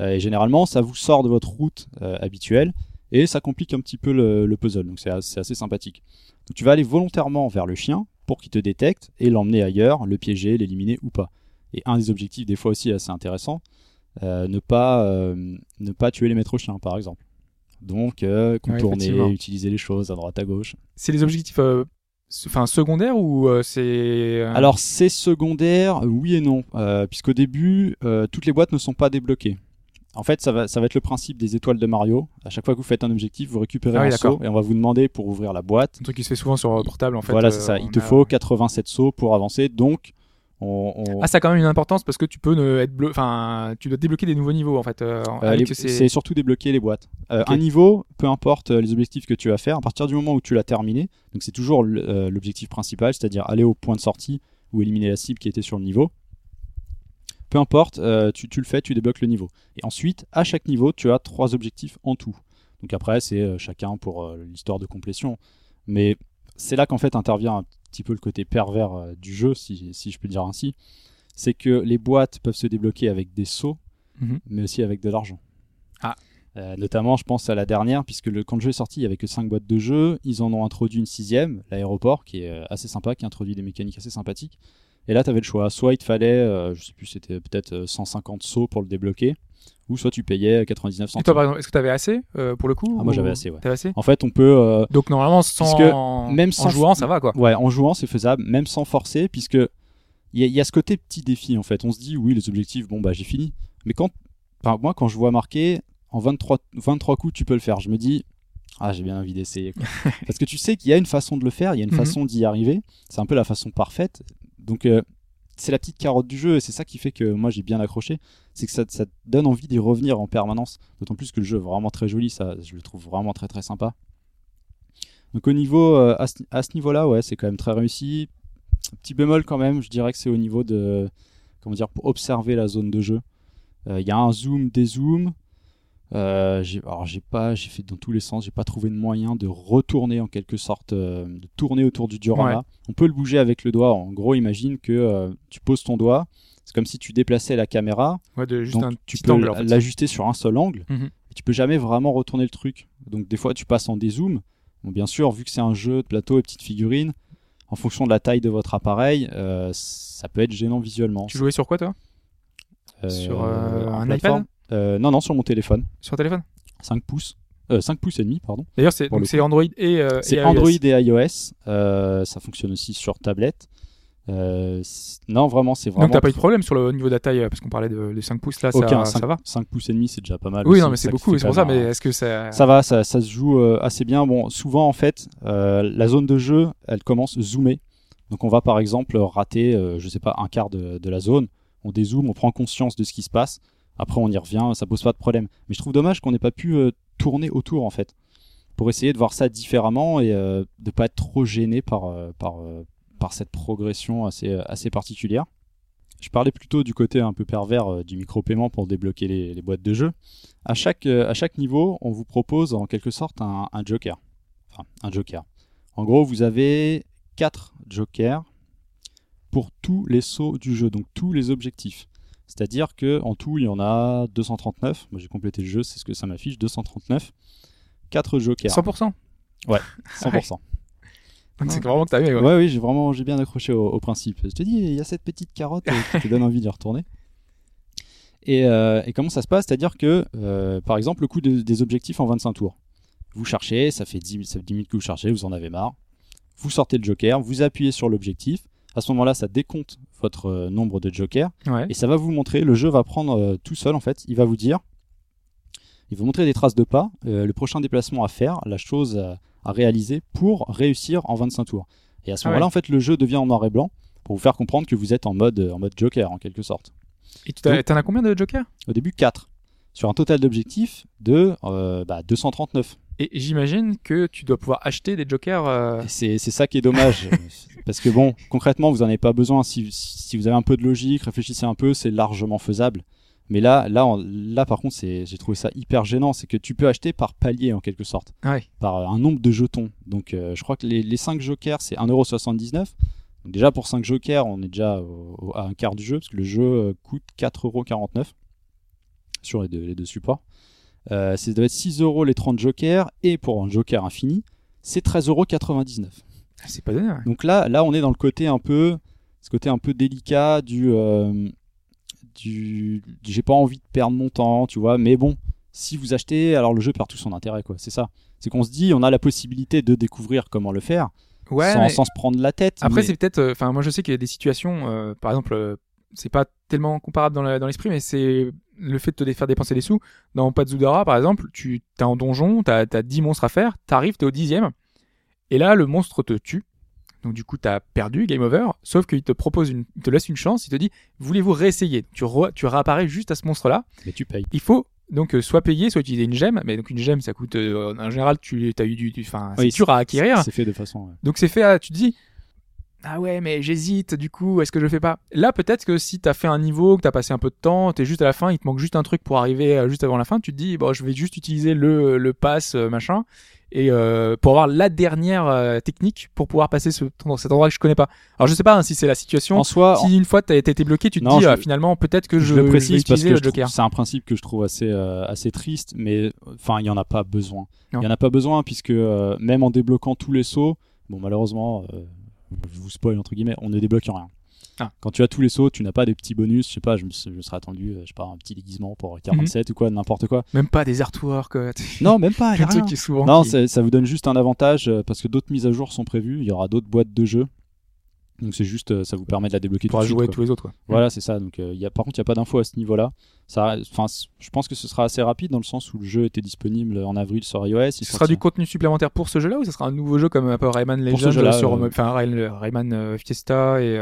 Euh, et généralement, ça vous sort de votre route euh, habituelle et ça complique un petit peu le, le puzzle. Donc, c'est as- c'est assez sympathique. Donc, tu vas aller volontairement vers le chien pour qu'il te détecte et l'emmener ailleurs, le piéger, l'éliminer ou pas. Et un des objectifs, des fois aussi assez intéressant, euh, ne, pas, euh, ne pas tuer les maîtres chiens, par exemple. Donc, euh, contourner, utiliser les choses à droite à gauche. C'est les objectifs enfin, secondaires ou euh, c'est. Alors, c'est secondaire, oui et non. Euh, Puisqu'au début, euh, toutes les boîtes ne sont pas débloquées. En fait, ça va, ça va être le principe des étoiles de Mario. À chaque fois que vous faites un objectif, vous récupérez Ah oui, un saut et on va vous demander pour ouvrir la boîte. un truc qui se fait souvent sur euh, portable, en fait. voilà, euh, c'est ça. Il te a- faut 87 sauts pour avancer. Donc, on, on- Ah, ça a quand même une importance parce que tu peux ne être bleu... Enfin, tu dois débloquer des nouveaux niveaux, en fait. euh, Euh, les- c'est surtout débloquer les boîtes. Euh. Un niveau, peu importe les objectifs que tu vas faire, à partir du moment où tu l'as terminé, donc c'est toujours l'objectif principal, c'est-à-dire aller au point de sortie ou éliminer la cible qui était sur le niveau. Peu importe, euh, tu, tu le fais, tu débloques le niveau. Et ensuite, à chaque niveau, tu as trois objectifs en tout. Donc après, c'est euh, chacun pour euh, l'histoire de complétion. Mais c'est là qu'en fait intervient un petit peu le côté pervers du jeu, si, si je peux dire ainsi. C'est que les boîtes peuvent se débloquer avec des sauts, Mhm. mais aussi avec de l'argent. Ah. Euh, notamment, je pense à la dernière, puisque le, quand le jeu est sorti, il n'y avait que 5 boîtes de jeu. Ils en ont introduit une sixième, l'aéroport, qui est assez sympa, qui introduit des mécaniques assez sympathiques. Et là, tu avais le choix. Soit il te fallait, euh, je sais plus, c'était peut-être euh, 150 sauts pour le débloquer, ou soit tu payais 99 Et centimes. toi, par exemple, est-ce que t'avais assez euh, pour le coup Ah, moi, ou- j'avais assez, ouais. Assez? En fait, on peut. euh, Donc, normalement, sans. Puisque même en sans- jouant, ça va, quoi. Ouais, en jouant, c'est faisable, même sans forcer, puisque il y, a- il y a ce côté petit défi en fait. On se dit, oui, les objectifs, bon, bah j'ai fini. Mais quand, enfin, moi, quand je vois marqué en 23, 23 coups, tu peux le faire, je me dis, ah, j'ai bien envie d'essayer. Parce que tu sais qu'il y a une façon de le faire, il y a une Mhm. façon d'y arriver. C'est un peu la façon parfaite. Donc, euh, c'est la petite carotte du jeu, et c'est ça qui fait que moi j'ai bien accroché. C'est que ça, donne envie d'y revenir en permanence. D'autant plus que le jeu est vraiment très joli, ça, je le trouve vraiment très très sympa. Donc au niveau, euh, à ce, niveau-là, ouais, c'est quand même très réussi. Petit bémol quand même, je dirais que c'est au niveau de, comment dire, pour observer la zone de jeu. Euh, Il y a un zoom, des zooms. Euh, j'ai, alors j'ai pas, j'ai fait dans tous les sens, j'ai pas trouvé de moyen de retourner en quelque sorte, euh, de tourner autour du diorama. Ouais. On peut le bouger avec le doigt. En gros, imagine que euh, tu poses ton doigt, c'est comme si tu déplaçais la caméra, Ouais, de, juste donc un tu peux angle, en fait. l'ajuster sur un seul angle. Mhm. Et tu peux jamais vraiment retourner le truc. Donc des fois, tu passes en dézoom. Bon, bien sûr, vu que c'est un jeu de plateau et petites figurines, en fonction de la taille de votre appareil, ça peut être gênant visuellement. Tu jouais sur quoi, toi? Sur, un plateforme. iPad Euh, Non, non, sur mon téléphone. Sur téléphone 5 pouces. Euh, 5 pouces et demi, pardon. D'ailleurs, c'est Android et, euh, C'est. Android et iOS. Euh, ça fonctionne aussi sur tablette. Non, vraiment, c'est vraiment. Donc, t'as pas eu de problème sur le niveau de la taille, parce qu'on parlait de les 5 pouces là, Aucun, ça, ça va 5 pouces et demi, c'est déjà pas mal. Oui, aussi, non, mais c'est beaucoup, c'est pour ça, mais est-ce que ça. Ça va, ça, ça se joue assez bien. Bon, souvent en fait, la zone de jeu, elle commence zoomée. Donc on va par exemple rater, je sais pas, un quart de, de la zone. On dézoome, on prend conscience de ce qui se passe. Après on y revient, ça pose pas de problème. Mais je trouve dommage qu'on n'ait pas pu euh, tourner autour en fait, pour essayer de voir ça différemment et euh, de pas être trop gêné par euh, euh, cette progression assez particulière. Je parlais plutôt du côté un peu pervers du micro-paiement pour débloquer les, boîtes de jeu. À chaque, à chaque niveau, on vous propose en quelque sorte un, un joker. Enfin, un joker. En gros, vous avez 4 jokers pour tous les sauts du jeu, donc tous les objectifs. C'est-à-dire que en tout, il y en a 239. Moi, j'ai complété le jeu, c'est ce que ça m'affiche, 239. 4 jokers. 100%. 100%. Donc, c'est vraiment que t'as eu. Ouais, Ouais. oui, j'ai vraiment j'ai bien accroché au, au principe. Je te dis, il y a cette petite carotte euh, qui te donne envie d'y retourner. Et, euh, et comment ça se passe? C'est-à-dire que, euh, par exemple, le coût de- des objectifs en 25 tours. Vous cherchez, ça fait 10, mi- ça fait 10 minutes que vous cherchez, vous en avez marre. Vous sortez le joker, vous appuyez sur l'objectif. À ce moment-là, ça décompte votre euh, nombre de jokers Ouais. et ça va vous montrer. Le jeu va prendre euh, tout seul en fait. Il va vous dire, il va vous montrer des traces de pas, euh, le prochain déplacement à faire, la chose à, à réaliser pour réussir en 25 tours. Et à ce Ah moment-là, ouais. en fait, le jeu devient en noir et blanc pour vous faire comprendre que vous êtes en mode, en mode joker en quelque sorte. Et tu t'en as combien de jokers? Au début, 4 sur un total d'objectifs de euh, bah, 239. Et j'imagine que tu dois pouvoir acheter des jokers. euh, C'est ça qui est dommage. parce que bon, concrètement, vous n'en avez pas besoin. Si, si vous avez un peu de logique, réfléchissez un peu, c'est largement faisable. Mais là, là, on- là par contre, j'ai trouvé ça hyper gênant. C'est que tu peux acheter par palier en quelque sorte, Ouais. par un nombre de jetons. Donc euh, je crois que les, les 5 jokers, c'est 1,79€. Donc déjà pour 5 jokers, on est déjà au- au- à un quart du jeu, parce que le jeu euh, coûte 4,49€ sur les deux, les deux supports. Euh, ça doit être 6 euros les 30 jokers, et pour un joker infini, c'est 13,99€. Ah, C'est pas donné. ouais. Donc là, là, on est dans le côté un peu, ce côté un peu délicat du, euh, du, du- j'ai pas envie de perdre mon temps, tu vois. Mais bon, si vous achetez, alors le jeu perd tout son intérêt, quoi. C'est ça. C'est qu'on se dit, on a la possibilité de découvrir comment le faire, Ouais, sans, mais sans se prendre la tête. Après, mais- c'est peut-être. euh, Enfin, moi, je sais qu'il y a des situations. euh, par exemple, euh, c'est pas tellement comparable dans l'esprit, mais c'est le fait de te faire dépenser des sous. Dans Pazudara, par exemple, tu t'es en donjon, t'as as 10 monstres à faire, t'arrives, t'es au dixième, et là, le monstre te tue. Donc, du coup, t'as perdu, game over. Sauf qu'il te propose une, il te laisse une chance, il te dit, voulez-vous réessayer? Tu, re- tu réapparais juste à ce monstre-là. mais tu payes. Il faut donc euh, soit payer, soit utiliser une gemme. Mais donc, une gemme, ça coûte. euh, en général, tu as eu du. Enfin, c'est Oui, dur à acquérir. C'est fait de façon. ouais. Donc c'est fait, à- tu te dis, ah ouais, mais j'hésite, du coup, est-ce que je le fais pas? Là, peut-être que si t'as fait un niveau, que t'as passé un peu de temps, t'es juste à la fin, il te manque juste un truc pour arriver euh, juste avant la fin, tu te dis, bon, je vais juste utiliser le, le pass, euh, machin, et euh, pour avoir la dernière euh, technique pour pouvoir passer ce, cet endroit que je connais pas. Alors je sais pas hein, si c'est la situation. En soi, Si une fois t'as été bloqué, tu te Non, dis je- ah, finalement peut-être que je, je, le je vais précise parce que le Joker. c'est un principe que je trouve assez euh, assez triste, mais enfin il y en a pas besoin. Il y en a pas besoin puisque même en débloquant tous les sauts, bon malheureusement, je vous spoil entre guillemets, on ne débloque rien. Ah. Quand tu as tous les sauts, tu n'as pas des petits bonus, je sais pas, je me, je me serais attendu, euh, je sais pas, un petit déguisement pour 47 ou quoi, n'importe quoi. Même pas des artworks. Non, même pas, un truc qui est souvent. Non, qui- ça vous donne juste un avantage euh, parce que d'autres mises à jour sont prévues, il y aura d'autres boîtes de jeux. Donc c'est juste, euh, ça vous permet de la débloquer suite. jouer quoi. tous les autres. Quoi. Voilà, c'est ça. Donc, euh, y a, par contre, il n'y a pas d'infos à ce niveau-là. Ça, je pense que ce sera assez rapide dans le sens où le jeu était disponible en avril sur iOS. Ce sera du contenu supplémentaire pour ce jeu-là ou ce sera un nouveau jeu comme un peu Rayman Pour Legends sur euh, enfin Ray- Rayman euh, Fiesta et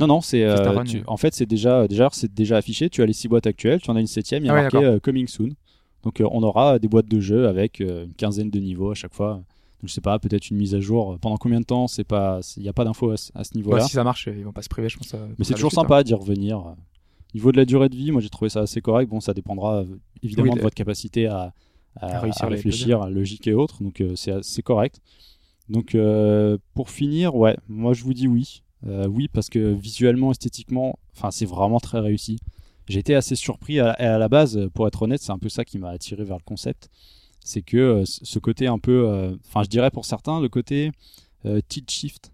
Non, non, c'est. tu-. En fait, c'est déjà, déjà, c'est déjà affiché. Tu as les six boîtes actuelles, tu en as une septième. Il y a Ah marqué Coming Soon. Donc, on aura des boîtes de jeux avec une quinzaine de niveaux à chaque fois. Donc, je sais pas, peut-être une mise à jour. Pendant combien de temps C'est pas, il n'y a pas d'infos à, ce- à ce niveau-là. si ça marche, ils vont pas se priver, je pense. euh, Mais c'est toujours sympa d'y revenir. Niveau de la durée de vie, moi j'ai trouvé ça assez correct. Bon, ça dépendra euh, évidemment Oui, de votre capacité à, à- à réussir à les réfléchir, à logique et autres. Donc euh, c'est correct. Donc euh, pour finir, ouais, moi je vous dis oui. Euh, oui, parce que visuellement, esthétiquement, enfin c'est vraiment très réussi. J'ai été assez surpris à, à la base, pour être honnête, c'est un peu ça qui m'a attiré vers le concept. C'est que euh, ce côté un peu, euh, enfin je dirais pour certains, le côté euh, tilt shift.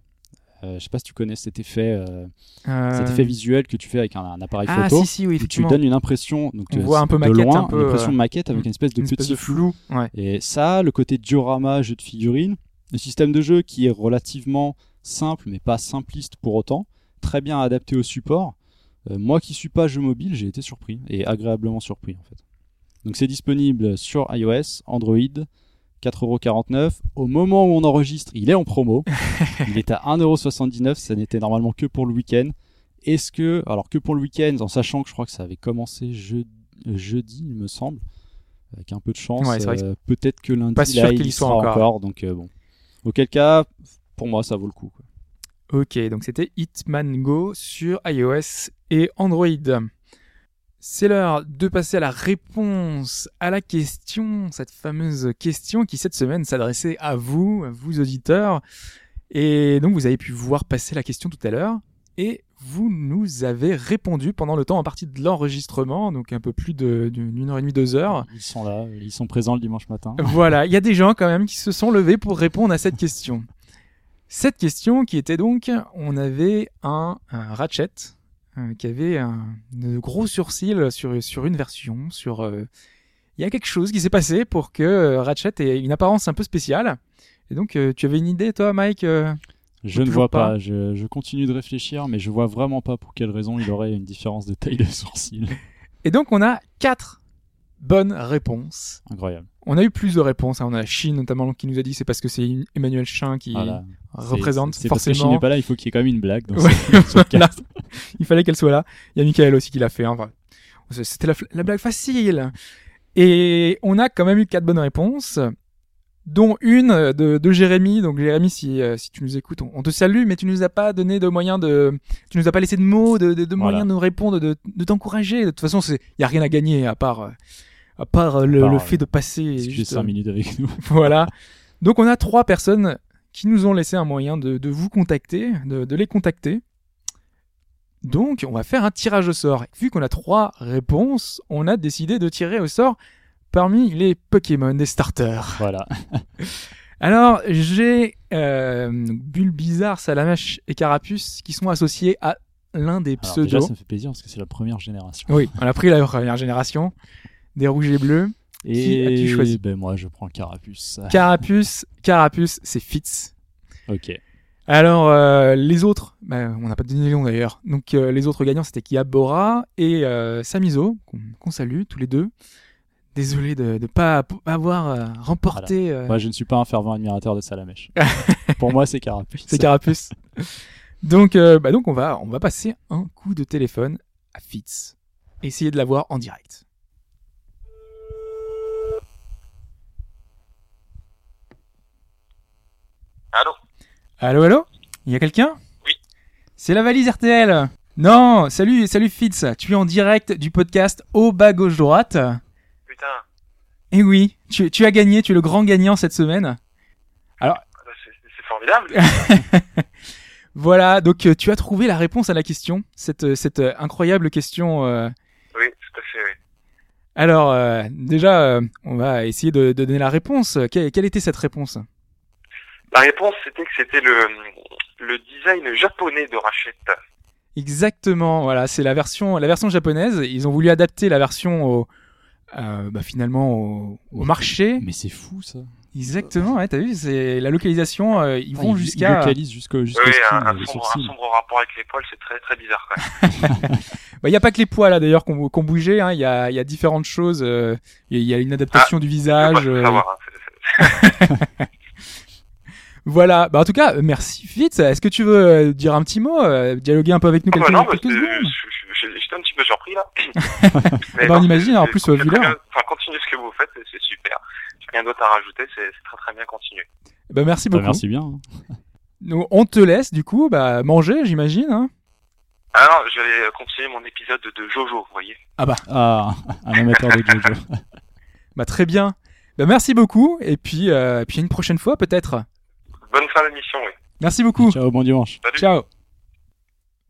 Euh, je sais pas si tu connais cet effet, euh, Euh, cet effet visuel que tu fais avec un, un appareil Ah photo. si si oui où tu donnes une impression, donc On tu- voit un peu de maquette, loin, un peu, une impression de maquette avec mm, une espèce de une espèce petit de flou. flou. Ouais. Et ça, le côté diorama, jeu de figurines, le système de jeu qui est relativement simple mais pas simpliste pour autant, très bien adapté au support. Moi qui suis pas jeu mobile, j'ai été surpris et agréablement surpris en fait. Donc c'est disponible sur iOS, Android, 4,49€. Au moment où on enregistre, il est en promo. il est à 1,79€. Ça n'était normalement que pour le week-end. Est-ce que, alors que pour le week-end, en sachant que je crois que ça avait commencé je- jeudi, il me semble, avec un peu de chance, Ouais, euh, peut-être que lundi, Pas sûr là, qu'il il y soit sera encore. donc euh, bon. Auquel cas, pour moi, ça vaut le coup. quoi. Ok, donc c'était Hitman Go sur iOS et Android. C'est l'heure de passer à la réponse à la question, cette fameuse question qui cette semaine s'adressait à vous, à vous auditeurs. Et donc vous avez pu voir passer la question tout à l'heure et vous nous avez répondu pendant le temps en partie de l'enregistrement, donc un peu plus d'une heure et demie, deux heures. Ils sont là, ils sont présents le dimanche matin. Voilà, il y a des gens quand même qui se sont levés pour répondre à cette question. Cette question qui était donc, on avait un, un Ratchet, euh, qui avait un, de gros sourcils sur, sur une version, sur... euh, Il y a quelque chose qui s'est passé pour que euh, Ratchet ait une apparence un peu spéciale. Et donc, tu avais une idée, toi, Mike Je ne vois pas. pas. Je, je continue de réfléchir, mais je vois vraiment pas pour quelle raison il aurait une différence de taille de sourcils. Et donc, on a quatre bonnes réponses. Incroyable. On a eu plus de réponses. hein. On a Chine, notamment, qui nous a dit c'est parce que c'est Emmanuel Chin qui Voilà. représente C'est c'est parce que forcément... n'est pas là, il faut qu'il y ait quand même une blague. Dans Ouais, ce-. Il fallait qu'elle soit là. Il y a Michael aussi qui l'a fait. hein. Enfin, C'était la, la blague facile. Et on a quand même eu quatre bonnes réponses, dont une de, de Jérémy. Donc Jérémy, si, euh, si tu nous écoutes, on, on te salue, mais tu nous as pas donné de moyens de, tu nous as pas laissé de mots, de, de, de Voilà. moyens de nous répondre, de, de t'encourager. De toute façon, c'est, y a rien à gagner à part, euh, à part euh, le, part, le euh, fait de passer. Discuter juste, 5 euh, minutes avec nous. voilà. Donc on a trois personnes qui nous ont laissé un moyen de, de vous contacter, de, de les contacter. Donc on va faire un tirage au sort. Vu qu'on a trois réponses, on a décidé de tirer au sort parmi les Pokémon des starters. Voilà. Alors j'ai euh, Bulbizarre, Salamèche et Carapuce qui sont associés à l'un des Alors, déjà, pseudos. ça me fait plaisir parce que c'est la première génération. Oui, on a pris la première génération des rouges et bleus. Qui as-tu Et choisi ben moi, je prends Carapuce. Carapuce, Carapuce, c'est Fitz. Ok. Alors euh, les autres, bah, on n'a pas donné les noms d'ailleurs. Donc euh, les autres gagnants c'était Kiabora et euh, Samizo qu'on salue tous les deux. Désolé de ne pas avoir euh, remporté. Moi, je ne suis pas un fervent admirateur de Salamèche. Pour moi, c'est Carapuce. C'est Carapuce. donc bah, donc on va on va passer un coup de téléphone à Fitz. Essayer de l'avoir en direct. Allô Allô allô Il y a quelqu'un Oui. C'est la valise RTL. Non, salut salut Fitz. Tu es en direct du podcast au bas gauche droite. Putain, Et oui, tu, tu as gagné, tu es le grand gagnant cette semaine. bah, c'est formidable. Voilà, donc euh, tu as trouvé la réponse à la question, cette, euh, cette euh, incroyable question. euh. oui, tout à fait, oui. Alors, euh, déjà, euh, on va essayer de, de donner la réponse. Que- quelle était cette réponse? La réponse, c'était que c'était le, le design japonais de Ratchet. Exactement, voilà, c'est la version, la version japonaise. Ils ont voulu adapter la version au, euh, bah, finalement au, au marché. Mais c'est fou, ça. Exactement, ouais, t'as vu, c'est la localisation. euh, ils Ah, vont il- jusqu'à. Il localise jusqu'au jusqu'au Oui, un, un sombre, un sombre rapport avec les poils, c'est très très bizarre quand même. Bah, il y a pas que les poils là d'ailleurs qu'on qu'on bougeait. hein. Il y a, il y a différentes choses. euh, Il y a une adaptation du Je visage. euh, savoir, hein, Voilà. Bah en tout cas, merci Fitz. Est-ce que tu veux euh, dire un petit mot, euh, dialoguer un peu avec nous Ah quelques, bah non, bah, quelques secondes j'étais un petit peu surpris là. Ah bah, on imagine, en plus, euh, vu. Enfin, continuez ce que vous faites, c'est super. J'ai rien d'autre à rajouter, c'est très très bien continué. Bah merci Bah, beaucoup. merci bien. hein. Nous, on te laisse du coup, bah manger, j'imagine. Hein Alors, je vais euh, continuer mon épisode de Jojo, vous voyez. Ah, un amateur de Jojo. bah très bien. Bah merci beaucoup. Et puis, euh, puis une prochaine fois peut-être. Bonne fin d'émission, oui. Merci beaucoup. Ciao, bon dimanche. Salut. Ciao.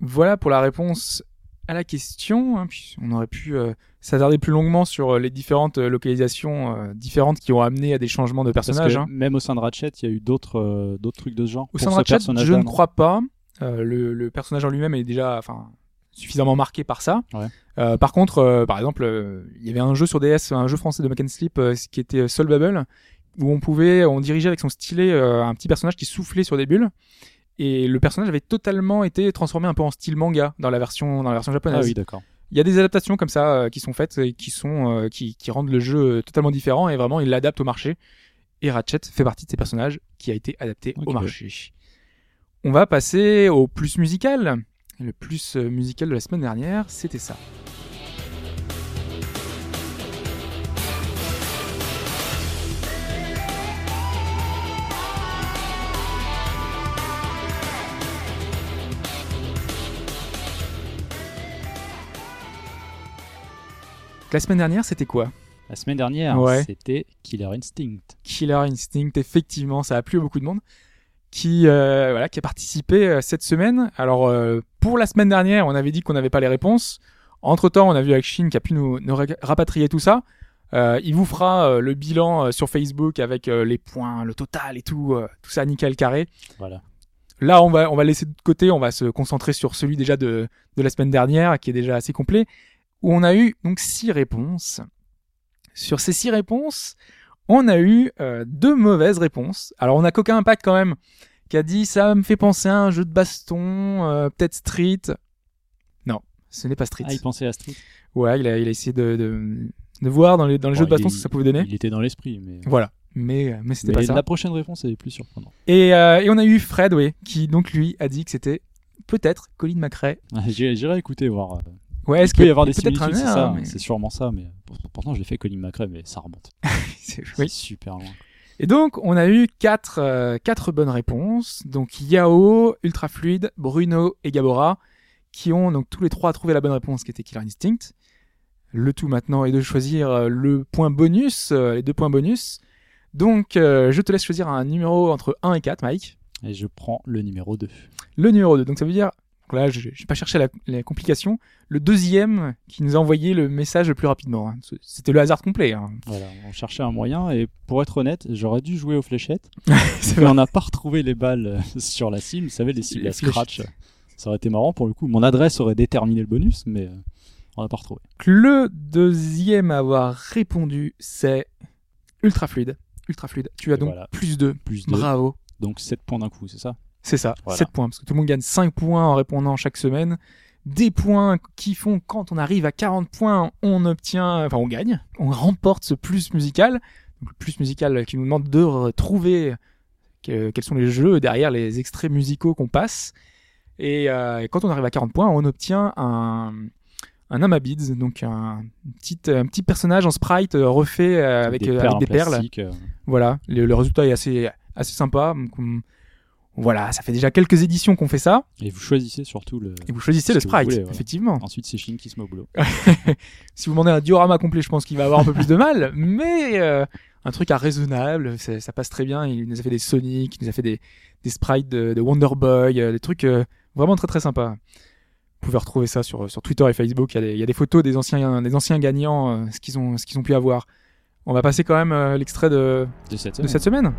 Voilà pour la réponse à la question. hein, puis on aurait pu euh, s'attarder plus longuement sur euh, les différentes euh, localisations euh, différentes qui ont amené à des changements de Parce personnages. que hein. même au sein de Ratchet, il y a eu d'autres euh, d'autres trucs de ce genre. Au sein de Ratchet, je ne crois pas. Le, le personnage en lui-même est déjà, enfin, suffisamment marqué par ça. Ouais. Euh, par contre, euh, par exemple, euh, il y avait un jeu sur DS, un jeu français de Mac and Sleep, euh, qui était Soul Bubble, où on pouvait, on dirigeait avec son stylet euh, un petit personnage qui soufflait sur des bulles. Et le personnage avait totalement été transformé un peu en style manga dans la version, dans la version Ah japonaise. oui, d'accord. Il y a des adaptations comme ça euh, qui sont faites et qui sont euh, qui, qui rendent le jeu euh, totalement différent et vraiment ils l'adaptent au marché. Et Ratchet fait partie de ces personnages qui a été adapté au marché. On va passer au plus musical. Le plus euh, musical de la semaine dernière, c'était ça. La semaine dernière, c'était quoi? La semaine dernière, Ouais. c'était Killer Instinct. Killer Instinct, effectivement, ça a plu à beaucoup de monde qui euh, voilà qui a participé euh, cette semaine. Alors euh, pour la semaine dernière, on avait dit qu'on n'avait pas les réponses. Entre temps, on a vu Akshin qui a pu nous, nous ra- rapatrier tout ça. Il vous fera le bilan sur Facebook avec les points, le total et tout, tout ça nickel carré. Voilà. là, on va, on va laisser de côté, on va se concentrer sur celui déjà de, de la semaine dernière, qui est déjà assez complet, où on a eu donc six réponses. Sur ces six réponses, on a eu euh, deux mauvaises réponses. Alors, on a Coca Impact quand même, qui a dit ça me fait penser à un jeu de baston, euh, peut-être Street. Non, ce n'est pas Street. Ah, il pensait à Street. Ouais, il a, il a essayé de, de, de voir dans les, dans les Bon, jeux de baston ce que ça pouvait donner. Il était dans l'esprit, mais. Voilà. Mais, mais c'était pas ça. la prochaine réponse est plus surprenante. Et, euh, et on a eu Fred, oui, qui donc lui a dit que c'était peut-être Colin McRae. J'irai j'irai écouter voir. Ouais, est-ce Il peut y avoir des similitudes, c'est ça. mais- C'est sûrement ça, mais pour- pourtant je l'ai fait Colin McRae, mais ça remonte. c'est- oui. super loin. Et donc on a eu quatre, euh, quatre bonnes réponses. Donc Yao, Ultrafluide, Bruno et Gabora, qui ont donc tous les trois trouvé la bonne réponse, qui était Killer Instinct. Le tout maintenant est de choisir euh, le point bonus, euh, les deux points bonus. Donc euh, je te laisse choisir un numéro entre 1 et 4, Mike. Et je prends le numéro 2. Le numéro 2. Donc ça veut dire, donc là je n'ai pas cherché la, la complication, le deuxième qui nous a envoyé le message le plus rapidement. hein. C'était le hasard complet. Hein. Voilà, on cherchait un moyen et pour être honnête, j'aurais dû jouer aux fléchettes. Mais on n'a pas retrouvé les balles euh, sur la cible, vous savez, les cibles Les à scratch. Ça aurait été marrant pour le coup. Mon adresse aurait déterminé le bonus, mais euh, on n'a pas retrouvé. Le deuxième à avoir répondu, c'est ultra fluide. Ultra fluide. Tu as Et donc voilà. plus 2. Plus de Bravo. donc 7 points d'un coup, c'est ça? C'est ça, Voilà. 7 points. Parce que tout le monde gagne 5 points en répondant chaque semaine. Des points qui font quand on arrive à 40 points, on obtient, enfin on gagne, on remporte ce plus musical. Donc le plus musical qui nous demande de retrouver que- quels sont les jeux derrière les extraits musicaux qu'on passe. Et, euh, et quand on arrive à 40 points, on obtient un, un Amabids, donc un petit, un petit personnage en sprite euh, refait euh, avec des perles, avec en des perles. plastique, Voilà, le, le résultat est assez, assez sympa. Donc, voilà, ça fait déjà quelques éditions qu'on fait ça. et vous choisissez surtout le. Et vous choisissez le sprite, voulez, effectivement. Ensuite, c'est Shin qui se met au boulot. Si vous demandez un diorama complet, je pense qu'il va avoir un peu plus de mal, mais euh, un truc à raisonnable, ça, ça passe très bien. Il nous a fait des Sonic, il nous a fait des, des sprites de, de Wonder Boy, euh, des trucs euh, vraiment très très sympas. Vous pouvez retrouver ça sur, sur Twitter et Facebook. Il y a des, il y a des photos des anciens, des anciens gagnants, ce qu'ils ont, qu'ils ont pu avoir. On va passer quand même l'extrait de, De cette de semaine. cette semaine.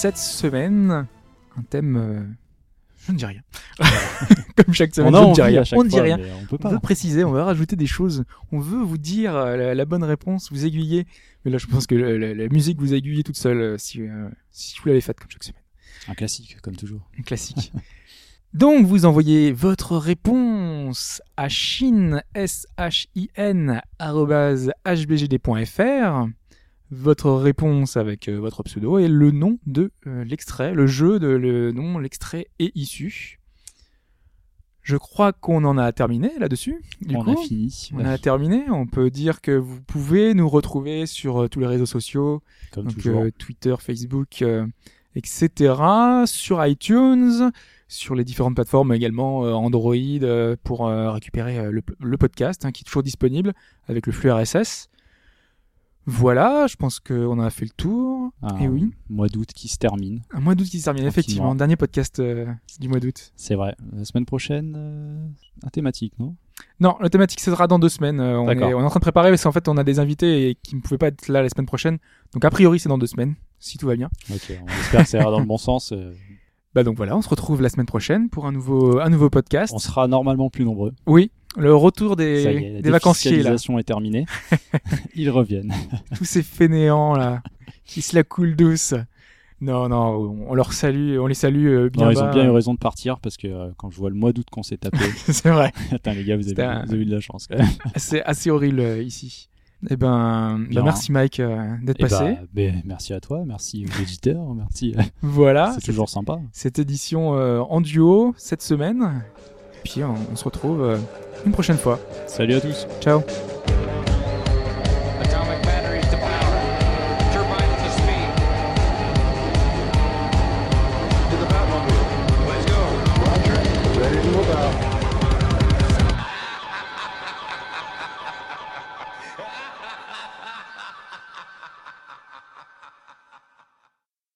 Cette semaine. Un thème. euh, Je ne dis rien. Comme chaque semaine, on je ne dis envie rien. On ne dit fois, rien. on peut On pas. veut préciser, on veut rajouter des choses. On veut vous dire euh, la, la bonne réponse, vous aiguiller. Mais là, je pense que le- la, la musique vous aiguille toute seule euh, si, euh, si vous l'avez faite comme chaque semaine. Un classique, comme toujours. Un classique. Donc, vous envoyez votre réponse à shin, S-H-I-N, arrobase hbgd.fr. Votre réponse avec euh, votre pseudo et le nom de euh, l'extrait, le jeu de le nom, l'extrait est issu. Je crois qu'on en a terminé là-dessus. Du on coup. a fini. On a terminé. On peut dire que vous pouvez nous retrouver sur euh, tous les réseaux sociaux, Comme donc Twitter, Facebook, etc. Sur iTunes, sur les différentes plateformes également Android pour récupérer le, le podcast hein, qui est toujours disponible avec le flux RSS. Voilà, je pense qu'on a fait le tour. Et oui. mois d'août qui se termine. Un mois d'août qui se termine, effectivement. Dernier podcast euh, du mois d'août. C'est vrai. La semaine prochaine, euh, un thématique, non? Non, la thématique ce sera dans deux semaines. Euh, on, est, D'accord. on est en train de préparer parce qu'en fait on a des invités et qui ne pouvaient pas être là la semaine prochaine. Donc a priori c'est dans deux semaines, si tout va bien. Ok, on espère que ça ira dans le bon sens. Bah donc voilà, on se retrouve la semaine prochaine pour un nouveau, un nouveau podcast. On sera normalement plus nombreux. Oui, le retour Ça y est, des, la des vacanciers là. défiscalisation est terminée. Ils reviennent. Tous ces fainéants là, qui se la coulent douce. Non, non, on leur salue, on les salue euh, bien Non, ils ont bien eu raison de partir parce que euh, quand je vois le mois d'août qu'on s'est tapé, c'est vrai, attends les gars, vous avez, un- vous avez eu de la chance c'est assez horrible euh, ici. Eh ben, Bien. merci Mike euh, d'être Et passé. bah, ben, merci à toi, merci aux auditeurs, merci. euh, voilà, c'est toujours sympa. cette édition euh, en duo cette semaine. Puis on, on se retrouve euh, une prochaine fois. Salut à tous. Ciao.